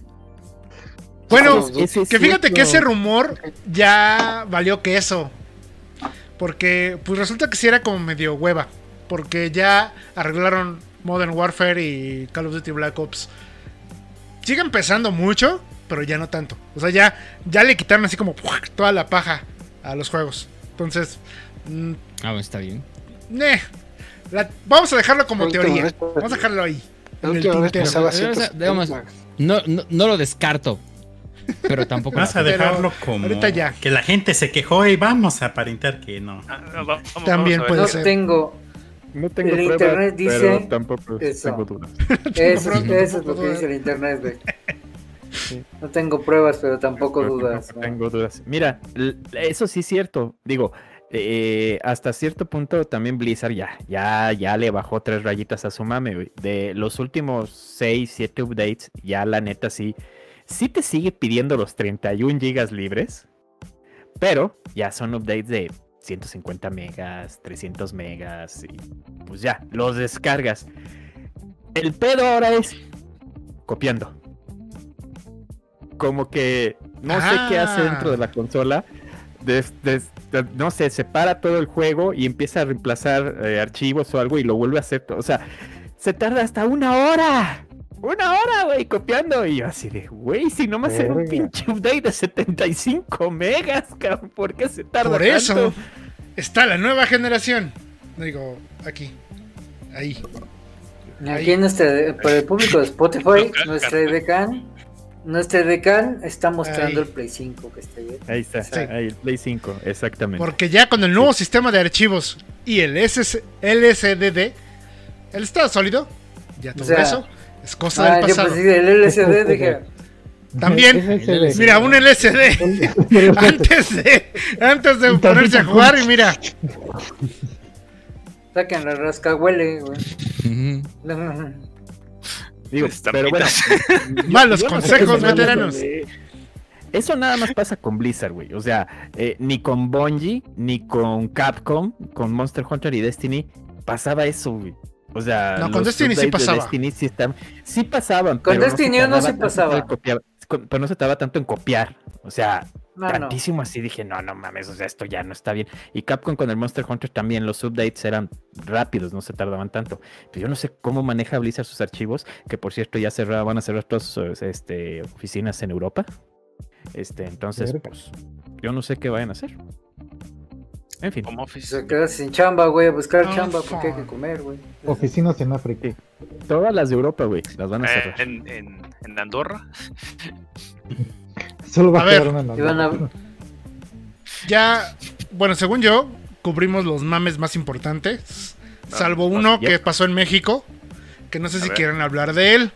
Bueno, Ese que fíjate cierto. que ese rumor ya valió queso. Porque pues resulta que sí era como medio hueva. Porque ya arreglaron Modern Warfare y Call of Duty Black Ops. Siguen pesando mucho, pero ya no tanto. O sea, ya, ya le quitaron así como toda la paja a los juegos. Entonces, mm, Ah, bueno, está bien. eh, la- vamos a dejarlo como última teoría. vez- Vamos a dejarlo ahí. La en el última vez tintero. pesaba O sea, 170. digamos, No, no, no lo descarto, pero tampoco. Vas a Pero dejarlo como ahorita ya. que la gente se quejó y vamos a aparentar que no. Ah, vamos- También puede No ser. tengo. No tengo El pruebas, internet dice pero tampoco eso. tengo dudas. Eso, es lo que dice el internet, güey. No tengo pruebas, pero tampoco Pero dudas. tampoco ¿no? Tengo dudas. Mira, eso sí es cierto. Digo, eh, hasta cierto punto también Blizzard ya, ya, ya le bajó tres rayitas a su mame. güey. De los últimos 6, 7 updates, ya la neta sí, sí te sigue pidiendo los 31 gigas libres, pero ya son updates de 150 megas, 300 megas y pues ya, los descargas. El pedo ahora es copiando. Como que no sé qué hace dentro de la consola. des- des- de- no sé, separa todo el juego y empieza a reemplazar eh, archivos o algo y lo vuelve a hacer. O sea, se tarda hasta una hora. Una hora, güey, copiando. Y yo así de, güey, si nomás era un Verga. pinche update de 75 megas, cabrón, ¿por qué se tarda Por eso tanto? está la nueva generación. Digo, aquí. Ahí. Aquí en nuestra, para el público de Spotify, nuestra decan, nuestra decan está mostrando Ahí. el Play 5 que está ahí. Ahí está, Sí. ahí, el Play 5, exactamente. Porque ya con el nuevo sistema de archivos y el SS LSDD, el estado sólido, ya todo O sea, eso es cosa Ah, del yo pasado. pues sí, el LCD dije, También. Mira, un LCD. antes de, antes de ponerse a jugar y mira. Saquen la rascahuele, güey. Digo, Están pero bueno. Malos consejos, veteranos. Eso nada más pasa con Blizzard, güey. O sea, eh, ni con Bungie, ni con Capcom, con Monster Hunter y Destiny pasaba eso, güey. O sea, No, con Destiny sí de pasaba. Destiny sí, están- sí pasaban. Con pero Destiny se no tanto pasaba. en copiar- con- pero no se tardaba tanto en copiar. O sea, No, no. tantísimo así dije, no, no mames, o sea, esto ya no está bien. Y Capcom con el Monster Hunter también, los updates eran rápidos, no se tardaban tanto. Pero yo no sé cómo maneja Blizzard sus archivos, que por cierto ya cerra- van a cerrar todas sus este, oficinas en Europa. Este, entonces, pues, yo no sé qué vayan a hacer. En fin, Home office. Se queda sin chamba, güey, a buscar Oh, chamba porque hay que comer, güey. Oficinas en África. todas las de Europa, güey, las van a Eh, cerrar. en, en, en Andorra. Solo va A a, ver, quedar una Y van a- nada. Ya, bueno, según yo, cubrimos los mames más importantes. Salvo no, uno que pasó en México. Que no sé A si ver. quieren hablar de él.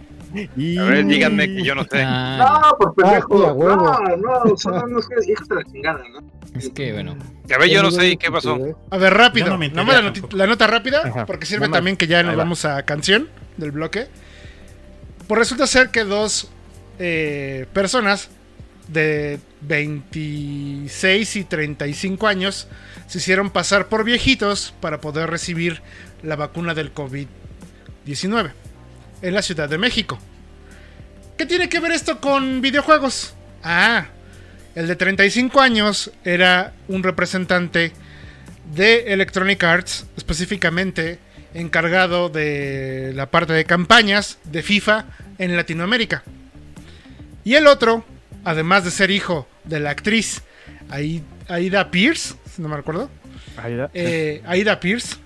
Y... A ver, díganme que yo no sé. Ah, No, por pendejo. sí, a huevo. no, no, son unos hijos de la chingada, ¿no? es que bueno. A ver, yo no sé qué pasó. A ver, rápido. No me la, la nota rápida, Ajá. porque sirve más. también que ya nos vamos a canción del bloque. Pues resulta ser que dos eh, personas de 26 y 35 años se hicieron pasar por viejitos para poder recibir la vacuna del COVID-19 en la Ciudad de México. ¿Qué tiene que ver esto con videojuegos? Ah, el de 35 años era un representante de Electronic Arts, específicamente encargado de la parte de campañas de FIFA en Latinoamérica. Y el otro, además de ser hijo de la actriz Ai- Aida Pierce, si no me recuerdo, Ahí da. eh, Aida Pierce,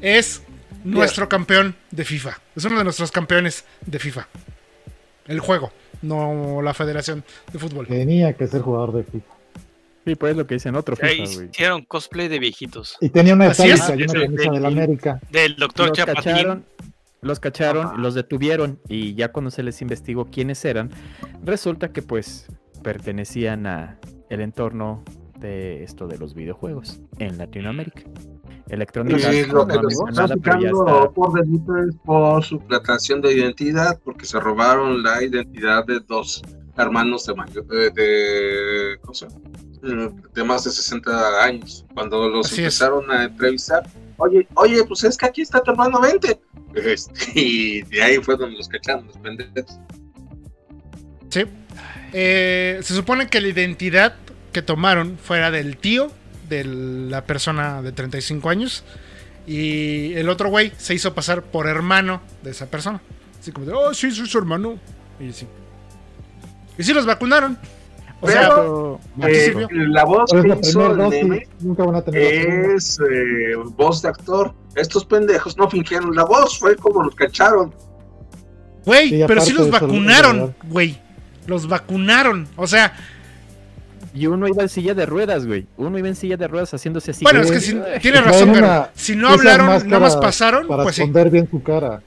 es nuestro campeón de FIFA. Es uno de nuestros campeones de FIFA. El juego, no la Federación de Fútbol. Tenía que ser jugador de FIFA. Sí, pues lo que dicen otro FIFA, güey. hicieron cosplay de viejitos. Y tenía una Así es. y una camisa del sí. América. Del doctor Chapatín. Los cacharon, los detuvieron y ya cuando se les investigó quiénes eran, resulta que pues pertenecían a el entorno de esto de los videojuegos en Latinoamérica. No pero ya aplicando por delito es por suplantación de identidad, porque se robaron la identidad de dos hermanos de mayor, de, de, ¿cómo se llama? Mm, de más de 60 años. Cuando los Así es. empezaron a entrevistar, oye, oye, pues es que aquí está tu hermano, vente. Este, y de ahí fue donde los cacharon, los pendejos. Sí. Eh, se supone que la identidad que tomaron fuera del tío de la persona de 35 años. Y el otro güey se hizo pasar por hermano de esa persona. Así como de, oh, sí, soy su hermano. Y sí. Y sí los vacunaron. O sea, Pero, eh, la voz que la hizo primera el dosis. meme Nunca van a tener es eh, voz de actor. Estos pendejos no fingieron la voz, fue como los cacharon. Güey, Sí, pero sí los vacunaron, güey. Los vacunaron. O sea, Y uno iba en silla de ruedas, güey. Uno iba en silla de ruedas haciéndose así. bueno, es que si, Traen razón, pero si no hablaron, nada más pasaron, Para pues sí. esconder bien su cara.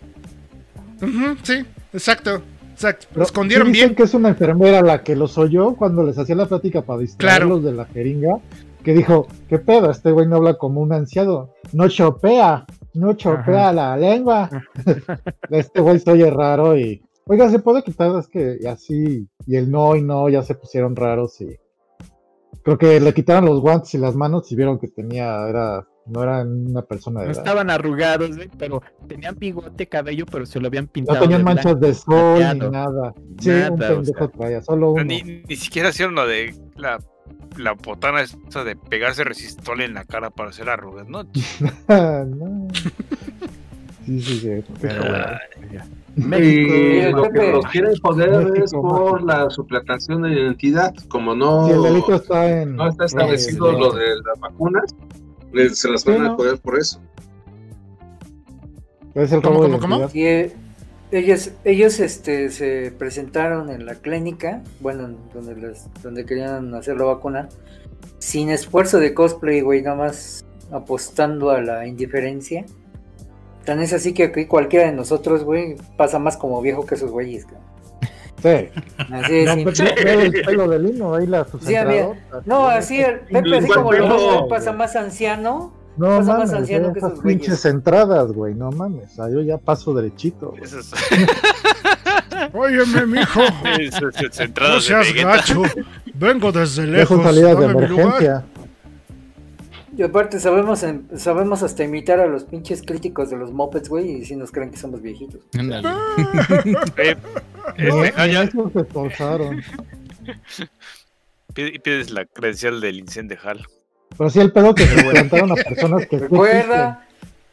Sí, exacto. Exacto. Lo escondieron sí dicen bien. que es una enfermera la que los oyó cuando les hacía la plática para distraerlos de la jeringa. Que dijo, ¿qué pedo? Este güey no habla como un anciano. No chopea, no chopea la lengua. este güey se oye raro y... Oiga, ¿se puede quitar? Es que y así, y el no y no ya se pusieron raros y... Creo que le quitaron los guantes y las manos y vieron que tenía, era, no era una persona de No edad. estaban arrugados, güey, pero tenían bigote, cabello, pero se lo habían No pintado. tenían de manchas blanco. de sol ni nada. Sí, Nada, un o pendejo sea. traía, solo uno. Ni, ni siquiera hicieron lo de la, la botana esa de pegarse resistol en la cara para hacer arrugas, ¿no? No. Sí, sí, sí. Ya. Y México. lo que los quieren México, es por la suplantación de identidad. Como no, Si el delito está en. no está establecido en- lo de las vacunas, les- se las van Sí, a ¿no? joder por eso. Es el ¿Cómo, cómo, cómo? Y eh, ellos, ellos este, se presentaron en la clínica, bueno, en donde, les, donde querían hacer la vacuna, sin esfuerzo de cosplay, güey, nada más apostando a la indiferencia. Tan es así que aquí cualquiera de nosotros, güey, pasa más como viejo que esos güeyes. cabrón. Sí. Así es. No, pues, el pelo de lino, ahí la sí, No, así, el Pepe, así como lo pasa más anciano. No pasa mames, más anciano que esos pinches entradas, güey, no mames. yo ya paso derechito. Es... Óyeme, mijo. no seas gacho. Vengo desde lejos. Dejo salidas de emergencia. Y aparte sabemos sabemos hasta imitar a los pinches críticos de los mopeds, güey, y si nos creen que somos viejitos. Ándale. eh, ah, ya. se esforzaron. Pides la credencial del incendio Hall. Pero sí el pedo que se levantaron a personas que Recuerda,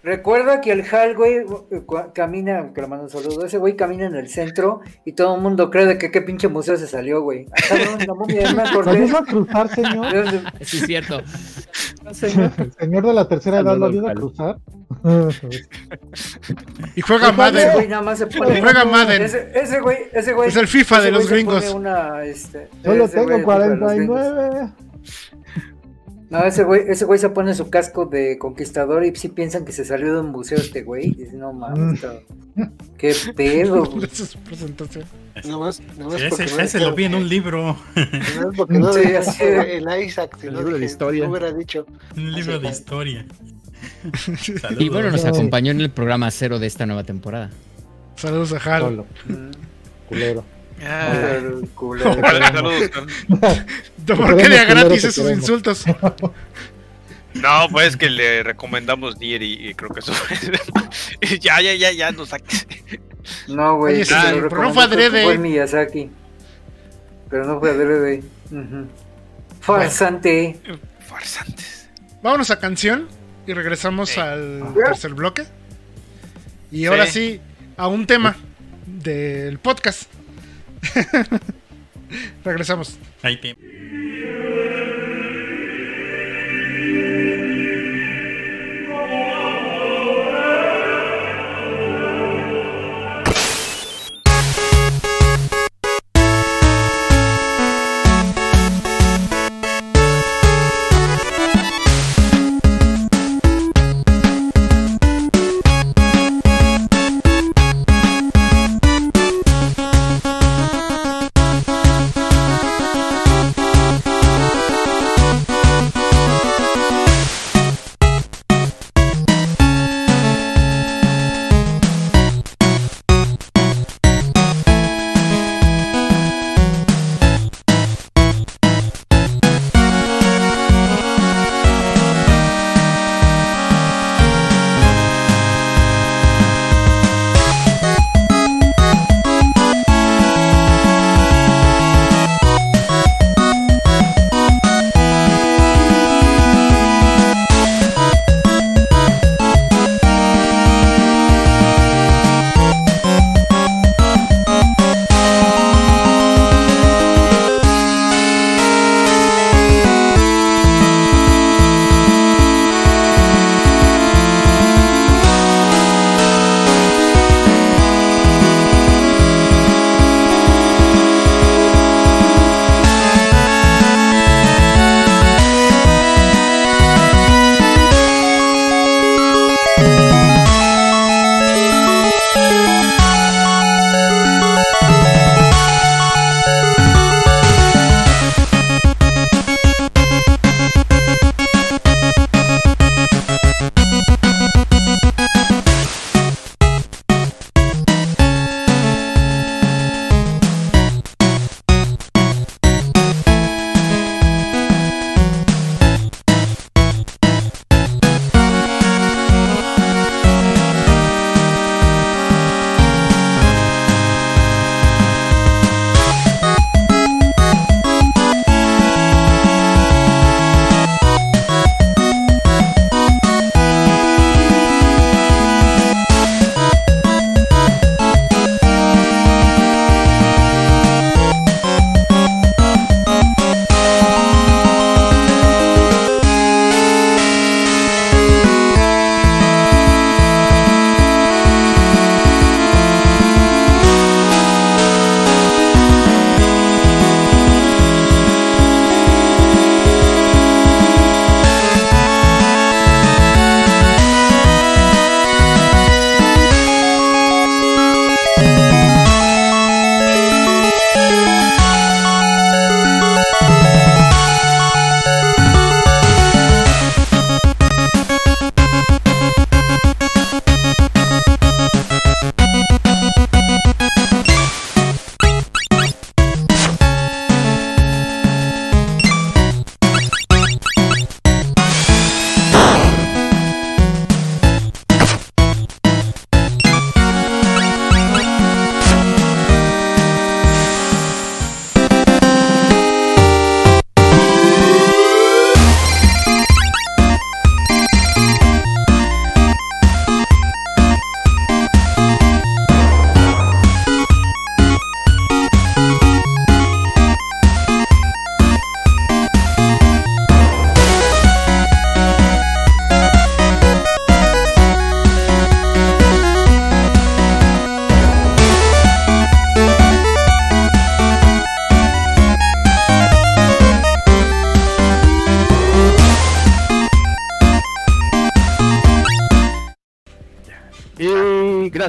Recuerda que el Hal, güey, camina, que le mando un saludo, ese güey camina en el centro y todo el mundo cree de que qué pinche museo se salió, güey. no, a cruzar, señor? Sí, es cierto. Señor, el señor de la tercera edad lo ayuda a cruzar. y juega Madden. Güey, nada más se pone, juega Madden. Ese, güey, ese güey. Es el FIFA de los gringos. Una, este, Solo tengo 49. No, ese güey, ese güey se pone su casco de conquistador y sí piensan que se salió de un museo este güey. Y dice, no mames, mm. qué pedo. No más, no más ese, ese lo vi en un libro. No es porque no sí, así el Isaac, un libro de historia. hubiera dicho. Un libro de historia. y bueno, nos acompañó en el programa cero de esta nueva temporada. Saludos a Hal. Culero. Ah, culero. ¿Por qué le gratis esos insultos? No, pues que le recomendamos Nier y, creo que eso ya, ya, ya, ya, no saques. No, güey. pero no fue adrede. Fue Miyazaki. Pero no fue adrede. Uh Farsante. Farsantes. Vámonos a canción y regresamos al tercer bloque. Y ahora sí, a un tema del podcast. regresamos. Ahí te...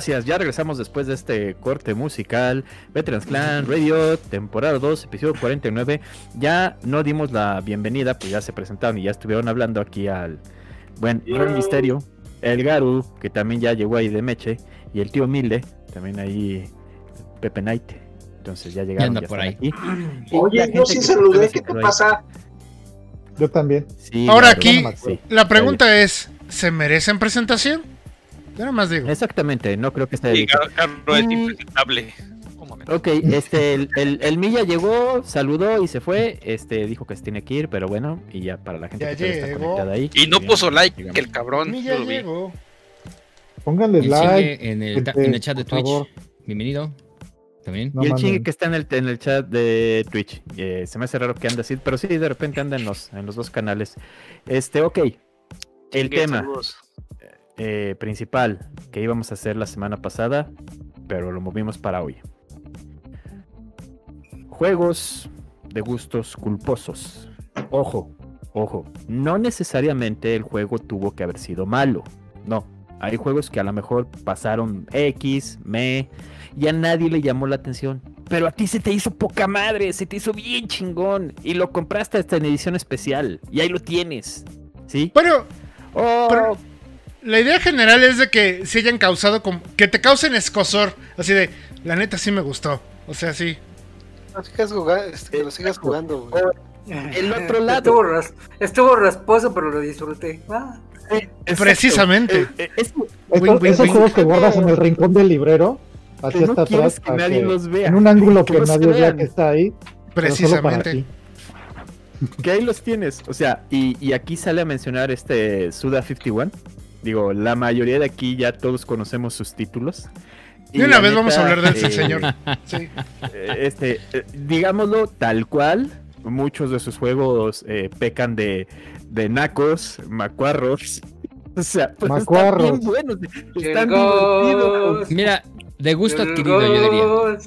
gracias, ya regresamos después de este corte musical. Veterans Clan Radio, temporada 2, episodio 49. Ya no dimos la bienvenida, pues ya se presentaron y ya estuvieron hablando aquí al buen Misterio, el Garu, que también ya llegó ahí de Meche, y el tío Milde, también ahí Pepe Knight. Entonces ya llegaron anda ya por ahí. aquí. Oye, yo sí saludé, se ¿qué te pasa? Yo también. Sí, Ahora Garu, aquí, la pregunta es, ¿se merecen presentación? Yo nada más digo. Exactamente, no creo que esté Sí, Carlos es impresentable. Ok, este, el, el, el Milla llegó, saludó y se fue. Este, dijo que se tiene que ir, pero bueno, y ya para la gente Ya que está conectada ahí. Y no puso like, digamos. que el cabrón. Vi. llegó. Pónganle El like. en el, gente, en el chat de Twitch. favor. Bienvenido. También. No y el manden. chingue que está en el, en el chat de Twitch. eh, se me hace raro que ande así, pero sí, de repente anda en los, en los dos canales. Este, ok. El Chingue, tema saludos. Eh, principal que íbamos a hacer la semana pasada, pero lo movimos para hoy. Juegos de gustos culposos. Ojo, ojo, no necesariamente el juego tuvo que haber sido malo. No, hay juegos que a lo mejor pasaron X, me, y a nadie le llamó la atención. Pero a ti se te hizo poca madre, se te hizo bien chingón. Y lo compraste hasta en edición especial. Y ahí lo tienes. ¿Sí? Bueno, Oh, Pero- la idea general es de que se hayan causado como... Que te causen escosor. Así de, la neta sí me gustó. O sea, sí. No sigas jugando, este, que lo sigas jugando, güey. el otro lado. Estuvo, ras- estuvo rasposo, pero lo disfruté. Ah, Exacto. Precisamente. Eh, eh, es- Estos, Win, win, esos juegos que guardas en el rincón del librero, así Que no atrás, que nadie que- los vea. en un ángulo que nadie vea que está ahí, Precisamente. que ahí los tienes. O sea, y, y aquí sale a mencionar este Suda 51. Digo, la mayoría de aquí ya todos conocemos sus títulos. De una vez vamos a hablar de ese eh, señor. Sí. eh, Este, eh, digámoslo tal cual. Muchos de sus juegos eh, pecan de, de nacos, macuarros. O sea, pues Macuarros. están bien buenos. Están divertidos. Mira, de gusto adquirido, yo diría.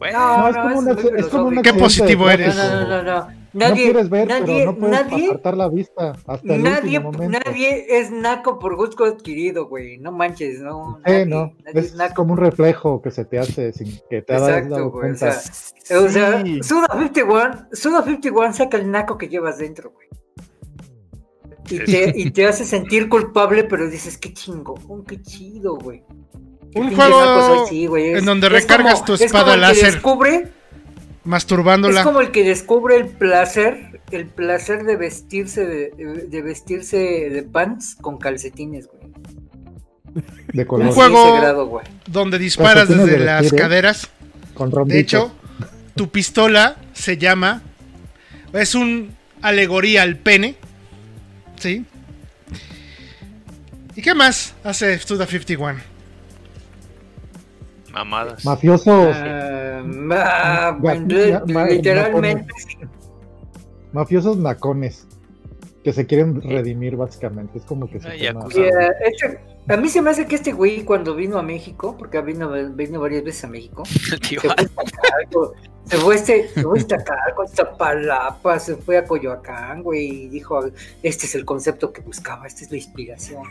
Bueno, No, No, es no, como una, es como un filosófico. Qué positivo eres. No, no, no, no. No Nadie, quieres ver, nadie, pero no puedes nadie, apartar la vista hasta el nadie, último momento. nadie es naco por gusto adquirido, güey. No manches, no. Eh, nadie, no, nadie es naco. como un reflejo que se te hace sin que te Exacto, dado güey, o cuenta. sea, O sea, Sí. Suda 51, Suda 51 saca el naco que llevas dentro, güey. Y te, y te hace sentir culpable, pero dices, qué chingón, qué chido, güey. Un juego sí, en donde recargas tu es espada como el que láser. descubre, Masturbándola. es como el que descubre el placer, el placer de vestirse de, de vestirse de pants con calcetines, güey. de Un color, Así juego- ese grado, güey. Donde disparas desde de las ¿eh? caderas. con. De hecho, tu pistola se llama. Es un alegoría al pene. ¿Sí? ¿Y qué más hace Suda 51? Mamadas. mafiosos, Ah, ah, Ma- li- ma- ma- literalmente, mafiosos nacones que se quieren redimir básicamente. Es como que se Ay, toma- yakuza. Y, eh, este- a mí se me hace que este güey cuando vino a México, porque vino, vino varias veces a México, Tío, se fue a Iztacalco, se fue, este, se fue a Iztacalco, a Iztapalapa, se fue a Coyoacán, güey, y dijo, este es el concepto que buscaba, esta es la inspiración.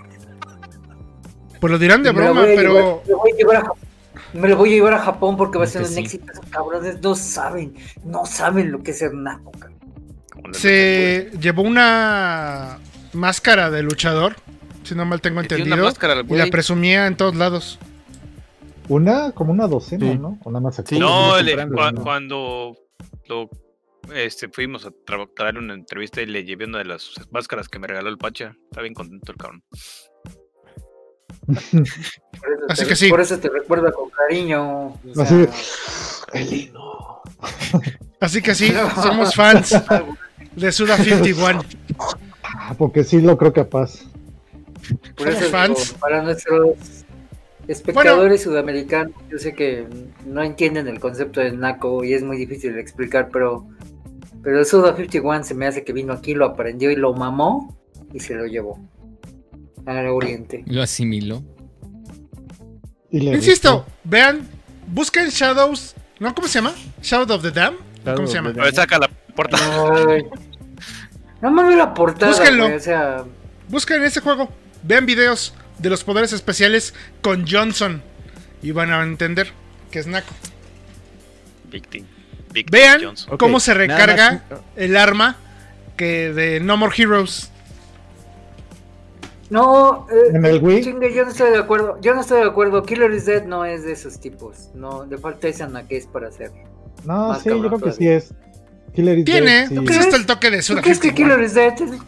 Pues lo dirán de broma, pero. llevar- me lo voy a llevar a Japón. Me lo voy a llevar a Japón porque va a ser un sí. éxito. Esos cabrones no saben, no saben lo que es la Se llevó una máscara de luchador. Si no mal tengo una entendido. máscara Y la presumía en todos lados. Una, como una docena, Sí. ¿no? Nada más aquí. Sí, No, le- ¿no? cuando lo, este, fuimos a tra- traer una entrevista y le llevé una de las máscaras que me regaló el Pacha. Está bien contento el cabrón. Por eso Así te- que sí. Por eso te recuerda con cariño. o sea, Así que sí, somos fans de Suda 51. Ah, porque sí lo creo capaz. Por Somos eso fans. digo, para nuestros espectadores sudamericanos, yo sé que no entienden el concepto de naco y es muy difícil de explicar, pero pero Suda 51 se me hace que vino aquí, lo aprendió y lo mamó y se lo llevó al oriente. Lo asimiló. Insisto, vean, busquen Shadows. ¿No? ¿Cómo se llama? Shadow of the Dam. ¿Cómo Shadow se llama? saca la puerta. Ay. No me veo la portada, Búsquenlo. güey, o sea, Busquen ese juego. Vean videos. de los poderes especiales con Johnson. Y van a entender que es Naco. Victim. Vean Johnson. cómo se recarga más- el arma que de No More Heroes. No, eh, En el Wii. chingue, yo no estoy de acuerdo. Yo no estoy de acuerdo. Killer is Dead no es de esos tipos. No, le falta esa naquez para hacer. No, sí, yo creo que sí es. Killer is Tiene, Dead, sí. pues está el toque de ¿Tú Suda crees que 51. Killer is Dead es-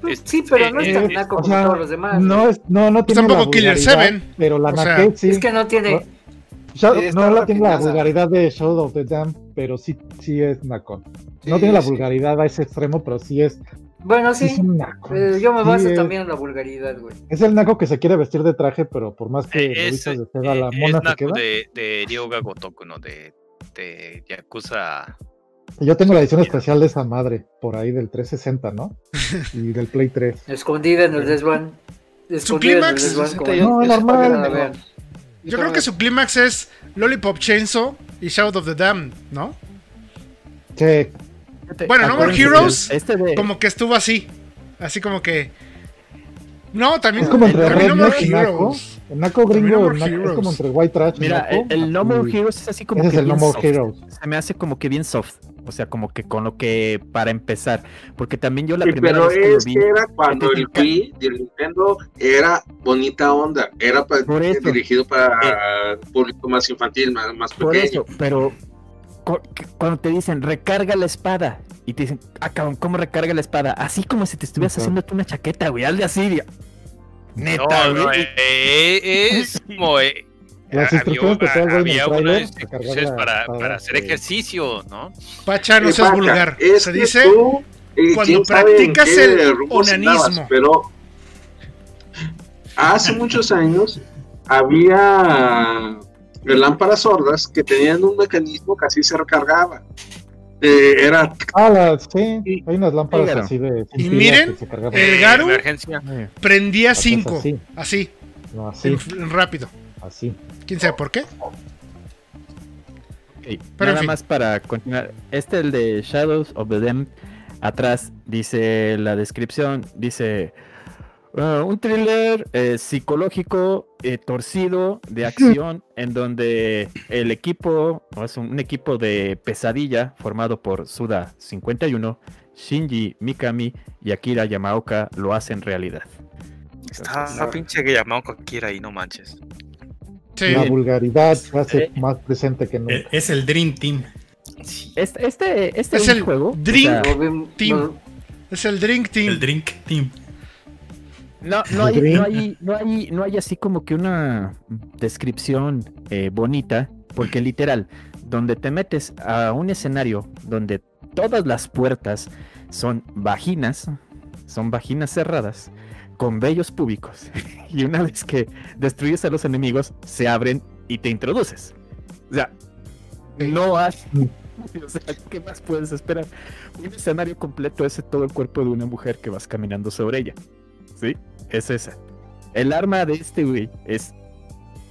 Pues Es- Sí, pero no es tan eh, naco O como sea, todos los demás. no, es, no, no tiene tampoco la Killer vulgaridad, Seven. Pero la O sea, naquez sí. Es que no tiene. Sí, no la tiene la vulgaridad de Shadow of the Dam, pero sí, sí es naco. No Sí, tiene la sí. vulgaridad a ese extremo, pero sí es, Bueno, sí sí. es un naco. Eh, yo me Sí baso es- también en la vulgaridad, güey. Es el naco que se quiere vestir de traje, pero por más que Eh, lo Es, de seda, la eh, mona es se Naku queda. de, de Ryoga Gotoku, ¿no? De, de Yakuza. Yo tengo la edición especial de esa madre, por ahí del 360, ¿no? y del Play 3. Escondida en el desván. Escondida en el clímax, desván. sí, como- yo- No, normal. sí. Yo creo que su clímax es Lollipop Chainsaw y Shout of the Dam, ¿no? Que Bueno, No More Heroes, Este de. Como que estuvo así. Así como que. No, también. es como entre también No More. Heroes. El Naco gringo No More naco, es Heroes. como entre White Trash Mira, Naco, el, el No More Heroes es así como Ese que es el No More soft. Heroes. Se me hace como que bien soft. O sea, como que con lo que para empezar. Porque también yo la Sí, primera pero vez que lo es vi. que era cuando el Wii del Nintendo era bonita onda, era pa- Por eso. dirigido para público más infantil, más, más Por pequeño. eso, pero cuando te dicen recarga la espada y te dicen, ah, cabrón, ¿cómo recarga la espada? Así como si te estuvieras haciendo tú una chaqueta, güey, hazle así, güey. Neta, No, no, güey. eh, es como. eh, Las había, instrucciones que te güey en el había trailer, instrucciones para, hacer ejercicio, ¿no? Pacha, no Eh, seas vulgar. es Se dice. tú, eh, cuando practicas el onanismo. andabas, pero hace muchos años había lámparas sordas que tenían un mecanismo que así se recargaba. Eh, era Ah, la- sí, hay unas lámparas Claro. así de. Y miren, que se cargaban. El Garu Emergencia. Eh, Prendía Así, 5. así. Así. No, así, en- en rápido. así. ¿Quién sabe por qué? Pero, Nada en fin. más para continuar. Este, el de Shadows of the Dam, atrás dice la descripción, dice ah, un thriller eh, psicológico eh, torcido de acción en donde el equipo, o es un, un equipo de pesadilla formado por Suda 51, Shinji Mikami y Akira Yamaoka lo hacen realidad. Está Entonces, la pinche que llamado cualquiera ahí, no manches. Sí. La vulgaridad se hace Eh. más presente que nunca. Eh, Es el Dream Team. Este, este, este Es el juego. o Drink sea, Lo vi- Team. Es el Drink Team. El Drink Team. No, no hay, no, hay, no, hay, no hay así como que una descripción eh, bonita, porque literal, donde te metes a un escenario donde todas las puertas son vaginas, son vaginas cerradas, con vellos públicos, y una vez que destruyes a los enemigos, se abren y te introduces. O sea, no hay... O sea, ¿qué más puedes esperar? Un escenario completo es todo el cuerpo de una mujer que vas caminando sobre ella. ¿Sí? Es esa. El arma de este güey es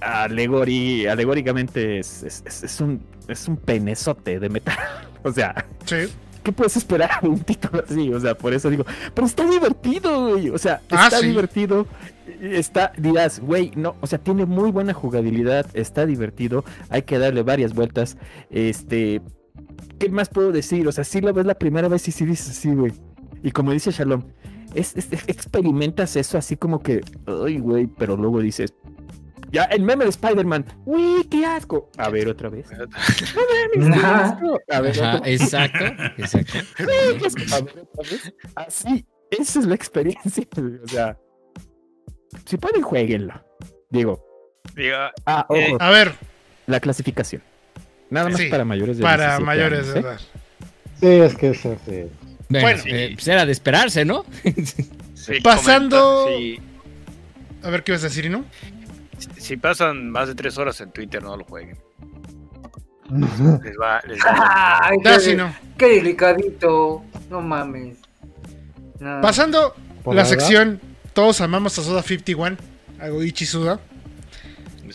alegori, alegóricamente es, es, es- es un es un penezote de metal. O sea, Sí. ¿qué puedes esperar de un título así? O sea, por eso digo, pero está divertido, güey. O sea, Ah, está sí. divertido. Está, dirás, güey, no, o sea, tiene muy buena jugabilidad, está divertido, hay que darle varias vueltas. Este, ¿qué más puedo decir? O sea, si lo ves la primera vez y sí dices así, güey. Y como dice Shalom, es, es- experimentas eso así como que, ay, güey, pero luego dices, ya, el meme de Spider-Man, uy, qué asco. A ver, otra vez. No mames, qué asco. A ver, Ajá, otra vez. exacto, exacto. Uy, qué asco. A ver, otra vez. Así, esa es la experiencia. güey, O sea, si pueden, jueguenlo. Digo, Diga, ah, Eh, A ver, la clasificación. Nada más Sí, para mayores de para 17 mayores años, de ¿eh? edad. Sí, es que es así. Bueno, Bueno. eh, pues era de esperarse, ¿no? sí, Pasando- A ver qué ibas a decir, ¿no? si pasan más de tres horas en Twitter, no lo jueguen. Les va, les va Ay, Da, qué, no. qué delicadito. No mames. No. Pasando Por la sección Todos amamos a Soda 51, a Goichi Suda.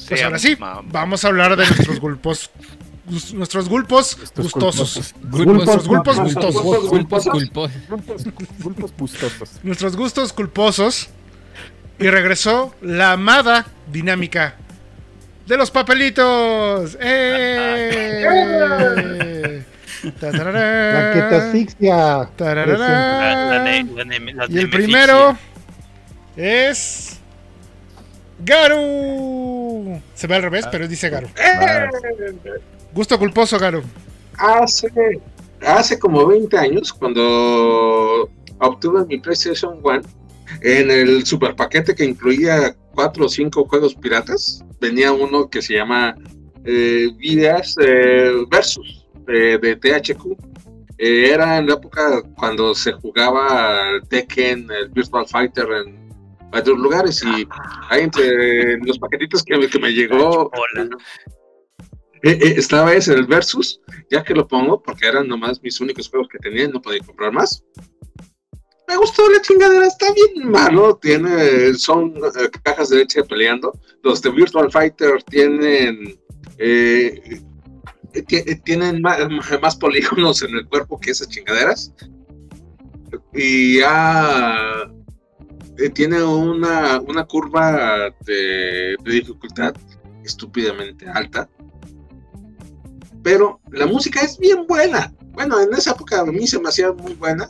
Pues ahora sí, vamos a hablar de nuestros gulpos. Nuestros gulpos gustosos. Gulpos, gulpos gulpos, gustosos. Gulpos, gustosos. Nuestros gustos culposos. Y regresó la amada dinámica de los papelitos. ¡Eh! La que te asfixia. y el primero es. Garu. Se ve al revés, pero dice Garu. Gusto culposo, Garu. Hace, hace como 20 años, cuando obtuve mi PlayStation 1, en el super paquete que incluía 4 o 5 juegos piratas, venía uno que se llama eh, Videas eh, Versus eh, de THQ. Eh, era en la época cuando se jugaba el Tekken, el Virtual Fighter en otros lugares y ahí entre los paquetitos que, que me llegó estaba ese el Versus, ya que lo pongo porque eran nomás mis únicos juegos que tenía, no podía comprar más. Me gustó la chingadera, está bien malo, tiene, son eh, cajas de leche peleando, los de Virtual Fighter tienen eh, eh, tienen más, polígonos en el cuerpo que esas chingaderas. Y ya tiene una, una curva de, de dificultad estúpidamente alta pero la música es bien buena bueno, en esa época a mí se me hacía muy buena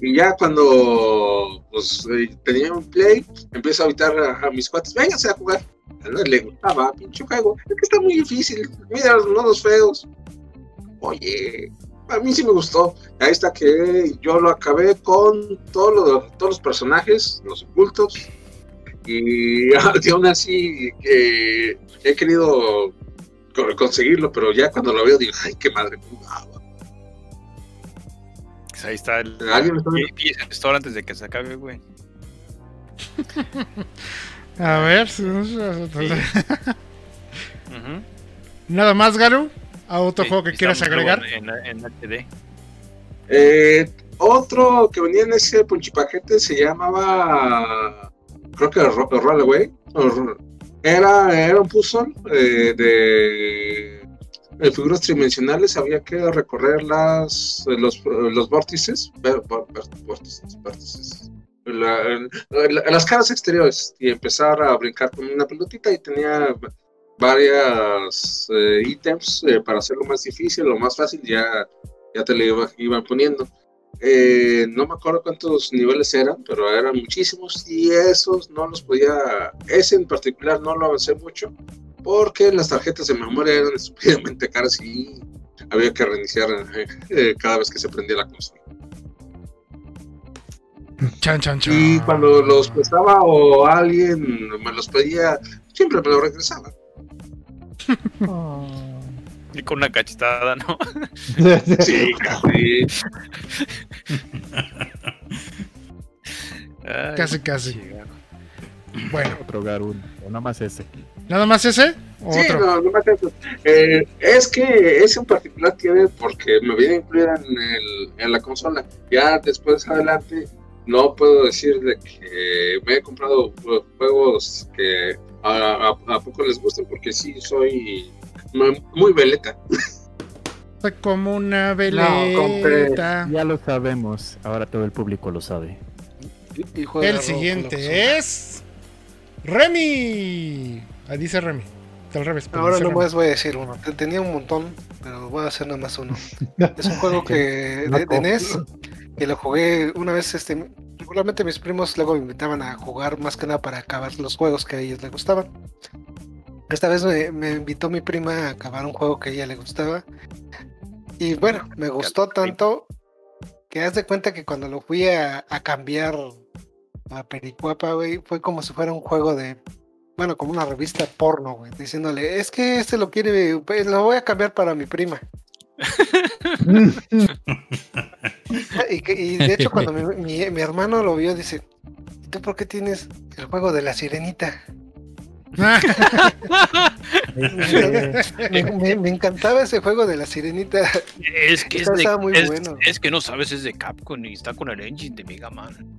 y ya cuando pues, eh, tenía un play, empiezo a invitar a, mis cuates, vénganse a jugar. A él le gustaba, pinche juego. Es que está muy difícil. Mira los nodos feos. Oye, a mí sí me gustó. Ahí está que yo lo acabé con todos los personajes, los ocultos. Y aún así que he querido conseguirlo, pero ya cuando lo veo digo, ay, qué madre jugaba. Pues ahí está el, el antes de que se acabe, güey. A ver. Nada más, Garo. ¿A otro juego que quieras agregar? En, HD. Eh, otro que venía en ese punchipaquete se llamaba. Creo que Rollaway. Era, era un puzzle eh, de figuras tridimensionales había que recorrer las, los, los vórtices, vórtices, las caras exteriores y empezar a brincar con una pelotita y tenía varias eh, ítems eh, para hacerlo más difícil o más fácil, ya, ya te le iban poniendo. Eh, no me acuerdo cuántos niveles eran, pero eran muchísimos y esos no los podía, ese en particular no lo avancé mucho porque las tarjetas de memoria eran estúpidamente caras y había que reiniciar eh, eh, cada vez que se prendía la consola. Chan, chan, chan. Y cuando los prestaba o alguien me los pedía, siempre me los regresaba. Y con una cachetada, ¿no? sí, casi. casi, casi. Bueno. Otro Garun, o nada más ese. ¿Nada más ese? sí, no, no más ese. Eh, es que ese en particular tiene porque me viene incluida en, el, en la consola. Ya después adelante no puedo decir de que me he comprado juegos que a, a, poco les gustan porque sí soy muy, veleta. Como una veleta. ya lo sabemos, ahora todo el público lo sabe. el siguiente es Remy. Ahí dice Remy. al revés. Ahora nomás voy a decir uno. Tenía un montón, pero voy a hacer nada más uno. es un juego que de, NES que lo jugué una vez. Este, regularmente mis primos luego me invitaban a jugar más que nada para acabar los juegos que a ellos les gustaban. Esta vez me, invitó mi prima a acabar un juego que a ella le gustaba. Y bueno, me gustó tanto que haz de cuenta que cuando lo fui a, a cambiar a Pericuapa, güey, fue como si fuera un juego de bueno, como una revista porno, güey, diciéndole, es que este lo quiere, pues, lo voy a cambiar para mi prima. y, de hecho cuando mi, hermano lo vio, dice, ¿y tú por qué tienes el juego de la sirenita? Me, encantaba ese juego de la sirenita. Es que, es, muy bueno. es que no sabes, es de Capcom y está con el engine de Mega Man.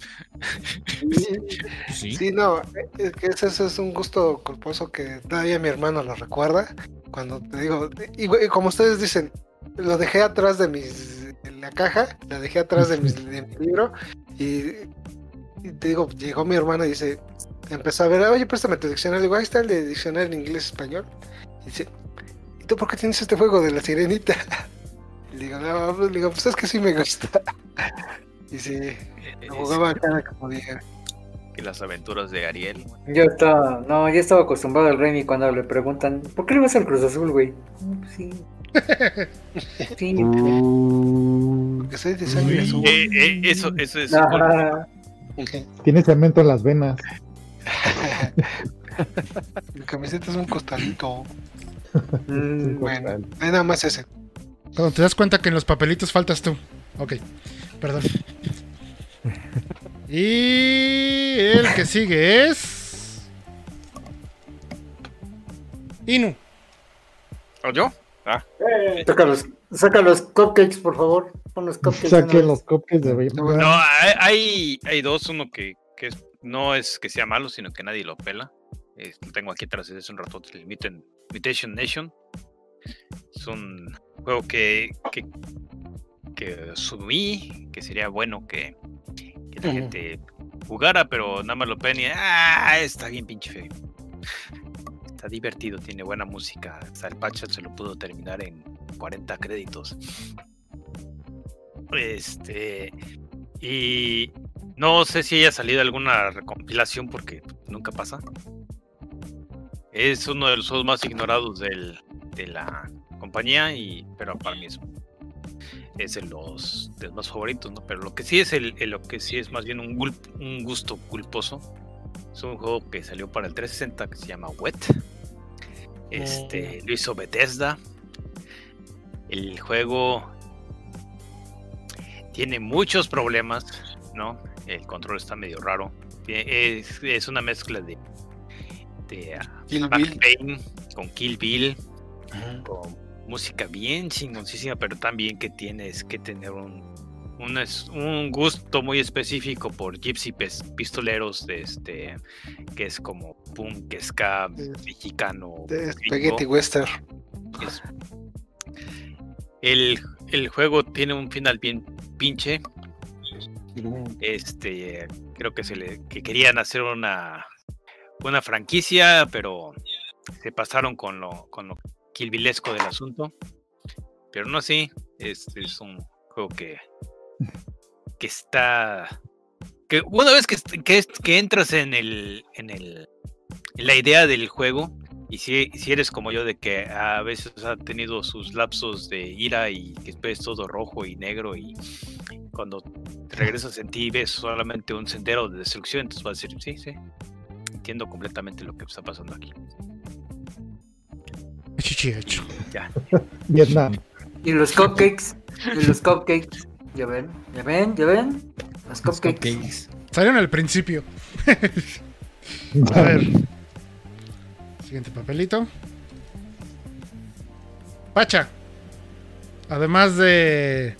Sí, no, es que ese, es un gusto culposo que todavía mi hermano lo recuerda. Cuando te digo, y, como ustedes dicen, lo dejé atrás de mis, en la caja, la dejé atrás de, de mi libro y, y te digo, llegó mi hermano y dice, empezó a ver, oye, préstame tu diccionario. Digo, ahí está el diccionario en inglés-español. Y dice, ¿y tú por qué tienes este juego de la sirenita? Y le digo, no, pues, le digo, pues es que sí me gusta. Y sí, lo jugaba cada que podía. Y las aventuras de Ariel. Yo estaba, no, ya estaba acostumbrado al Remy cuando le preguntan, ¿por qué le vas al Cruz Azul, güey? Pues sí. sí. Porque soy de sangre azul. Eh, eh, eso, eso es. Ajá. Tiene cemento en las venas. Mi camiseta es un costalito. Mm, Bueno, nada más ese. Cuando te das cuenta que en los papelitos faltas tú. Ok, perdón. Y el que sigue es. Inu. ¿O yo? Ah, Saca los, saca los cupcakes, por favor. Pon los cupcakes. Saquen los copias de no, hay, hay, hay dos. Uno que, que es- no es que sea malo, sino que nadie lo pela. Lo tengo aquí atrás desde hace un rato. El Mutation Nation. Es un juego que, que, que subí, que sería bueno que, que la gente jugara, pero nada más lo pelan y ¡ah! Está bien pinche feo. Está divertido, tiene buena música. Hasta el patch se lo pudo terminar en 40 créditos. Este. Y no sé si haya salido alguna recompilación porque nunca pasa. Es uno de los juegos más ignorados del, de la compañía, y, pero para mí es, es de, los, de los más favoritos, ¿no? Pero lo que sí es el, el- lo que sí es más bien un, gulp- un gusto culposo. Es un juego que salió para el 360 que se llama Wet. Este, lo hizo Bethesda. El juego tiene muchos problemas, ¿no? El control está medio raro. Tie- Es, es una mezcla de, de ah, Kill Bill. Payne con Kill Bill, con música bien chingoncísima, pero también que tienes que tener un, un, es- un gusto muy específico por gypsy pes- pistoleros, de este, que es como punk, ska, mexicano. De. Spaghetti Western. Es- El, el juego tiene un final bien pinche. Este, creo que se le que querían hacer una una franquicia, pero se pasaron con lo con lo kilvilesco del asunto. Pero no así, este es un juego que que está que una vez que, que, que entras en el en el en la idea del juego y si, si eres como yo de que a veces ha tenido sus lapsos de ira y que ves todo rojo y negro y cuando te regresas en ti y ves solamente un sendero de destrucción, entonces vas a decir, sí, sí, entiendo completamente lo que está pasando aquí. Chichi hecho. Ya. Vietnam. Y los cupcakes. Y los cupcakes. Ya ven, ya ven, ya ven. Los Los cupcakes. cupcakes. Salieron al principio. A ver. Siguiente papelito. Pacha. Además de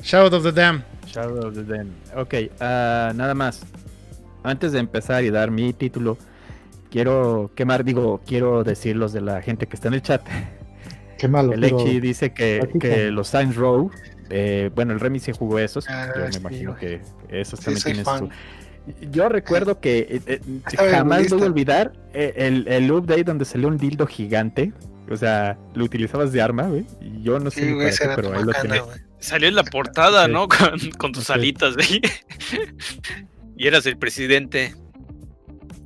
Shadow of the Dam. Shadow of the Dam. Ok, ah, nada más. Antes de empezar y dar mi título, quiero quemar, digo, quiero decir los de la gente que está en el chat. Qué malo. El Echi dice que, que los Saints Row, eh, bueno, el Remy sí jugó esos. Ah, yo me imagino que esos Sí, también tienen su. Yo recuerdo que eh, eh, mi jamás voy a olvidar eh, el, el update donde salió un dildo gigante. O sea, lo utilizabas de arma, güey. Yo no sé Sí, ni güey, qué, pero ahí lo. Salió en la portada, Sí. ¿no? Con, con tus Sí. alitas, güey. y eras el presidente.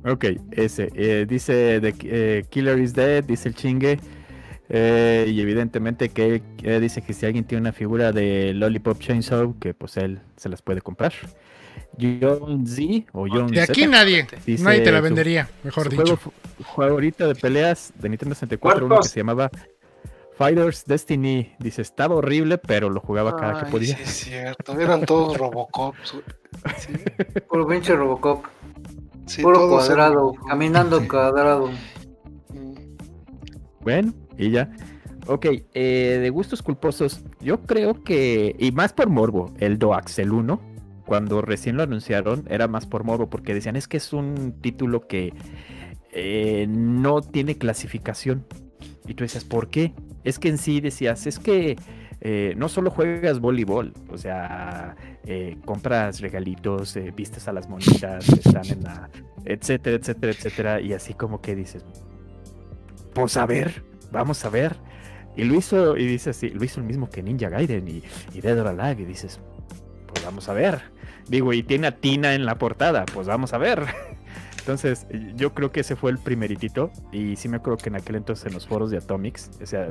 Ok, ese. eh, dice de, eh, Killer is Dead, dice el chingue. eh, y evidentemente que eh, dice que si alguien tiene una figura de Lollipop Chainsaw, que pues él se las puede comprar. John Z o John De Z, aquí nadie. Dice Nadie te la vendería, mejor su dicho. juego favorito de peleas de Nintendo 64, uno que se llamaba Fighters Destiny. Dice, estaba horrible, pero lo jugaba cada que podía. Sí, es cierto. Eran todos Robocops. güey. Sí, Puro pinche Robocop. sí, Puro eran cuadrado. Robocop. Caminando cuadrado. Bueno, y ya. Ok, eh, de gustos culposos, yo creo que, y más por morbo, el Do Axel 1, cuando recién lo anunciaron, era más por morbo, porque decían, es que es un título que eh, no tiene clasificación. Y tú decías, ¿por qué? Es que en sí decías, es que eh, no solo juegas voleibol, o sea, eh, compras regalitos, vistes a las monitas, están en la, etcétera, etcétera, etcétera, y así como que dices, pues a ver, vamos a ver. Y lo hizo, y dice así, lo hizo el mismo que Ninja Gaiden y, y Dead or Alive, y dices, pues vamos a ver. Digo, y tiene a Tina en la portada, pues vamos a ver. Entonces, yo creo que ese fue el primeritito. Y sí me acuerdo que en aquel entonces en los foros de Atomics, o sea,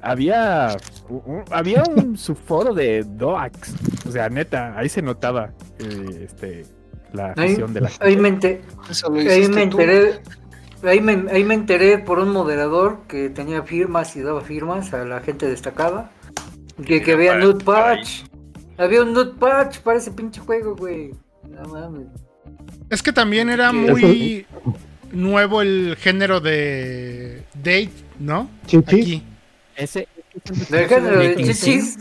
había un, había un subforo de Doax. O sea, neta, ahí se notaba eh, este, la afición de la ahí me, ente- ahí me enteré. Ahí me, ahí me enteré por un moderador que tenía firmas y daba firmas a la gente destacada. Que, que había Nut Patch. Había un Nut Patch para ese pinche juego, güey. No mames. Es que también era Sí. muy nuevo el género de date, ¿no? Chichi. Aquí. Ese, Del género de chichis.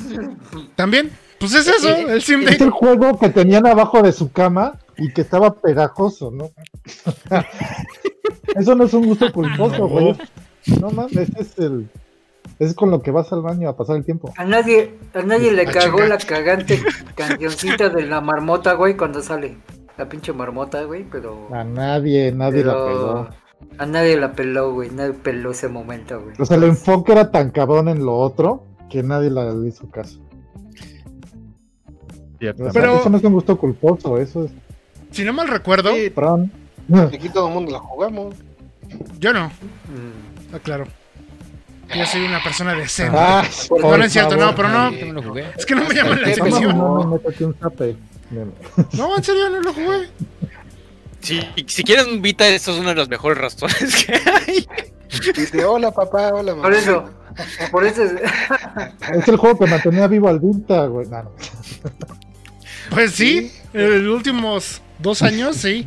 También, pues es eso, el sim Es date. el juego que tenían abajo de su cama y que estaba pegajoso, ¿no? Eso no es un gusto culposo, güey. No mames, ese es el. Es con lo que vas al baño a pasar el tiempo. A nadie, a nadie le Ah, cagó la cagante cancioncita de la marmota, güey, cuando sale. La pinche marmota, güey, pero. A nadie, nadie la pegó. A nadie la peló, güey. Nadie peló ese momento, güey. O sea, el enfoque era tan cabrón en lo otro que nadie le hizo caso. cierto. O sea, Pero- eso no es un gusto culposo, eso es. Si no mal recuerdo, Sí, aquí todo el mundo la jugamos. yo no, Mm. Aclaro. Yo soy una persona decente. Ah, Por- no, no es cierto, favor. no, pero no. Es que no me llama la atención. no, en serio, no lo jugué. Si, si quieren un Vita, esto es uno de los mejores razones que hay. Dice, hola papá, hola mamá. Por eso, por eso es- Es el juego que mantenía vivo al Vinta, güey. No, no. Pues sí, en los últimos dos años, sí.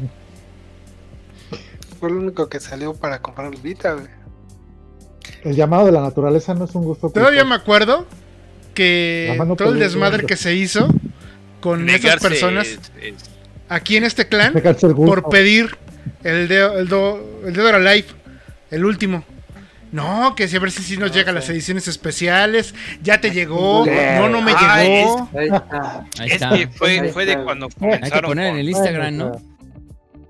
Fue lo único que salió para comprar el Vita, güey. El llamado de la naturaleza no es un gusto Todavía culposo. me acuerdo que La todo el desmadre que se hizo con esas personas es- es- aquí en este clan por pedir el de el, do, el Dead or Alive, el último. No, que si a ver si sí nos llegan las ediciones especiales. Ya te llegó. No, no me Ah, llegó. ahí está. Ahí es está. que fue, de cuando Hay que comenzaron. poner en el Instagram, ¿no?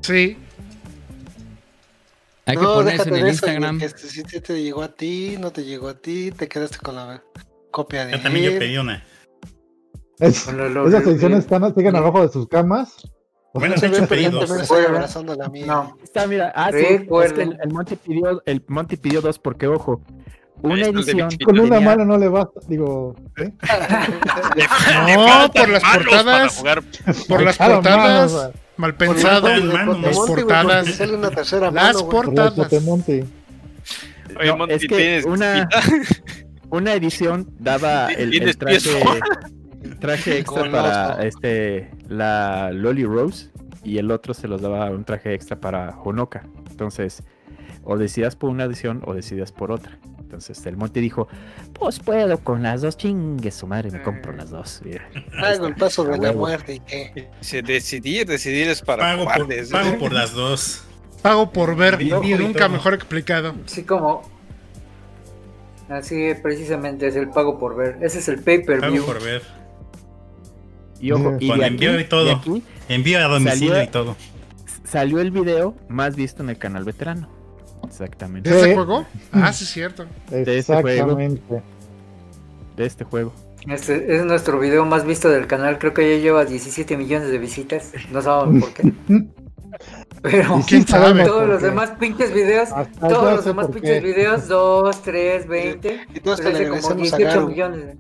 Sí. Hay que no, poner eso déjate en de el eso, Instagram. que si te, te llegó a ti, no te llegó a ti, te quedaste con la copia de Yo también yo pedí una. Es- lo- esas ediciones están, siguen abajo de sus camas. Bueno, Se de hecho pero pedí ya te dos. ves ahí abrazando la mía. No, Está, mira, ah, sí, es que el, el Monty pidió, el Monty pidió dos porque, ojo, una edición. Con una tenía- mano no le basta. Digo, ¿eh? No, por las portadas. jugar. Por las portadas. Mal pensado. la- Las portadas. porque sale una tercera Las portadas. Oye, No, Monty, es que ¿tienes una- una edición daba el, traje, traje extra para este la Loli Rose y el otro se los daba un traje extra para Honoka. Entonces, o decidas por una edición o decidas por otra. Entonces el Monty dijo, pues puedo con las dos, chingue su madre, me compro las dos. Hago el paso de la muerte y qué. Decidir, decidir es para Pago por, pago por las dos. Pago por ver. Nunca mejor explicado. así como. Así precisamente es el pago por ver. Ese es el pay per Pago por ver. Y ojo, y Con de envío aquí- y todo. de aquí Envío a domicilio Salió- y todo. salió el video más visto en el canal veterano. Exactamente. ¿De ese juego? Ah, sí, es cierto. De este juego. Exactamente. De este juego. Este es nuestro video más visto del canal. Creo que ya lleva 17 millones de visitas. No sabemos por qué. Pero ¿Quién sabe? todos por los qué. demás pinches videos, Hasta todos los demás pinches qué. videos, 2, 3, 20. Y todos Pues como agradecemos a 18 Garo. millones.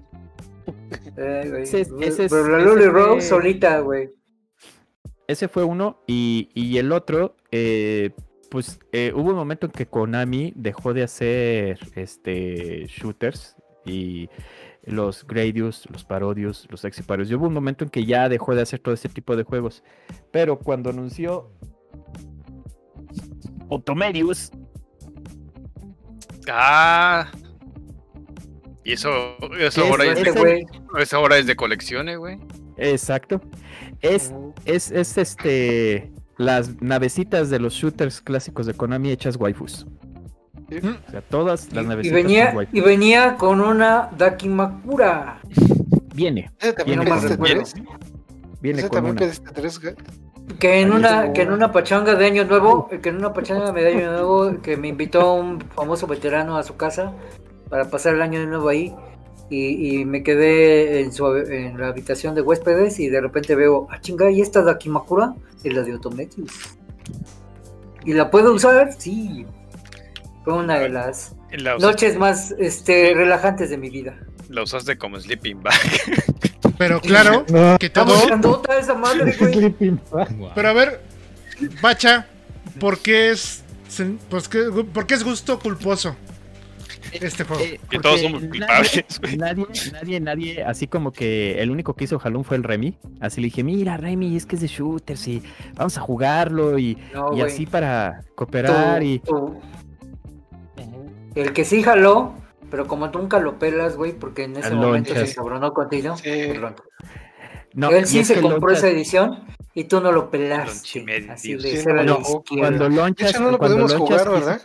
Eh, güey. Ese es- ese es- Pero la fue- Rose solita, güey. Ese fue uno. Y, y el otro, eh, pues eh, hubo un momento en que Konami dejó de hacer este shooters y los Gradius, los Parodius, los Exiparios. Y hubo un momento en que ya dejó de hacer todo ese tipo de juegos. Pero cuando anunció Otomerius, Ah. Y eso, eso ¿Qué ahora es güey. eso ahora es de colecciones, güey. exacto, es, es, es este las navecitas de los shooters clásicos de Konami hechas waifus. O sea, todas las Y navecitas venía, son waifu. y venía con una Dakimakura. Viene, Viene con- tres. viene Ese con una. tres. Que en Ahí una, que en una pachanga de año nuevo, que en una pachanga de año nuevo, que me invitó un famoso veterano a su casa para pasar el año nuevo ahí. Y, y me quedé en, su, en la habitación de huéspedes y de repente veo, ah chinga, ¿y esta Dakimakura? Es la de Otometius. ¿Y la puedo usar? Sí. Fue una de las La noches más este, relajantes de mi vida. la usaste como sleeping bag. Pero claro, No, que todo. grandota esa madre, güey. Pero a ver, Bacha, ¿por qué es, sen- pues, qué- por qué es gusto culposo este juego? Eh, Que todos somos culpables. Nadie, nadie, nadie, así como que el único que hizo jalón fue el Remy. Así le dije, mira Remy, es que es de shooters y vamos a jugarlo y, No, y así para cooperar Tú- y... tú- El que sí jaló, pero como nunca lo pelas, güey, porque en ese El momento Lonchas. se cabronó contigo. Sí. No, Él sí se que compró Lonchas- esa edición y tú no lo pelaste. Así de sí, no, cuando De lonchas, hecho, no lo cuando podemos Lonchas jugar, ¿verdad?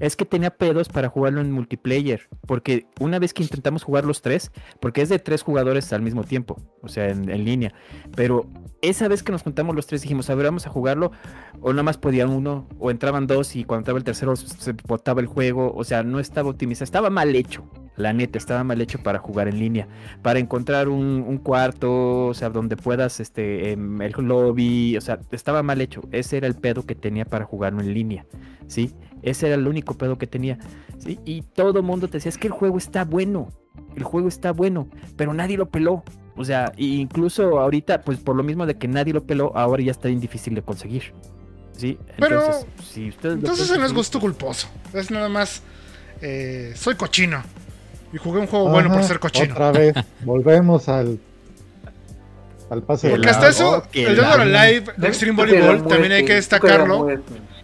Es que tenía pedos para jugarlo en multiplayer, porque una vez que intentamos jugar los tres, porque es de tres jugadores al mismo tiempo, o sea, en, línea, pero esa vez que nos juntamos los tres dijimos, a ver, vamos a jugarlo, o nada más podía uno, o entraban dos y cuando entraba el tercero se botaba el juego, o sea, no estaba optimizado, estaba mal hecho, la neta, estaba mal hecho para jugar en línea, para encontrar un, un cuarto, o sea, donde puedas, este, em, el lobby, o sea, estaba mal hecho, ese era el pedo que tenía para jugarlo en línea, ¿sí? Ese era el único pedo que tenía. ¿sí? Y todo el mundo te decía, es que el juego está bueno. El juego está bueno. Pero nadie lo peló. O sea, incluso ahorita, pues por lo mismo de que nadie lo peló, ahora ya está bien difícil de conseguir. ¿Sí? Pero, Entonces, si ustedes Entonces no es gusto culposo. Es nada más. eh, soy cochino. Y jugué un juego bueno por ser cochino. Otra vez, volvemos al. Al pase de Porque la- hasta eso, oh, el or Alive de Extreme Volleyball también hay que destacarlo.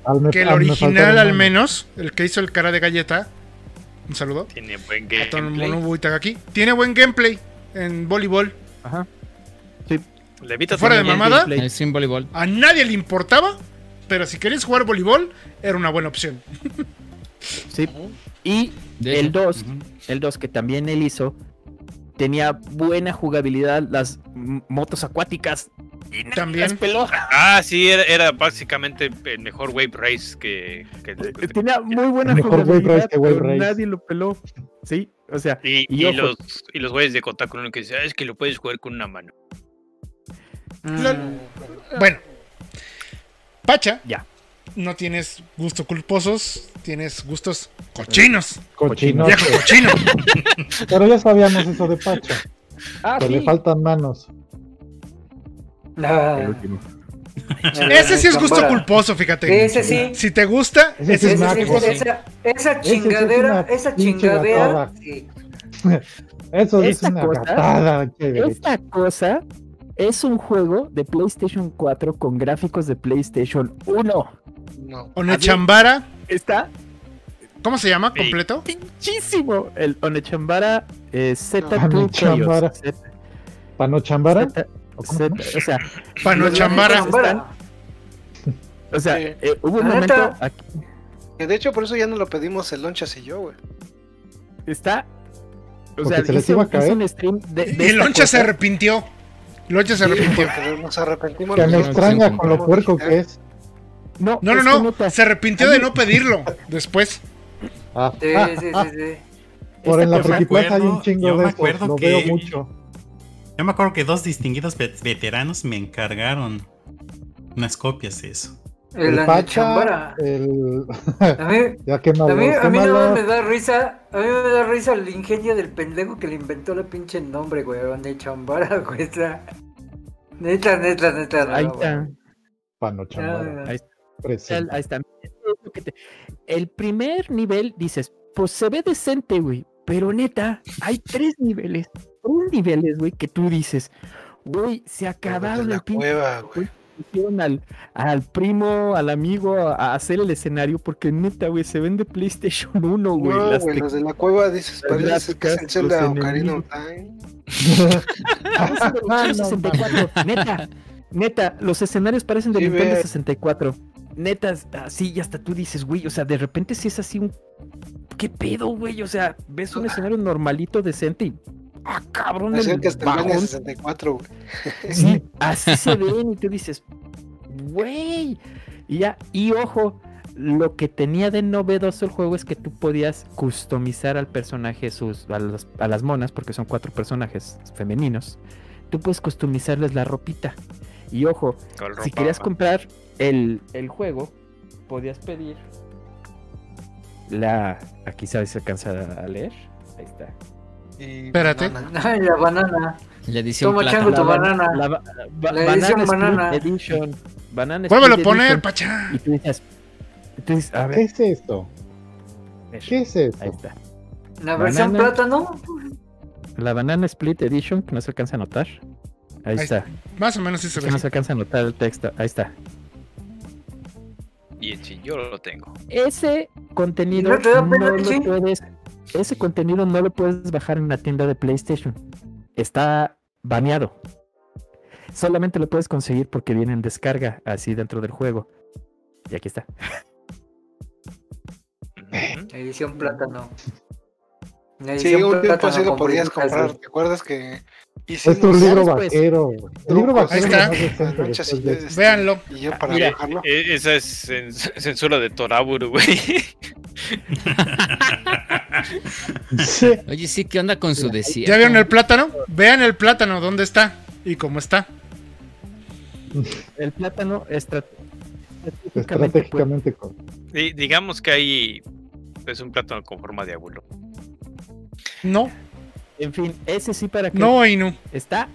Al me- Que el original, al menos, el que hizo el cara de galleta. Un saludo. Tiene buen A gameplay. Itagaki. Tiene buen gameplay en voleibol. Ajá. Levita Fuera de mamada. Stream Volleyball. A nadie le importaba. Pero si querías jugar voleibol, era una buena opción. Sí. Y el hecho. 2, Ujú. el 2 que también él hizo, tenía buena jugabilidad, las motos acuáticas. Y También. las peló. Ah, sí, era, era básicamente el mejor Wave Race que. que- Eh, Tenía muy buena Mejor Wave Race jugabilidad, que Wave pero Race. nadie lo peló. Sí, o sea, y, y y los, y los güeyes de Kotaku uno que dicen, "Ah, es que lo puedes jugar con una mano. La- Bueno. Pacha. Ya. No tienes gustos culposos. Tienes gustos cochinos. Cochino. Viejo cochino. Pero ya sabíamos eso de Pacha. ah, Que le faltan manos. Ah, El último. Ese sí es gusto culposo, fíjate. Ese sí. Si te gusta, Ese es gusto culposo. esa, esa Ese sí es chingadera, esa chingadera. sí. Eso es una cosa- gatada. Esta cosa es un juego de PlayStation 4 con gráficos de PlayStation 1. No. Onechambara. Está ¿Cómo se llama Sí. completo? pinchísimo. El Onechambara eh, Z2 Onechambara. Chaos. Z- ¿Panochambara? Z- Z- o sea, Panochambara. Chambara. o sea, Sí. eh, hubo un momento neta. aquí Que de hecho, por eso ya no lo pedimos el Lonchas y yo, güey. está o Porque sea, se les iba a caer. un stream de, de Y esta Loncha se arrepintió. Loncha se arrepintió. Porque nos arrepentimos. Que me extraña con lo puerco que es. No, No, no, no. Se arrepintió de no pedirlo después. Ah, Sí, ah, sí, ah, sí, sí. por en la esta cosa- Friki Plaza hay un chingo yo de me estos. acuerdo Lo veo mucho. Yo me acuerdo que dos distinguidos vet- veteranos me encargaron unas copias de eso. El El Pacha, Chambara. el. A mí, ya a mí, a mí nada más malo. me da risa, a mí me da risa el ingenio del pendejo que le inventó la pinche nombre, güey, de Chambara, güey, está... Neta, neta, neta. no, ahí está. Panochambara. Ah, Ahí Ahí está. El primer nivel dices, pues se ve decente, güey. Pero neta, hay tres niveles. Tres niveles, güey, que tú dices, güey, se De acabaron la el pinche. cueva, güey. Pusieron al, al primo, al amigo a, hacer el escenario porque neta, güey, se vende PlayStation 1, güey. No, las güey, te- los de la cueva dices, parece que es el Zelda Ocarina of. Time. Ah, no 64. Neta, neta, los escenarios parecen de Sí, Nintendo ve. 64. netas, así, y hasta tú dices, güey, o sea, de repente si es así un... ¿Qué pedo, güey? O sea, ves un escenario normalito, decente y... ¡Ah, cabrón! Así el que hasta el bajón! año 64, güey. Sí, así se ven y tú dices, güey. Y ya, y ojo, lo que tenía de novedoso el juego es que tú podías customizar al personaje, sus, a, las, a las monas, porque son cuatro personajes femeninos. Tú puedes customizarles la ropita. Y ojo, si querías comprar el, el juego, podías pedir la. Aquí sabes si alcanza a leer. Ahí está. Y Espérate. banana. Ay, la banana. La edición Toma, plata. chango, tu ban- banana. la ba- ba- La edición Split banana. Edition. Banana Vuélvelo a Split poner, Edition. pacha. Y tú dices, tú dices, a ¿Qué ver, es esto? ¿Qué es ahí esto? está. La versión Banana. plátano. La Banana Split Edition, que no se alcanza a notar. Ahí, Ahí está. Más o menos sí se Es ve. que no se alcanza a notar el texto. Ahí está. Y en sí, yo lo tengo. Ese contenido ¿No lo puedes. Ese contenido no lo puedes bajar en la tienda de PlayStation. Está baneado. Solamente lo puedes conseguir porque viene en descarga así dentro del juego. Y aquí está. Edición plátano. Sí, un tiempo así lo podías comprar. ¿Te acuerdas que Es un hicimos libro después. vaquero. güey. El libro vaquero Ahí este. Véanlo. y yo para Mira, e- esa es cens- censura de Toraburu, güey. Sí. Oye, sí, ¿qué onda con su desierto? ¿Ya vieron el plátano? Vean el plátano, ¿dónde está? Y cómo está. El plátano estra- estratégicamente Estratégicamente digamos que hay es un plátano con forma de abuelo. No, En fin, ese sí para que no y no. está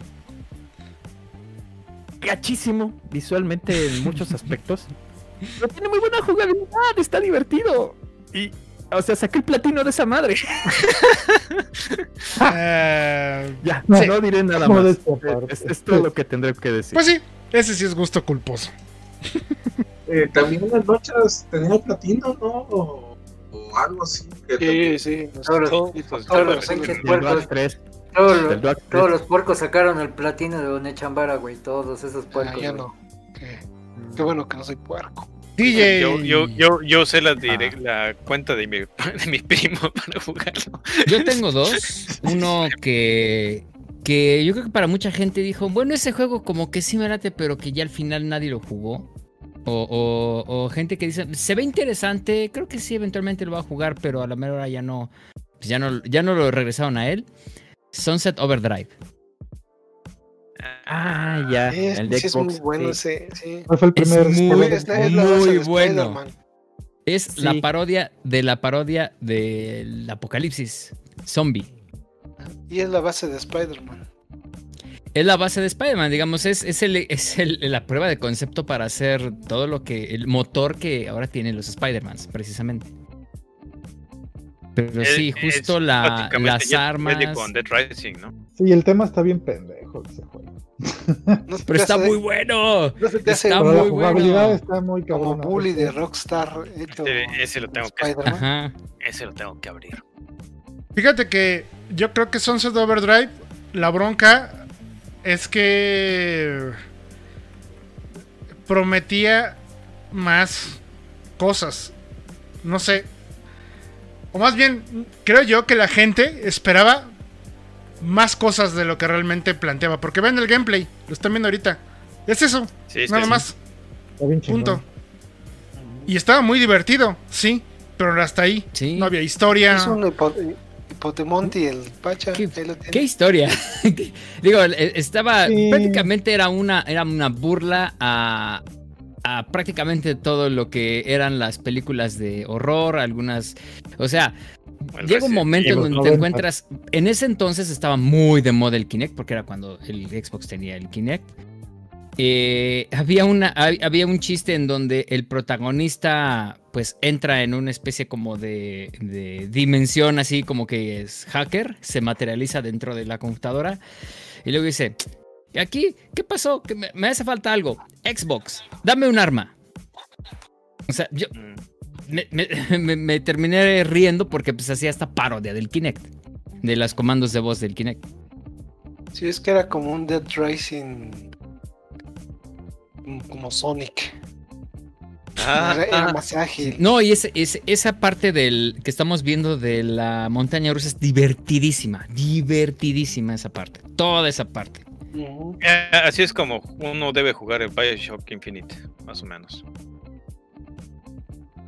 gachísimo visualmente en muchos aspectos. Pero tiene muy buena jugabilidad, está divertido. Y, o sea, saqué el platino de esa madre. Eh, Ya, No, no diré nada más. Es, es todo lo que tendré que decir. pues sí, ese sí es gusto culposo. Eh, también las noches tenía platino, ¿no? O, algo así. Que Sí, sí. Todos los- Todo- todos los puercos. Dwarf 3, Todos del los, Dwarf 3. todos los puercos sacaron el platino de Onechambara, güey. Todos esos Ah, puercos. ya güey. no. Qué, qué bueno que no soy puerco. DJ. Yo, yo, yo, yo usé la, la cuenta de mi, de mi primo para jugarlo. Yo tengo dos. Uno que, que yo creo que para mucha gente dijo, bueno, ese juego como que sí me late, pero que ya al final nadie lo jugó. O, o- o gente que dice, se ve interesante, creo que sí, eventualmente lo va a jugar, pero a la mera hora ya no, pues ya no, ya no lo regresaron a él. Sunset Overdrive. Ah, ya. Es, el de sí es muy Xbox, bueno sí. ese. Sí. ¿Cuál fue el Es primer? muy- Spider-Man? Esta es la base muy de bueno. Spider-Man. Es Sí. la parodia de la parodia del apocalipsis zombie. Y es la base de Spider-Man. Es la base de Spider-Man, digamos, es, es, el, es el- la prueba de concepto para hacer todo lo que. el motor que ahora tienen los Spider-Mans, precisamente. Pero Es- sí, es justo la, las armas. con Dead Rising, ¿no? Sí, el tema está bien pendejo ese juego. No se Pero te está hace- muy bueno. No se te hace está Pero la muy jugabilidad bueno. está muy como cabrona. bully de Rockstar hecho Ese, ese lo tengo que. Ajá. ese lo tengo que abrir. Fíjate que yo creo que Sunset Overdrive, la bronca es que prometía más cosas. No sé. O más bien, creo yo que la gente esperaba más cosas de lo que realmente planteaba. Porque ven el gameplay, lo están viendo ahorita. Es eso, Sí, nada sí. más. Está bien chingón. Punto. Y estaba muy divertido, sí. Pero hasta ahí. Sí. No había historia. Es un hipo- hipotemonte el Pacha. ¿Qué- ahí lo tiene. ¿Qué historia? Digo, eh, estaba. Sí. Prácticamente era una, era una burla a, a prácticamente todo lo que eran las películas de horror, algunas. O sea, llega un momento en donde 90. te encuentras. En ese entonces estaba muy de moda el Kinect, porque era cuando el Xbox tenía el Kinect. Eh, había, una, hab- había un chiste en donde el protagonista pues entra en una especie como de, de dimensión así como que es hacker, se materializa dentro de la computadora y luego dice, ¿y aquí qué pasó? Que me, me hace falta algo. Xbox, dame un arma. O sea, yo Mm. me, me- me- me terminé riendo porque pues hacía esta parodia del Kinect, de los comandos de voz del Kinect. Sí, es que era como un Dead Rising. Como Sonic. Ah, era más ágil. No, y ese, esa parte del que estamos viendo de la montaña rusa es divertidísima. Divertidísima esa parte. Toda esa parte. Eh, así es como uno debe jugar el Bioshock Infinite, más o menos.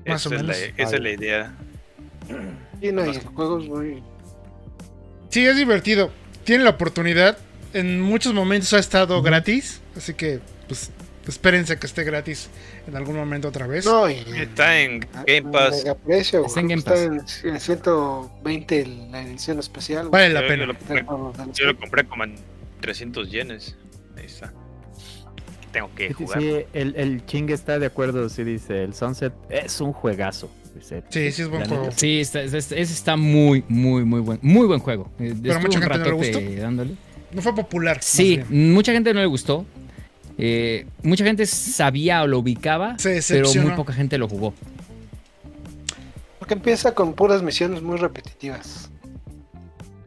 Más o esa, menos. Es la, esa es la idea. Y no, y el juego es muy. Sí, es divertido. Tiene la oportunidad. En muchos momentos ha estado gratis. Así que, pues, espérense que esté gratis en algún momento otra vez. No, y. Está en Game Pass. Precio, Está en Game que está en, en 120 la edición especial. Vale la Yo- pena. Yo lo, compré, yo lo como en 300 yenes. Ahí está. Tengo que Sí, jugar. sí, el, el Ching está de acuerdo, sí dice, el Sunset es un juegazo. dice. Sí, sí es buen juego. neta, Sí, está- es- está muy, muy, muy buen, muy buen juego. Eh, estuve mucha un gente no le gustó. dándole. No fue popular. Sí, mucha gente no le gustó. Eh, mucha gente sabía o lo ubicaba, pero muy poca gente lo jugó. Porque empieza con puras misiones muy repetitivas.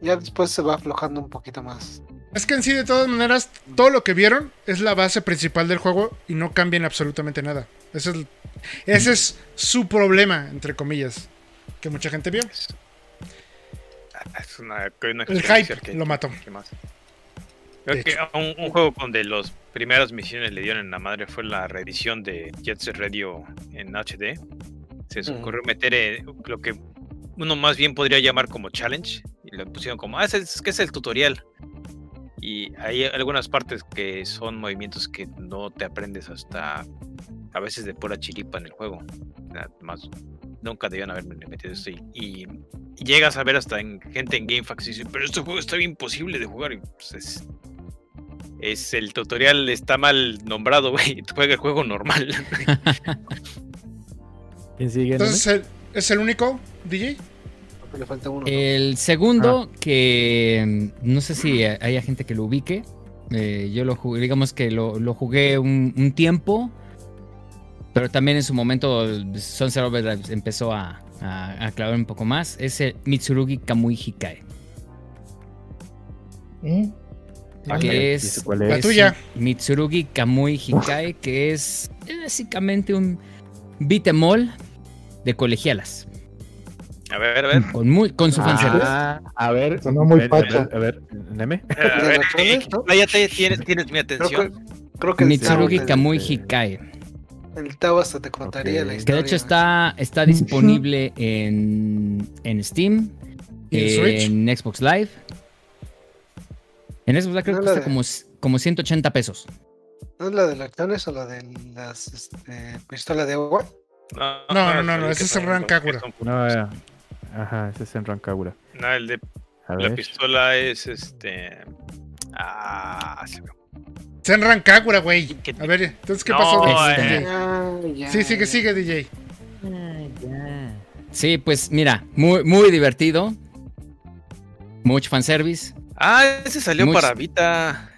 Ya después se va aflojando un poquito más. Es que en sí, de todas maneras, todo lo que vieron es la base principal del juego y no cambian absolutamente nada. Ese es, ese es su problema, entre comillas, que mucha gente vio. Es una, una El hype que- lo mató. que más. Creo que un, un juego donde las primeras misiones le dieron en la madre fue la reedición de Jet Set Radio en HD. Se les ocurrió meter eh, lo que uno más bien podría llamar como challenge. Y lo pusieron como, ah, es, es que es el tutorial. Y hay algunas partes que son movimientos que no te aprendes hasta a veces de pura chiripa en el juego. Nada más, nunca debían haber metido esto. Y, y- llegas a ver hasta en gente en GameFAQs y dice, pero este juego está bien imposible de jugar. Y pues es, es el tutorial está mal nombrado, güey. Juega el juego normal. ¿Quién sigue? no? Entonces, ¿el- ¿es el único DJ? Porque le falta uno. ¿no? El segundo, que mm, no sé si ha- haya gente que lo ubique. eh, yo lo jugué, digamos que lo, lo jugué un, un tiempo. Pero también en su momento Sunset Overdrive empezó a, a, a clavar un poco más. Es el Mitsurugi Kamui Hikae. ¿Eh? Ah, que es, cuál La es. tuya. Mitsurugi Kamui Hikae, que es básicamente un beat em all de colegialas. A ver, a ver. Con, muy, con su fanservice. Ah, a ver, Sonó muy ven, a ver, pacha. A ver, Neme. A ver, eh, tienes, tienes mi Creo atención. que, creo que Mitsurugi Kamui este- Hikae. El Tao hasta te contaría Ok. la Que de historia. Que de hecho está, está disponible en, en Steam, ¿Y en en Xbox Live. En Xbox Live creo No que cuesta de- como, como 180 pesos. ¿No es la de lecciones o la de las este, pistola de agua? No, No, no, no, ese es son- Rancagura. No, eh, ajá, ese es en Rancagura. No, el de A la ver. pistola es este. Ah, se me Senran Kagura, güey. ¿Qué te- A ver, entonces, ¿qué No, pasó? Este- DJ? Ah, ya, Sí, sigue, sigue, DJ. Sí, pues mira, muy, muy divertido. Mucho fanservice, Ah, ese salió Muchos- para Vita.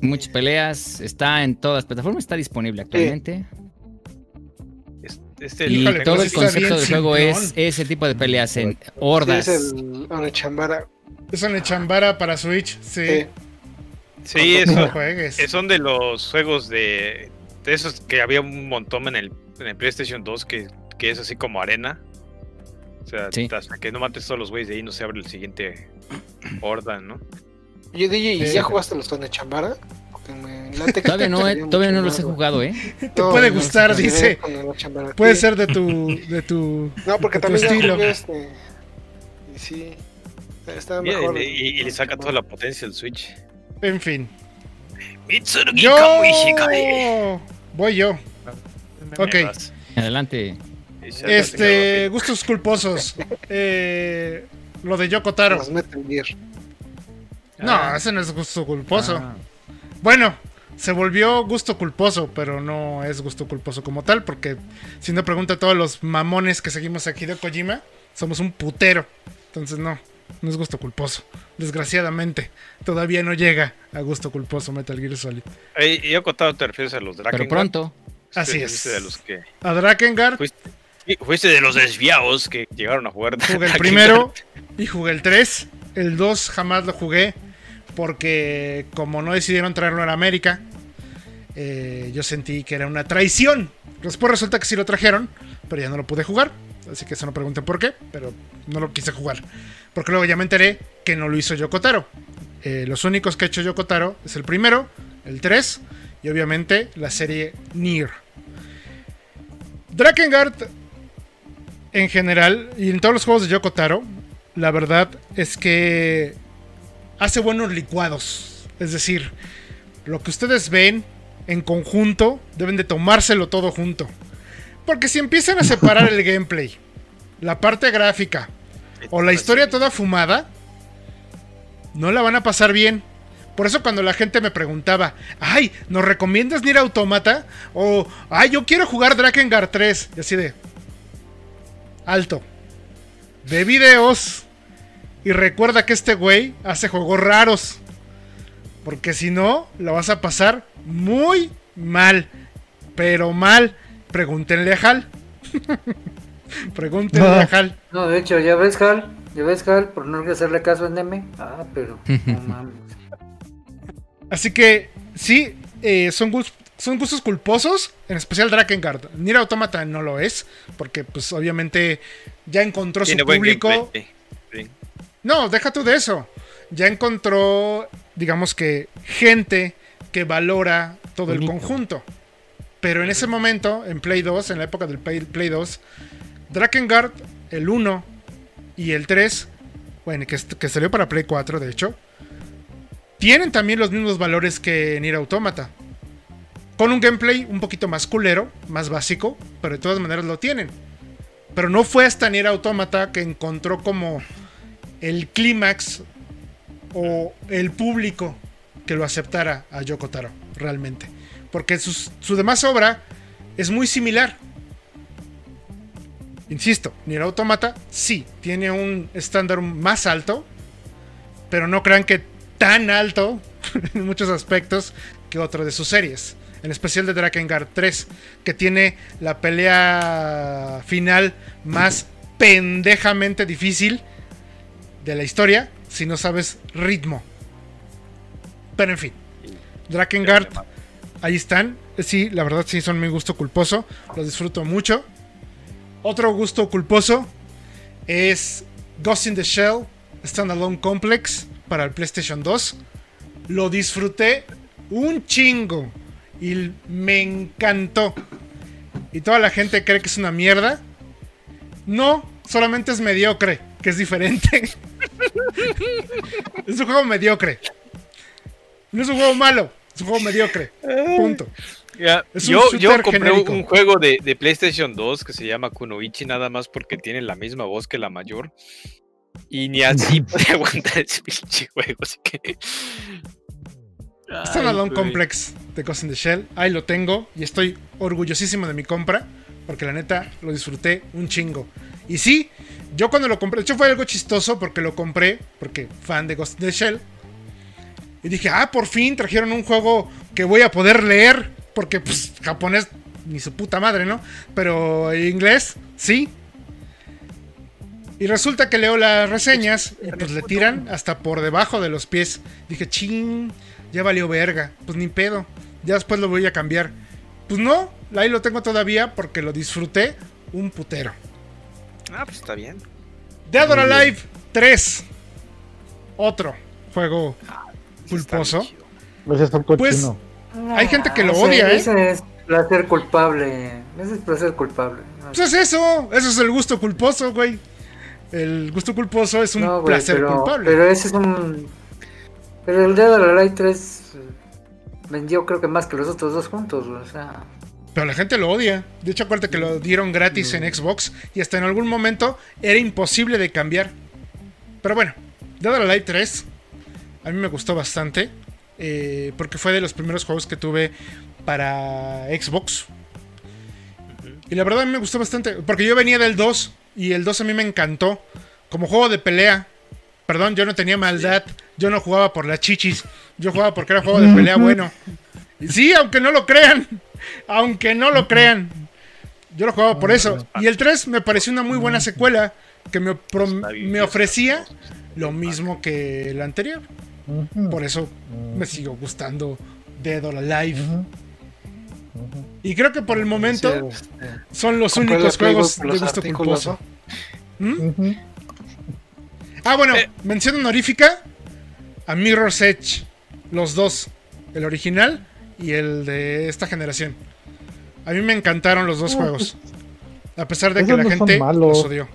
muchas peleas. Está en todas las plataformas, está disponible actualmente. Es- Este, Y Híjole, todo el concepto del juego es ese tipo de peleas en Sí, hordas. es el Onechambara. Es una chambara para Switch, sí. Sí. sí, No son de los juegos de, de esos que había un montón en el, en el PlayStation 2 que, que es así como arena. O sea, Sí. hasta que no mates todos los güeyes de ahí no se abre el siguiente horda, ¿no? Yo DJ, ¿y Sí. ya jugaste los me late que Todavía no, eh, todavía no los he jugado, ¿eh? Te puede no, gustar, no, dice. el. Puede ser de tu, de tu. No, porque de tu también estilo. este. Y sí. Está mejor. y, y- y le saca toda la potencia al Switch. En fin. Mitsurugi Yo. Voy yo. Ok. Adelante. Este. Gustos culposos. Eh, lo de Yoko Taro. Los Metal Gear. No, ese no es gusto culposo. Ah, Bueno, se volvió gusto culposo, pero no es gusto culposo como tal, porque si no pregunta a todos los mamones que seguimos aquí de Kojima, somos un putero. Entonces no, no es gusto culposo. Desgraciadamente, todavía no llega a gusto culposo Metal Gear Solid. Ey, yo contado te refieres a los Drakengard. Pero pronto. Así Sí, es. fuiste de los que A Drakengard fuiste, sí, fuiste de los desviados que llegaron a jugar. jugué el primero y jugué el 3. El 2 jamás lo jugué porque como no decidieron traerlo a la América, eh, yo sentí que era una traición. Después resulta que sí lo trajeron, pero ya no lo pude jugar. Así que eso no pregunten por qué, pero no lo quise jugar. Porque luego ya me enteré que no lo hizo Yokotaro. Eh, los únicos que ha hecho Yokotaro es el primero, el 3 y obviamente la serie Nier. Drakengard en general y en todos los juegos de Yokotaro, la verdad es que hace buenos licuados. Es decir, lo que ustedes ven en conjunto deben de tomárselo todo junto. Porque si empiezan a separar el gameplay, la parte gráfica o la historia toda fumada, no la van a pasar bien. Por eso cuando la gente me preguntaba, ay, ¿nos recomiendas Nier Automata? O, ay, yo quiero jugar Drakengard 3. Y así de, alto. De videos. Y recuerda que este güey hace juegos raros. Porque si no, la vas a pasar muy mal. Pero mal. Pregúntenle a Hal. Pregúntenle a Hal. No, de hecho, ya ves, Hal. Ya ves, Hal, por no hacerle caso a Neme. Ah, pero no mames. Así que, sí, eh, son, son gustos culposos, en especial Drakengard. Nier Automata no lo es, porque, pues, obviamente, ya encontró su público. No, deja tú de eso. Ya encontró, digamos que, gente que valora todo el conjunto. Pero en ese momento, en Play 2, en la época del Play, 2, Drakengard, el 1 y el 3, bueno, que, que, salió para Play 4, de hecho, tienen también los mismos valores que Nier Automata. Con un gameplay un poquito más culero, más básico, pero de todas maneras lo tienen. Pero no fue hasta Nier Automata que encontró como el clímax o el público que lo aceptara a Yoko Taro, realmente. Porque su demás obra es muy similar. Insisto, Nier Automata sí tiene un estándar más alto, pero no crean que tan alto en muchos aspectos que otro de sus series. En especial de Drakengard 3, que tiene la pelea final más pendejamente difícil de la historia si no sabes ritmo. Pero en fin, Drakengard, ahí están. Sí, la verdad sí son mi gusto culposo. Los disfruto mucho. Otro gusto culposo es Ghost in the Shell Standalone Complex para el PlayStation 2. Lo disfruté un chingo y me encantó. Y toda la gente cree que es una mierda. No, solamente es mediocre, que es diferente. es un juego mediocre. No es un juego malo, es un juego mediocre. Punto. yo, yo compré un juego de, de, PlayStation 2 que se llama Kunoichi nada más porque tiene la misma voz que la mayor. Y ni así puede aguantar ese pinche juego, así que. Standalone Complex de Ghost in the Shell. Ahí lo tengo y estoy orgullosísimo de mi compra. Porque la neta lo disfruté un chingo. Y sí, yo cuando lo compré, de hecho fue algo chistoso porque lo compré, porque fan de Ghost in the Shell. Y dije, ah, por fin trajeron un juego que voy a poder leer. Porque, pues, japonés, ni su puta madre, ¿no? Pero inglés, sí. Y resulta que leo las reseñas y pues le tiran hasta por debajo de los pies. Dije, ching, ya valió verga. Pues ni pedo. Ya después lo voy a cambiar. Pues no, ahí lo tengo todavía porque lo disfruté un putero. Ah, pues está bien. Dead or Alive 3. Otro juego ah, culposo. Pues, pues hay gente que lo odia, ¿eh? Ese es placer culpable. Ese es placer culpable. Pues es eso. Eso es el gusto culposo, güey el gusto culposo es un placer culpable. Pero ese es un. Pero el Dead or Alive 3 vendió, creo que más que los otros dos juntos, o sea. Pero la gente lo odia. De hecho, acuérdate que lo dieron gratis en Xbox y hasta en algún momento era imposible de cambiar. Pero bueno, Dead or Alive 3 a mí me gustó bastante. Eh, porque fue de los primeros juegos que tuve para Xbox. Y la verdad a mí me gustó bastante. Porque yo venía del 2 y el 2 a mí me encantó. Como juego de pelea. Perdón, yo no tenía maldad. Yo no jugaba por las chichis. Yo jugaba porque era juego de pelea bueno. Sí, aunque no lo crean. Aunque no lo crean. Yo lo jugaba por eso. Y el 3 me pareció una muy buena secuela. Que me, me ofrecía lo mismo que el anterior. Por eso me sigo gustando Dead or Alive. Y creo que por el momento son los únicos juegos de gusto culposo. ¿Mm? Ah, bueno, eh. mención honorífica a Mirror's Edge. Los dos. El original y el de esta generación. A mí me encantaron los dos ah, juegos. A pesar de que la gente los odió.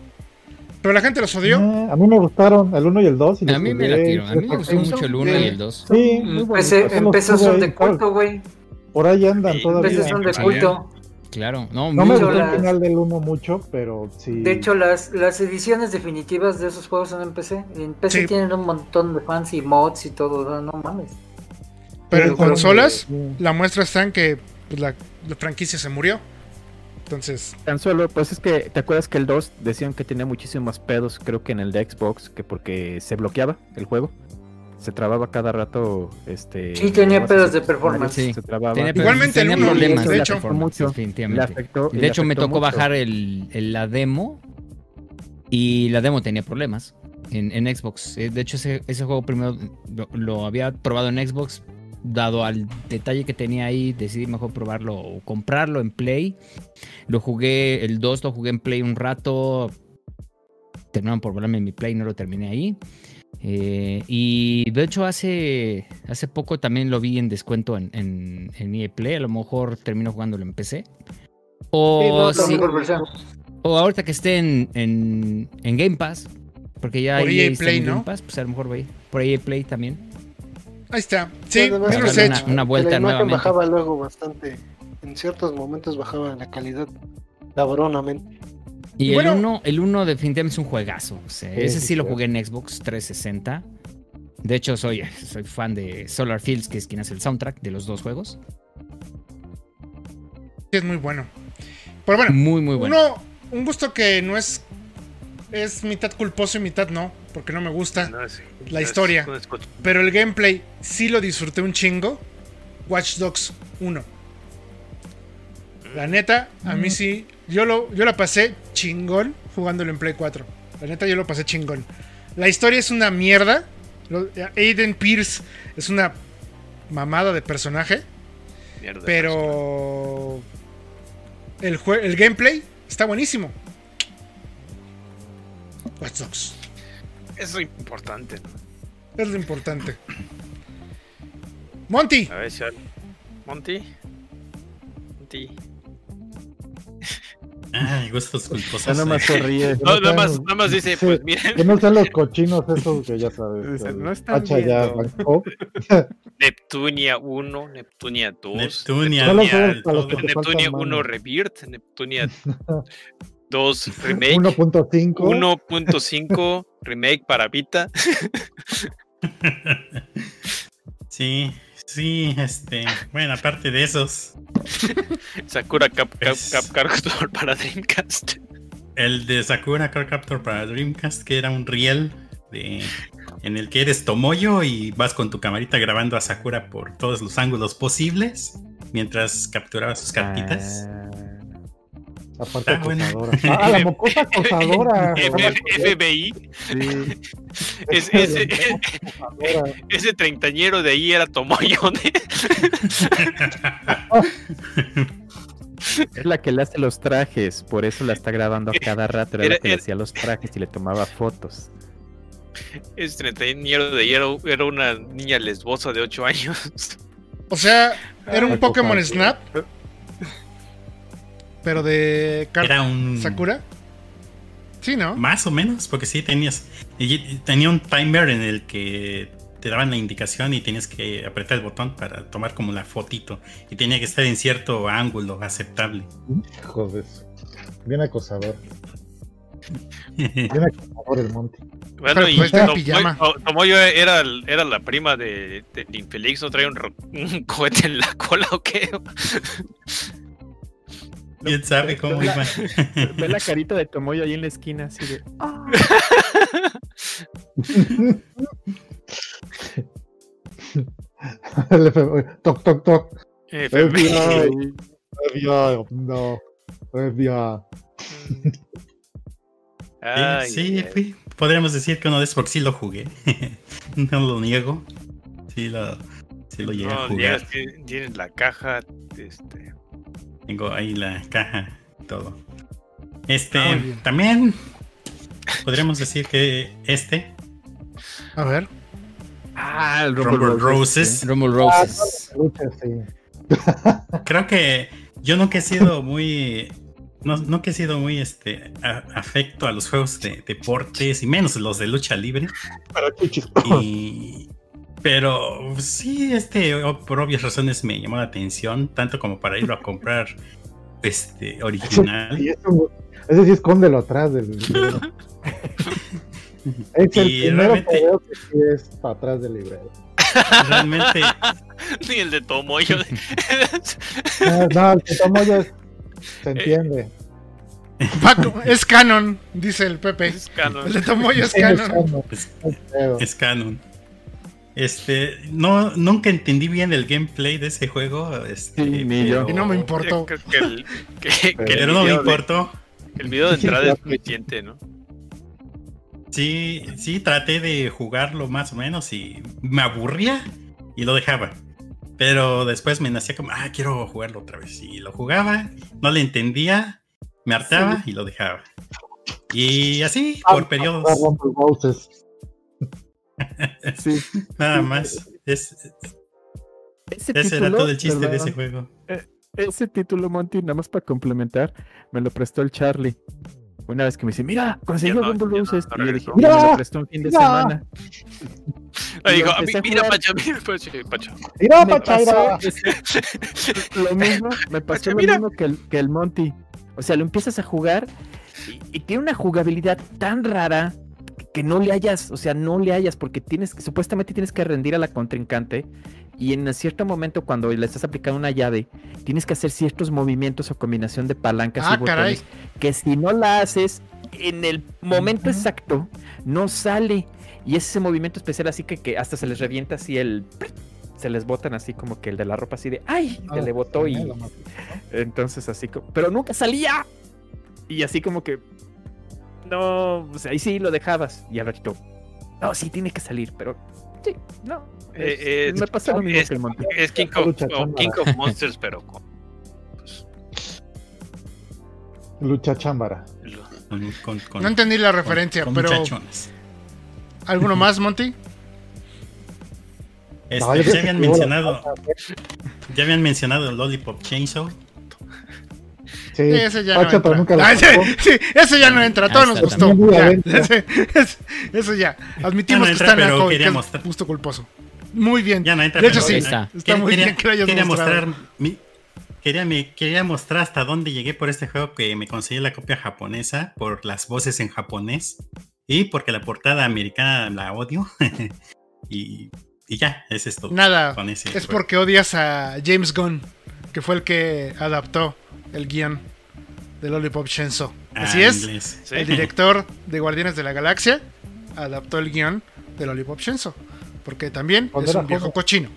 Pero la gente los odió. Eh, a mí me gustaron el 1 y el 2. a mí me la tiro. A mí me gustó mucho el 1 y el 2. Sí, muy bueno. Empecé, son de culto, güey. Por ahí andan todavía. Empecé son de culto. Claro, no, no me gustó el final del 1 mucho, pero sí. De hecho, las, las ediciones definitivas de esos juegos son en PC. En PC tienen un montón de fans y mods y todo, no, mames. Pero en consolas, la muestra está en que pues, la, la franquicia se murió. Entonces. Tan solo, pues es que, ¿te acuerdas que el 2 decían que tenía muchísimos pedos, creo que en el de Xbox, que porque se bloqueaba el juego? Se trababa cada rato, este... Sí, tenía pedos de performance. Sí. Se trababa. Igualmente el 1, de hecho. Mucho, de hecho, me tocó bajar el, la demo y la demo tenía problemas en, en Xbox. Eh, de hecho, ese, ese juego primero lo había probado en Xbox, dado al detalle que tenía ahí, decidí mejor probarlo o comprarlo en Play. Lo jugué, el 2 lo jugué en Play un rato. Terminaron por volarme en mi Play, no lo terminé ahí. Eh, y de hecho hace, hace poco también lo vi en descuento en, en, en EA Play. A lo mejor termino jugándolo en PC. O, o ahorita que esté en, en, en Game Pass. Porque ya por EA Play, ¿no? Game Pass, pues a lo mejor voy. Por EA Play también. Ahí está. Sí, una, una, vuelta la imagen bajaba luego bastante. En ciertos momentos bajaba la calidad cabronamente. Y el 1 el uno definitivamente es un juegazo. ese sí, lo jugué en Xbox 360. De hecho, soy, soy fan de Solar Fields, que es quien hace el soundtrack de los dos juegos. Es muy bueno. Pero bueno, muy, muy bueno. Uno, un gusto que no es. Es mitad culposo y mitad no porque no me gusta la historia. pero el gameplay sí lo disfruté un chingo. Watch Dogs 1. La neta, a mí sí. Yo, lo, yo la pasé chingón jugándolo en Play 4. La neta, yo lo pasé chingón. La historia es una mierda. Aiden Pierce es una mamada de personaje. pero el, el gameplay está buenísimo. Watch Dogs. Es lo importante. Es lo importante. Monty. A ver si Monty. Monty. Ay, gustos culposos. nada más se ríe. No, nada, más, nada más dice, pues miren. Que no sean los cochinos esos que ya sabes. no están ya Neptunia 1, Neptunia 2. Neptunia, Neptunia 1 Rebirth, Neptunia 2 Remake. 1.5. 1.5 Remake para Vita. sí, sí, este. Bueno, aparte de esos. Sakura Cap, Captor para Dreamcast. El de Sakura Cap Captor para Dreamcast, que era un riel de, en el que eres Tomoyo y vas con tu camarita grabando a Sakura por todos los ángulos posibles mientras capturabas sus cartitas. Ah. La parte acosadora. Ah, la mocosa acosadora. FBI. Sí. Es, ese, ese treintañero de ahí era Tomoyone. Es la que le hace los trajes, por eso la está grabando a cada rato. Era, la que le hacía los trajes y le tomaba fotos. Ese treintañero de ahí era, una niña lesbosa de 8 años. O sea, era un Pokémon Snap pero de Era un... Sakura. Sí, ¿no? Más o menos, porque sí tenías. Tenía un timer en el que te daban la indicación y tenías que apretar el botón para tomar como la fotito. Y tenía que estar en cierto ángulo aceptable. Joder. Bien acosador. Bien acosador el monte. Bueno, y Tomoyo era, era la prima de, de Infeliz, ¿no trae un, un cohete en la cola o qué? ¿Quién sabe cómo iba? Ve la carita de Tomoyo ahí en la esquina, así de. ¡Ah! toc, toc, toc. FBI. FBI, no. FBI. sí, sí podríamos decir que uno de esos porque sí lo jugué. no lo niego. Sí lo, sí lo llegué a jugar. Tienes la caja, este Tengo ahí la caja, todo. Este, Ah, también podríamos decir que este, A ver. Ah, el Rumble Rumble Roses, Rumble Roses. creo que yo nunca he sido muy. No, nunca he sido muy este a- afecto a los juegos de deportes y menos los de lucha libre. Para chichis. Y, pero sí, este por obvias razones me llamó la atención, tanto como para irlo a comprar este original. Y eso- ese sí escóndelo atrás del librero. es el Y primero realmente- que veo que sí es para atrás del librero. Realmente, Ni el de Tomoyo. No, no, el que tomo ya es- se entiende. Paco, es canon, dice el Pepe. es canon. El de Tomoyo es Es canon. es canon. Este, no, nunca entendí bien el gameplay de ese juego. Este, Sí, ni yo. Y no me importó. Creo que el, que- que el Pero no me video de- importó. el video de entrada es suficiente, ¿no? Sí, sí, traté de jugarlo más o menos y me aburría y lo dejaba. Pero después me nacía como, ah, quiero jugarlo otra vez. Y lo jugaba, no le entendía, me hartaba y lo dejaba. Y así, por periodos, Ah, Roses. Sí. nada más. Es, Ese, ese era título, todo el chiste de ese juego. Ese título, Monty, nada más para complementar, me lo prestó el Charlie. Una vez que me dice, mira, conseguí no, no, Roses. no y yo dije, mira, me lo prestó un fin de semana. Y digo, lo a mí- mira. Pacho, mira, Pacho, Pacho. Mira, lo mismo, me pasó lo mismo que el, que el Monty. O sea, lo empiezas a jugar y, y tiene una jugabilidad tan rara que no le hayas, o sea, no le hayas porque tienes, supuestamente tienes que rendir a la contrincante y en cierto momento cuando le estás aplicando una llave, tienes que hacer ciertos movimientos o combinación de palancas Ah, y caray. botones que si no la haces en el momento exacto, no sale. Y es ese movimiento especial así que, que hasta se les revienta así el... Se les botan así como que el de la ropa así de... ¡Ay! Se Ah, le botó y... Entonces así como... Pero nunca salía. Y así como que... No, o sea, ahí sí lo dejabas. Y al ratito... No, sí, tiene que salir, pero... Sí, no. Eh, es- eh, me pasa lo mismo es- que el Monty. Es King of. King of Monsters, pero con. pues, Lucha chámbara. lo- Con, con- con- No entendí la referencia, con pero muchachones. ¿alguno más, Monty? Este, No, ya habían mencionado, ya habían mencionado el Lollipop Chainsaw. Sí, Ese ya no entra. nunca lo Ah, ese, sí, ese ya no entra, todo Ah, nos está gustó. Ya, ese, ese- eso ya. Admitimos Ya no que entra, está que quería es mostrar- gusto culposo. Muy bien. Ya no entra, de hecho, sí. Está, está. muy Quería- bien que lo hayas quería mostrado. mostrar mi- quería, me- quería mostrar hasta dónde llegué por este juego que me conseguí la copia japonesa por las voces en japonés y porque la portada americana la odio y, y ya es todo Nada, con ese es juego. porque odias a James Gunn, que fue el que adaptó el guion de Lollipop Shenso. Ah, Así es, inglés. sí. el director de Guardianes de la Galaxia adaptó el guion de Lollipop Shenso. Porque también es un viejo cochino.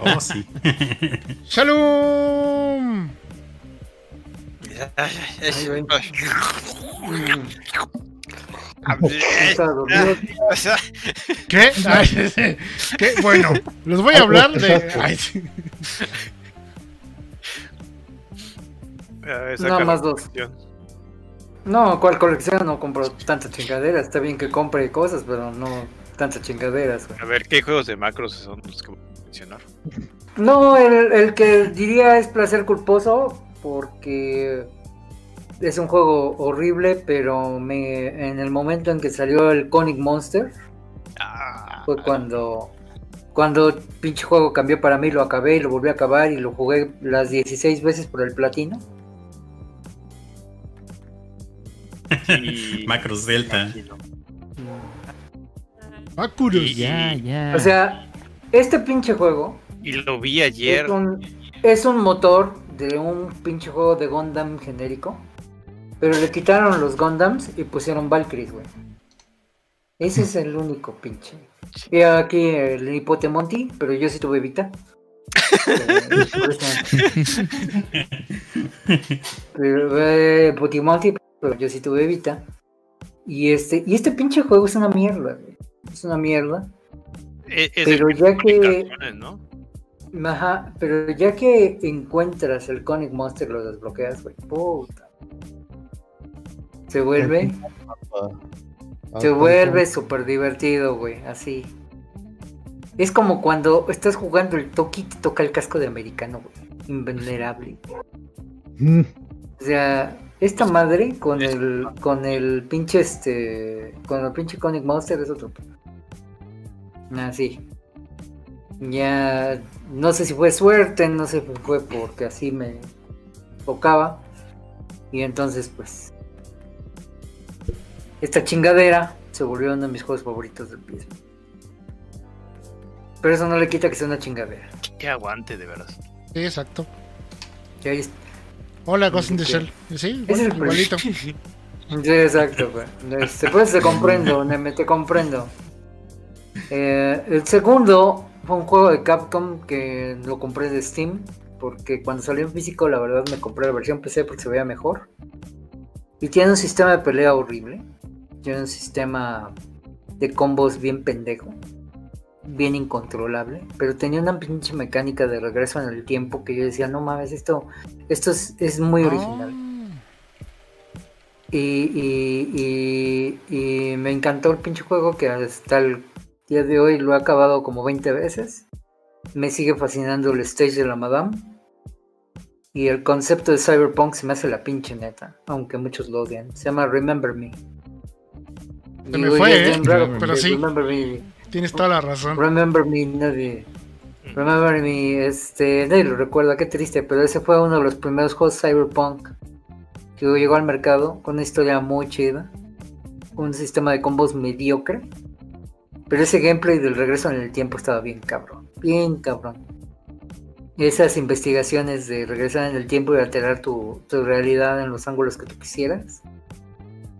oh sí ¡Shalom! ¿Qué? Ay, ¿Qué? Bueno, les voy a hablar de. Ay, sí. Nada la más dos. No, ¿cuál colección? No compro tanta chingadera. Está bien que compre cosas, pero no tantas chingaderas. güey. A ver, ¿qué juegos de macros son los que voy a mencionar? No, el, el que diría es placer culposo porque es un juego horrible, pero me en el momento en que salió el Conic Monster Ah, fue cuando cuando el pinche juego cambió para mí, lo acabé y lo volví a acabar y lo jugué las 16 veces por el platino. Y- Macros Delta Ya, ya. O sea, este pinche juego Y lo vi ayer. es un, es un motor de un pinche juego de Gundam genérico, pero le quitaron los Gundams y pusieron Valkyries, güey. Ese es el único pinche. Y aquí el Hipotemonti, pero yo sí tuve Vita. Pero, eh, Hipotemonti, pero yo sí tuve Vita. Y este, y este pinche juego es una mierda, güey. Es una mierda. Es Pero ya que. Ajá, pero ya que encuentras el Conic Monster, lo desbloqueas, güey. Puta. Se vuelve. Se vuelve súper divertido, güey. Así. Es como cuando estás jugando el Toki y te toca el casco de americano, güey. Invulnerable. Mm. O sea, esta madre con el con el pinche este con el pinche Conic Monster es otro. Así. Ya no sé si fue suerte, no sé si fue porque así me tocaba. Y entonces pues esta chingadera se volvió uno de mis juegos favoritos del PS. Pero eso no le quita que sea una chingadera. Que aguante, de verdad. Sí, exacto. Hola, Ghost in the Shell. Sí, es el igualito. Sí, exacto. Este, pues te comprendo, Neme, te comprendo. Eh, el segundo fue un juego de Capcom que lo compré de Steam. Porque cuando salió en físico, la verdad me compré la versión PC porque se veía mejor. Y tiene un sistema de pelea horrible. Tiene un sistema de combos bien pendejo bien incontrolable, pero tenía una pinche mecánica de regreso en el tiempo que yo decía, no mames, esto, esto es, muy original. Ah. Y, y, me encantó el pinche juego que hasta el día de hoy lo he acabado como 20 veces. Me sigue fascinando el stage de la Madame. Y el concepto de Cyberpunk se me hace la pinche neta, aunque muchos lo odian. Se llama Remember Me. Se me fue, ¿eh? pero sí. Remember Me Tienes toda la razón. Remember Me, nadie. Remember Me, este, nadie lo recuerda, qué triste, pero ese fue uno de los primeros juegos Cyberpunk que llegó al mercado con una historia muy chida, un sistema de combos mediocre, pero ese gameplay del regreso en el tiempo estaba bien cabrón, bien cabrón. Esas investigaciones de regresar en el tiempo y alterar tu, realidad en los ángulos que tú quisieras,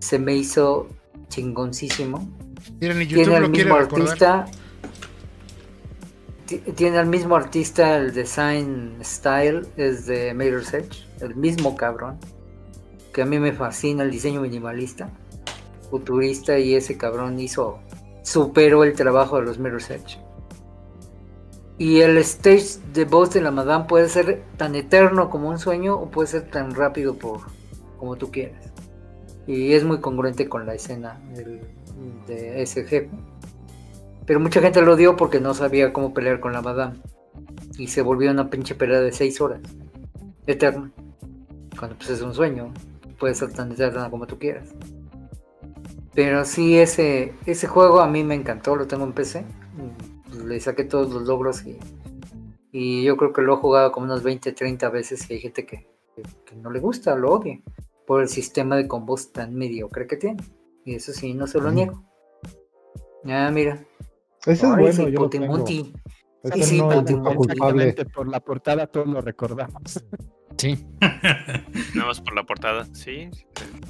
se me hizo chingoncísimo tiene el mismo artista. Tiene el mismo artista, el design style es de Mirror's Edge, el mismo cabrón. Que a mí me fascina el diseño minimalista, futurista, y ese cabrón hizo, superó el trabajo de los Mirror's Edge. Y el stage de voz de la Madame puede ser tan eterno como un sueño o puede ser tan rápido por como tú quieras. Y es muy congruente con la escena del, de ese jefe. Pero mucha gente lo dio porque no sabía cómo pelear con la madame. Y se volvió una pinche pelea de 6 horas. Eterna. Cuando pues es un sueño. Puede ser tan eterna como tú quieras. Pero sí, ese, ese juego a mí me encantó. Lo tengo en PC. Le saqué todos los logros y, y yo creo que lo he jugado como unas 20, 30 veces. Y hay gente que, que no le gusta, lo odia. Por el sistema de combos tan mediocre que tiene. Y eso sí, no se lo niego. Ah, mira. Ese es bueno, yo lo tengo. Ese sí, no por la portada todos lo recordamos. Sí. Nada más por la portada, sí.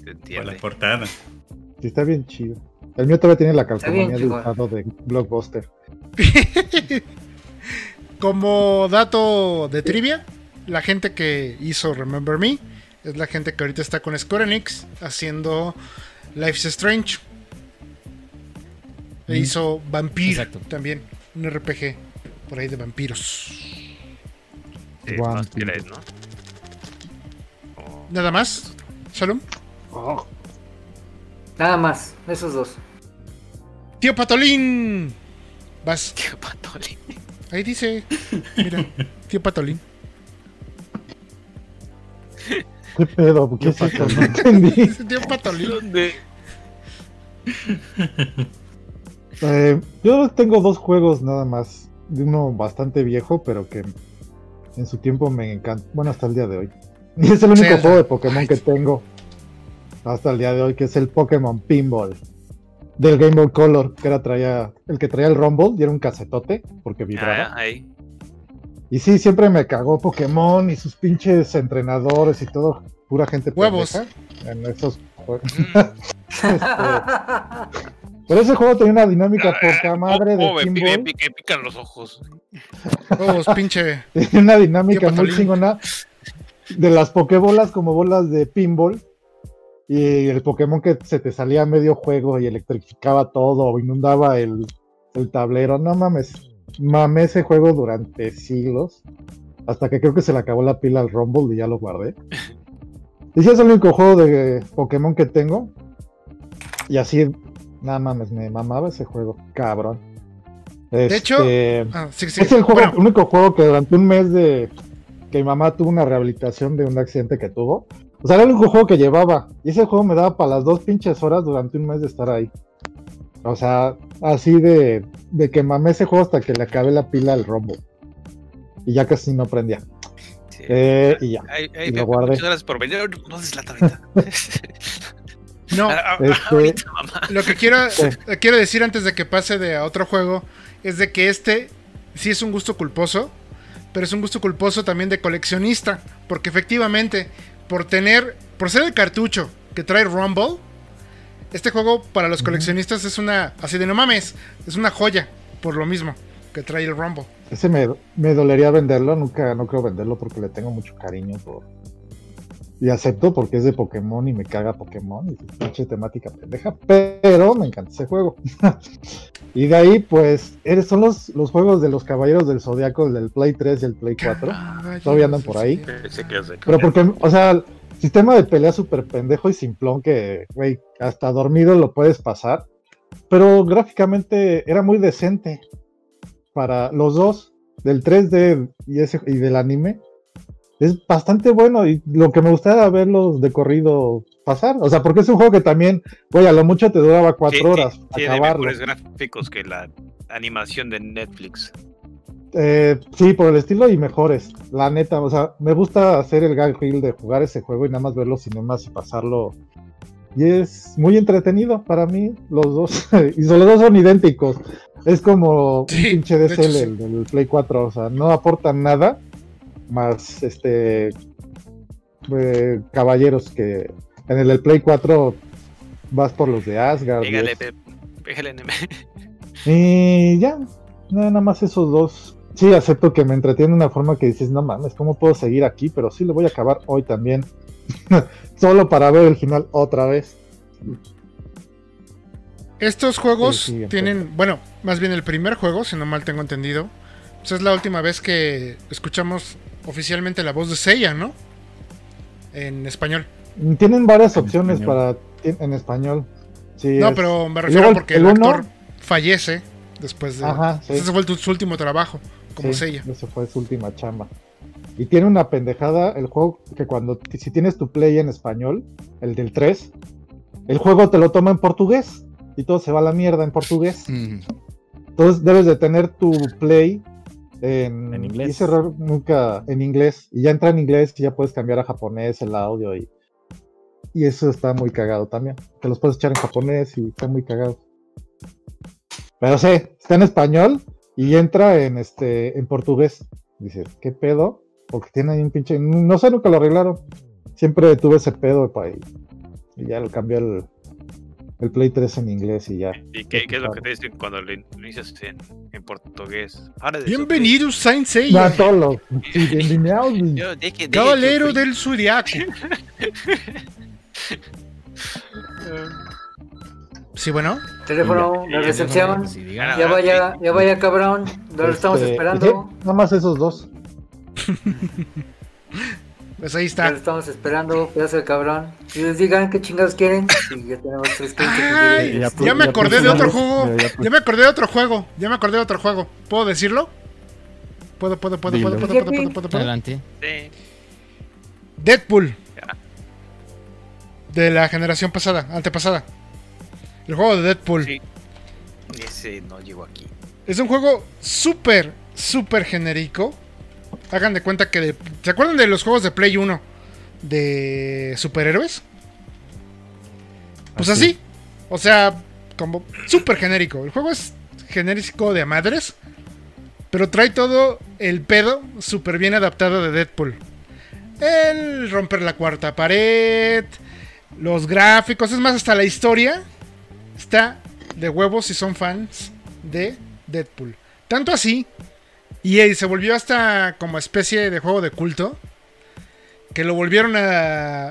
Por la portada. Sí, está bien chido. El mío todavía tiene la calcomanía de usado de Blockbuster. Como dato de trivia, la gente que hizo Remember Me es la gente que ahorita está con Square Enix haciendo Life's Strange. E hizo Vampire también, un RPG por ahí de vampiros. Nada más, Shalom. Oh. Nada más, esos dos. Tío Patolín. Vas. Tío Patolín. Ahí dice. Mira, tío Patolín. ¿Qué pedo? ¿Qué es esto? No entendí. Patolín. Eh, yo tengo dos juegos nada más. De uno bastante viejo, pero que en su tiempo me encanta. Bueno, hasta el día de hoy. Y es el único juego de Pokémon que tengo hasta el día de hoy, que es el Pokémon Pinball del Game Boy Color, que era traía el que traía el Rumble y era un casetote porque vibraba. Ah, y sí, siempre me cagó Pokémon y sus pinches entrenadores y todo, pura gente huevos en esos mm. este, pero ese juego tenía una dinámica ah, poca madre de pinball. Que pican los ojos. Huevos, pinche. Tenía una dinámica muy chingona de las pokebolas como bolas de pinball y el Pokémon que se te salía a medio juego y electrificaba todo o inundaba el, el tablero. No mames, mamé ese juego durante siglos. Hasta que creo que se le acabó la pila al Rumble y ya lo guardé. Y si es el único juego de Pokémon que tengo. Y así, nada mames, me mamaba ese juego, cabrón. de hecho, este, ah, es el juego, único juego que durante un mes de que mi mamá tuvo una rehabilitación de un accidente que tuvo. O sea, era el único juego que llevaba. Y ese juego me daba para las dos pinches horas durante un mes de estar ahí. O sea, así de, de que mamé ese juego hasta que le acabé la pila al rombo. Y ya casi no prendía. Eh, y ya. y lo guardé. Muchas por venir. No No, este, lo que quiero, quiero decir antes de que pase de a otro juego es de que este sí es un gusto culposo, pero es un gusto culposo también de coleccionista, porque efectivamente, por tener, por ser el cartucho que trae Rumble, este juego para los coleccionistas es una, así de no mames, es una joya, por lo mismo que trae el Rumble. Ese me, me dolería venderlo, nunca, no creo venderlo porque le tengo mucho cariño por, y acepto porque es de Pokémon y me caga Pokémon y pinche temática pendeja, pero me encanta ese juego. y de ahí, pues, eres, son los, los juegos de los Caballeros del Zodiaco, el del Play 3 y el Play 4. Todavía andan por ahí. Pero porque, o sea, sistema de pelea súper pendejo y simplón que, güey, hasta dormido lo puedes pasar. Pero gráficamente era muy decente para los dos, del 3D y, ese, y del anime es bastante bueno y lo que me gustaba era verlos de corrido pasar. O sea, porque es un juego que también, oye, a lo mucho te duraba cuatro horas. Tiene mejores gráficos que la animación de Netflix. Eh, sí, por el estilo y mejores. La neta, o sea, me gusta hacer el gag de jugar ese juego y nada más ver los cinemas y pasarlo. Y es muy entretenido para mí, los dos. y los dos son idénticos. Es como pinche DSL, el del Play 4. O sea, no aportan nada más este eh, caballeros que en el, Play 4 vas por los de Asgard. y ya, nada más esos dos. Sí, acepto que me entretiene de una forma que dices, no mames, ¿cómo puedo seguir aquí? Pero sí lo voy a acabar hoy también. Solo para ver el final otra vez. Estos juegos tienen, bueno, más bien el primer juego, si no mal tengo entendido. Pues es la última vez que escuchamos oficialmente la voz de Seiya, ¿no? En español. Tienen varias opciones para en español. no, pero me refiero porque el, actor fallece después de. Ajá, Ese fue su último trabajo como Seiya. Ese fue su última chamba. Y tiene una pendejada el juego que cuando si tienes tu play en español, el del 3, el juego te lo toma en portugués y todo se va a la mierda en portugués. Entonces debes de tener tu play en, inglés. error nunca en inglés. Y ya entra en inglés y ya puedes cambiar a japonés el audio y, y eso está muy cagado también. Te los puedes echar en japonés y está muy cagado. Pero sí, está en español y entra en este en portugués. Dices, ¿qué pedo? Porque tiene ahí un pinche. No sé, nunca lo arreglaron. Siempre tuve ese pedo para y, y ya lo cambié el, el Play 3 en inglés y ya. ¿Y qué, es lo que te dicen cuando lo inicias en, en portugués? Bienvenidos, Saint Seiya. No, bienvenidos. Caballero del Zodiaco. sí, bueno. Teléfono, la recepción. Ya vaya, ya vaya cabrón. Lo estamos este, esperando. Nada más esos dos. Pues ahí está. estamos esperando, pedazo de cabrón. Y les digan qué chingados quieren. ya tenemos tres ya, me acordé de otro juego. Ya me acordé de otro juego. Ya me acordé de otro juego. ¿Puedo decirlo? Puedo, puedo, puedo, puedo, puedo, puedo, puedo, puedo, Adelante. Deadpool. De la generación pasada, antepasada. El juego de Deadpool. Sí. Ese no llegó aquí. Es un juego súper, súper genérico Hagan de cuenta que... ¿Se acuerdan de los juegos de Play 1? De superhéroes. Pues así. O sea, como súper genérico. El juego es genérico de madres. Pero trae todo el pedo súper bien adaptado de Deadpool. El romper la cuarta pared. Los gráficos. Es más, hasta la historia. Está de huevos si son fans de Deadpool. Tanto así y se volvió hasta como especie de juego de culto. Que lo volvieron a,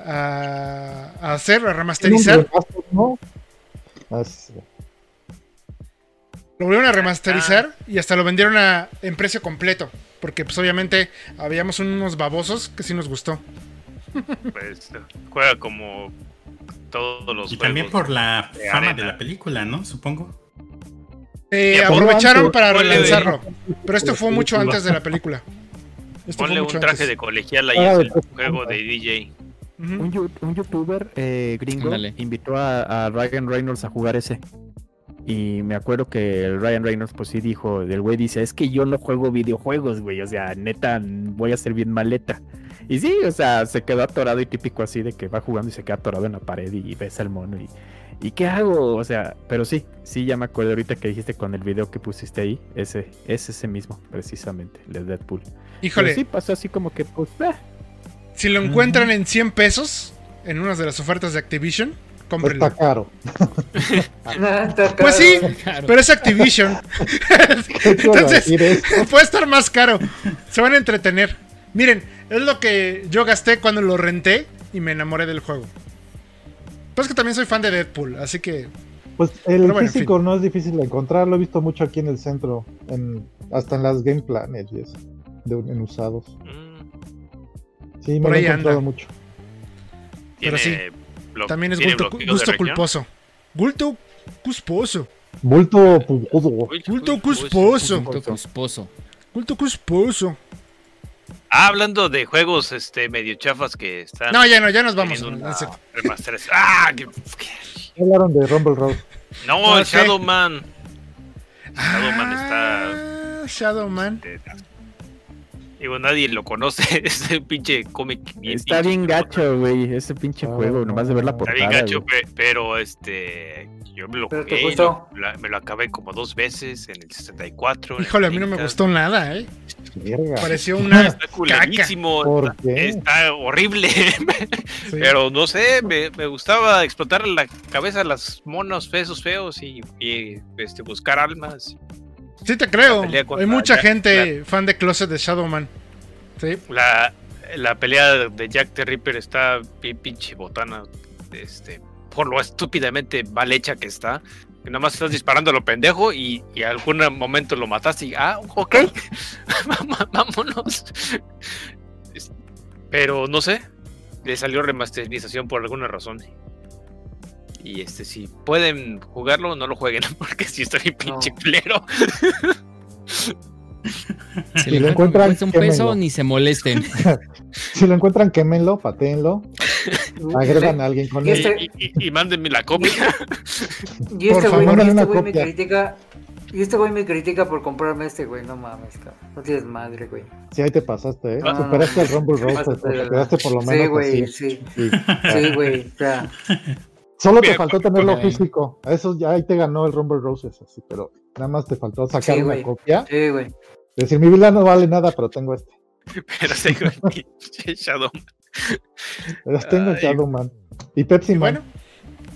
a, hacer, a remasterizar. Lo Lo volvieron a remasterizar y hasta lo vendieron a, en precio completo. Porque pues obviamente habíamos unos babosos que sí nos gustó. Pues juega como todos los Y también por la de fama arena. de la película, ¿no? Supongo. Eh, aprovecharon para relanzarlo. Pero esto fue mucho antes de la película. Esto Ponle un traje antes. de colegial ahí Ah, es el juego de DJ. Un, youtuber eh, gringo invitó a, a Ryan Reynolds a jugar ese. Y me acuerdo que el Ryan Reynolds, pues sí dijo, el güey dice, es que yo no juego videojuegos, güey, o sea, neta, voy a ser bien maleta. Y sí, o sea, se quedó atorado y típico así de que va jugando y se queda atorado en la pared y ves al mono y, ¿y qué hago? O sea, pero sí, sí, ya me acuerdo ahorita que dijiste con el video que pusiste ahí, ese, es ese mismo, precisamente, el de Deadpool. Pero Híjole, sí, pasó así como que, pues, eh, si lo encuentran en 100 pesos en una de las ofertas de Activision, cómprenlo. Está caro. Está Pues sí, pero es Activision. ¿Qué quiero Entonces, puede estar más caro. Se van a entretener. Miren, es lo que yo gasté cuando lo renté y me enamoré del juego. Pues que también soy fan de Deadpool, así que Pues el bueno, en físico no es difícil de encontrar, lo he visto mucho aquí en el centro, en, hasta en las Game Planet y eso, de, en usados. Mm, Sí, me Por lo he encontrado anda. mucho. Pero tiene blo- también es gusto, gusto culposo. Gusto culposo. Bulto. Uy, Culto uy, uy, cusposo. Punto cusposo. Ah, hablando de juegos este medio chafas que están No, ya no, ya nos vamos. no, Ah, qué- qué- Hablaron de Rumble Rose. No, No el sé. Shadowman. Shadowman está Ah, Shadowman. eh, Digo, nadie lo conoce. Ese pinche cómic. bien está pinche bien gacho, güey, ese pinche Ah, juego, nomás de ver la no. Está portada. bien gacho, pero este. Yo me lo me lo acabé como dos veces en el 64. en el Híjole, a mí no me 30. gustó nada, ¿eh? Verga. Pareció una. Está culerísimo. ¿Por está- qué? Está horrible. sí. Pero no sé, me, me gustaba explotar la cabeza a las monos feos feos y, y, este, buscar almas. Sí, te creo. Hay mucha Jack gente fan de Closet de Shadowman. Sí. La, la pelea de Jack the Ripper está bien pinche botana. Este, por lo estúpidamente mal hecha que está. Que nada más estás disparando a lo pendejo y, y algún momento lo mataste y ah, ok. Vámonos. Pero no sé. Le salió remasterización por alguna razón. Y este, si pueden jugarlo, no lo jueguen, porque si está bien pinche No. culero. Si lo encuentran un peso, quémenlo. ni se molesten. Si lo encuentran, quémenlo, patéenlo, agregan a alguien con Y él. este- Y, y- y mándenme la copia. Y Por este favor, güey, este güey me critica. Y este güey me critica por comprarme este, güey. No mames, cabrón. No tienes madre, güey. Sí, ahí te pasaste, ¿eh? Ah, Superaste al Rumble Rose, Pásate te quedaste por lo Sí, menos güey, así. sí. Sí. Sí, güey. O sea, Solo te faltó tenerlo ahí. físico. Eso ya ahí te ganó el Rumble Roses, así, pero nada más te faltó sacar Sí, una güey. copia. sí, güey. Decir, mi vida no vale nada, pero tengo este. Pero tengo el pinche Shadow. Pero tengo el Ay. Shadowman. Y Pepsi Y Man. bueno,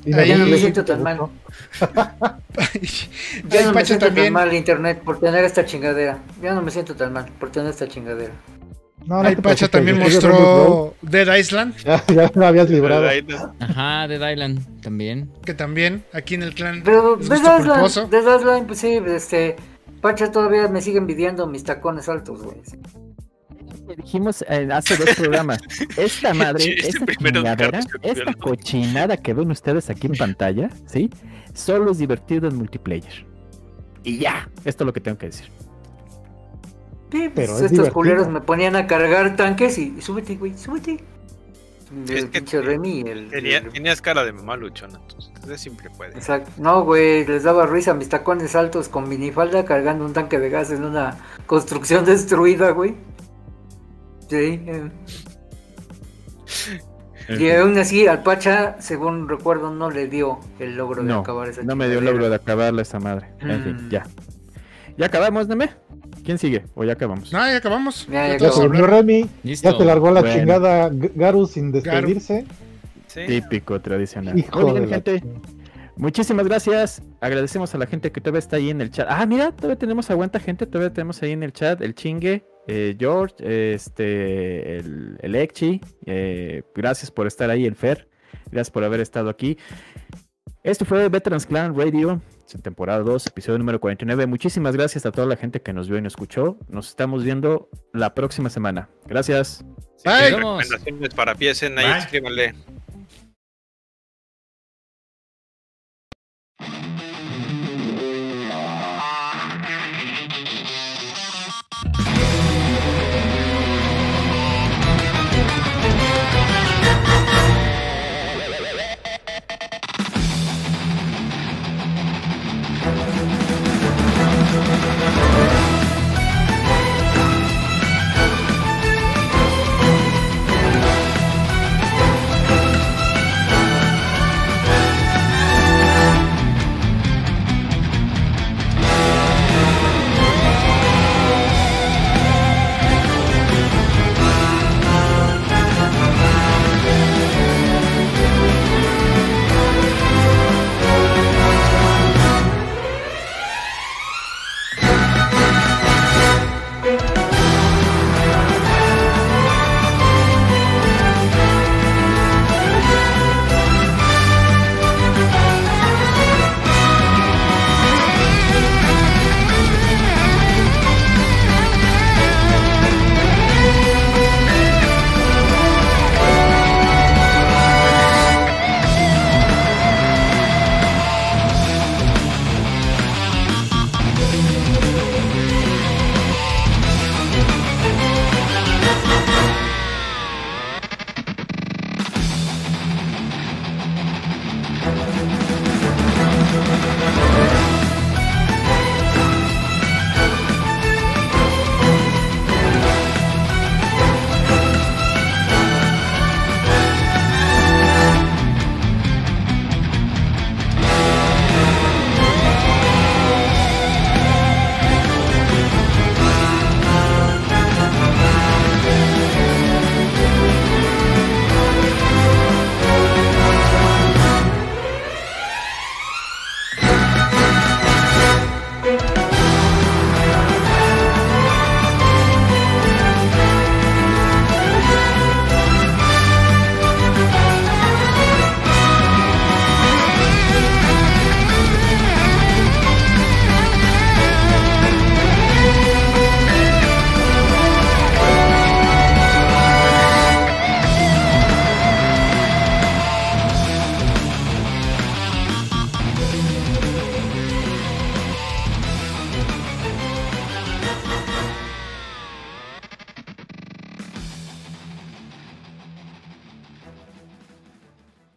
Y ahí Ya no me Nadie siento tan mal. Ya no me siento también. tan mal internet por tener esta chingadera. Ya no me siento tan mal por tener esta chingadera. No, no te Pacha también mostró Dead Island. Ya, ya lo habías librado. Ajá, Dead Island también. Que también aquí en el clan. Pero Dead. Island, Dead Island, pues sí, este. Pacha todavía me sigue envidiando mis tacones altos, güey. Le dijimos eh, hace dos programas, esta madre, este esta chingadera, esta cochinada que ven ustedes aquí en pantalla, ¿sí? Solo es divertido en multiplayer. Y ya, esto es lo que tengo que decir. Sí, pues Pero es estos culeros me ponían a cargar tanques y, y súbete, güey, súbete. Es que pinche Remy, el, Tenía- el- tenías cara de mamá luchona, entonces entonces siempre puede. Exacto. No, güey, les daba risa mis tacones altos con minifalda cargando un tanque de gas en una construcción destruida, güey. Sí. eh. Y aún así, al Pacha, según recuerdo, no le dio el logro de No, acabar esa no me dio el logro de acabarla esa madre. En fin, Mm. ya. ¿Ya acabamos, Neme? ¿Quién sigue? ¿O ya acabamos? No, ya acabamos. Ya, ya se. Remy, Listo. ya te largó la Bueno. chingada Garu sin despedirse. Sí. Típico, tradicional. Hijo Muy de bien, gente. Muchísimas gracias. Agradecemos a la gente que todavía está ahí en el chat. Ah, mira, todavía tenemos aguanta gente. Todavía tenemos ahí en el chat el chingue, eh, George, este, el, el Ekchi. eh, gracias por estar ahí, el Fer. Gracias por haber estado aquí. Esto fue Veterans Clan Radio. Temporada 2, episodio número 49. Muchísimas gracias a toda la gente que nos vio y nos escuchó. Nos estamos viendo la próxima semana. Gracias. Bye. recomendaciones para PSN ahí, escríbanle.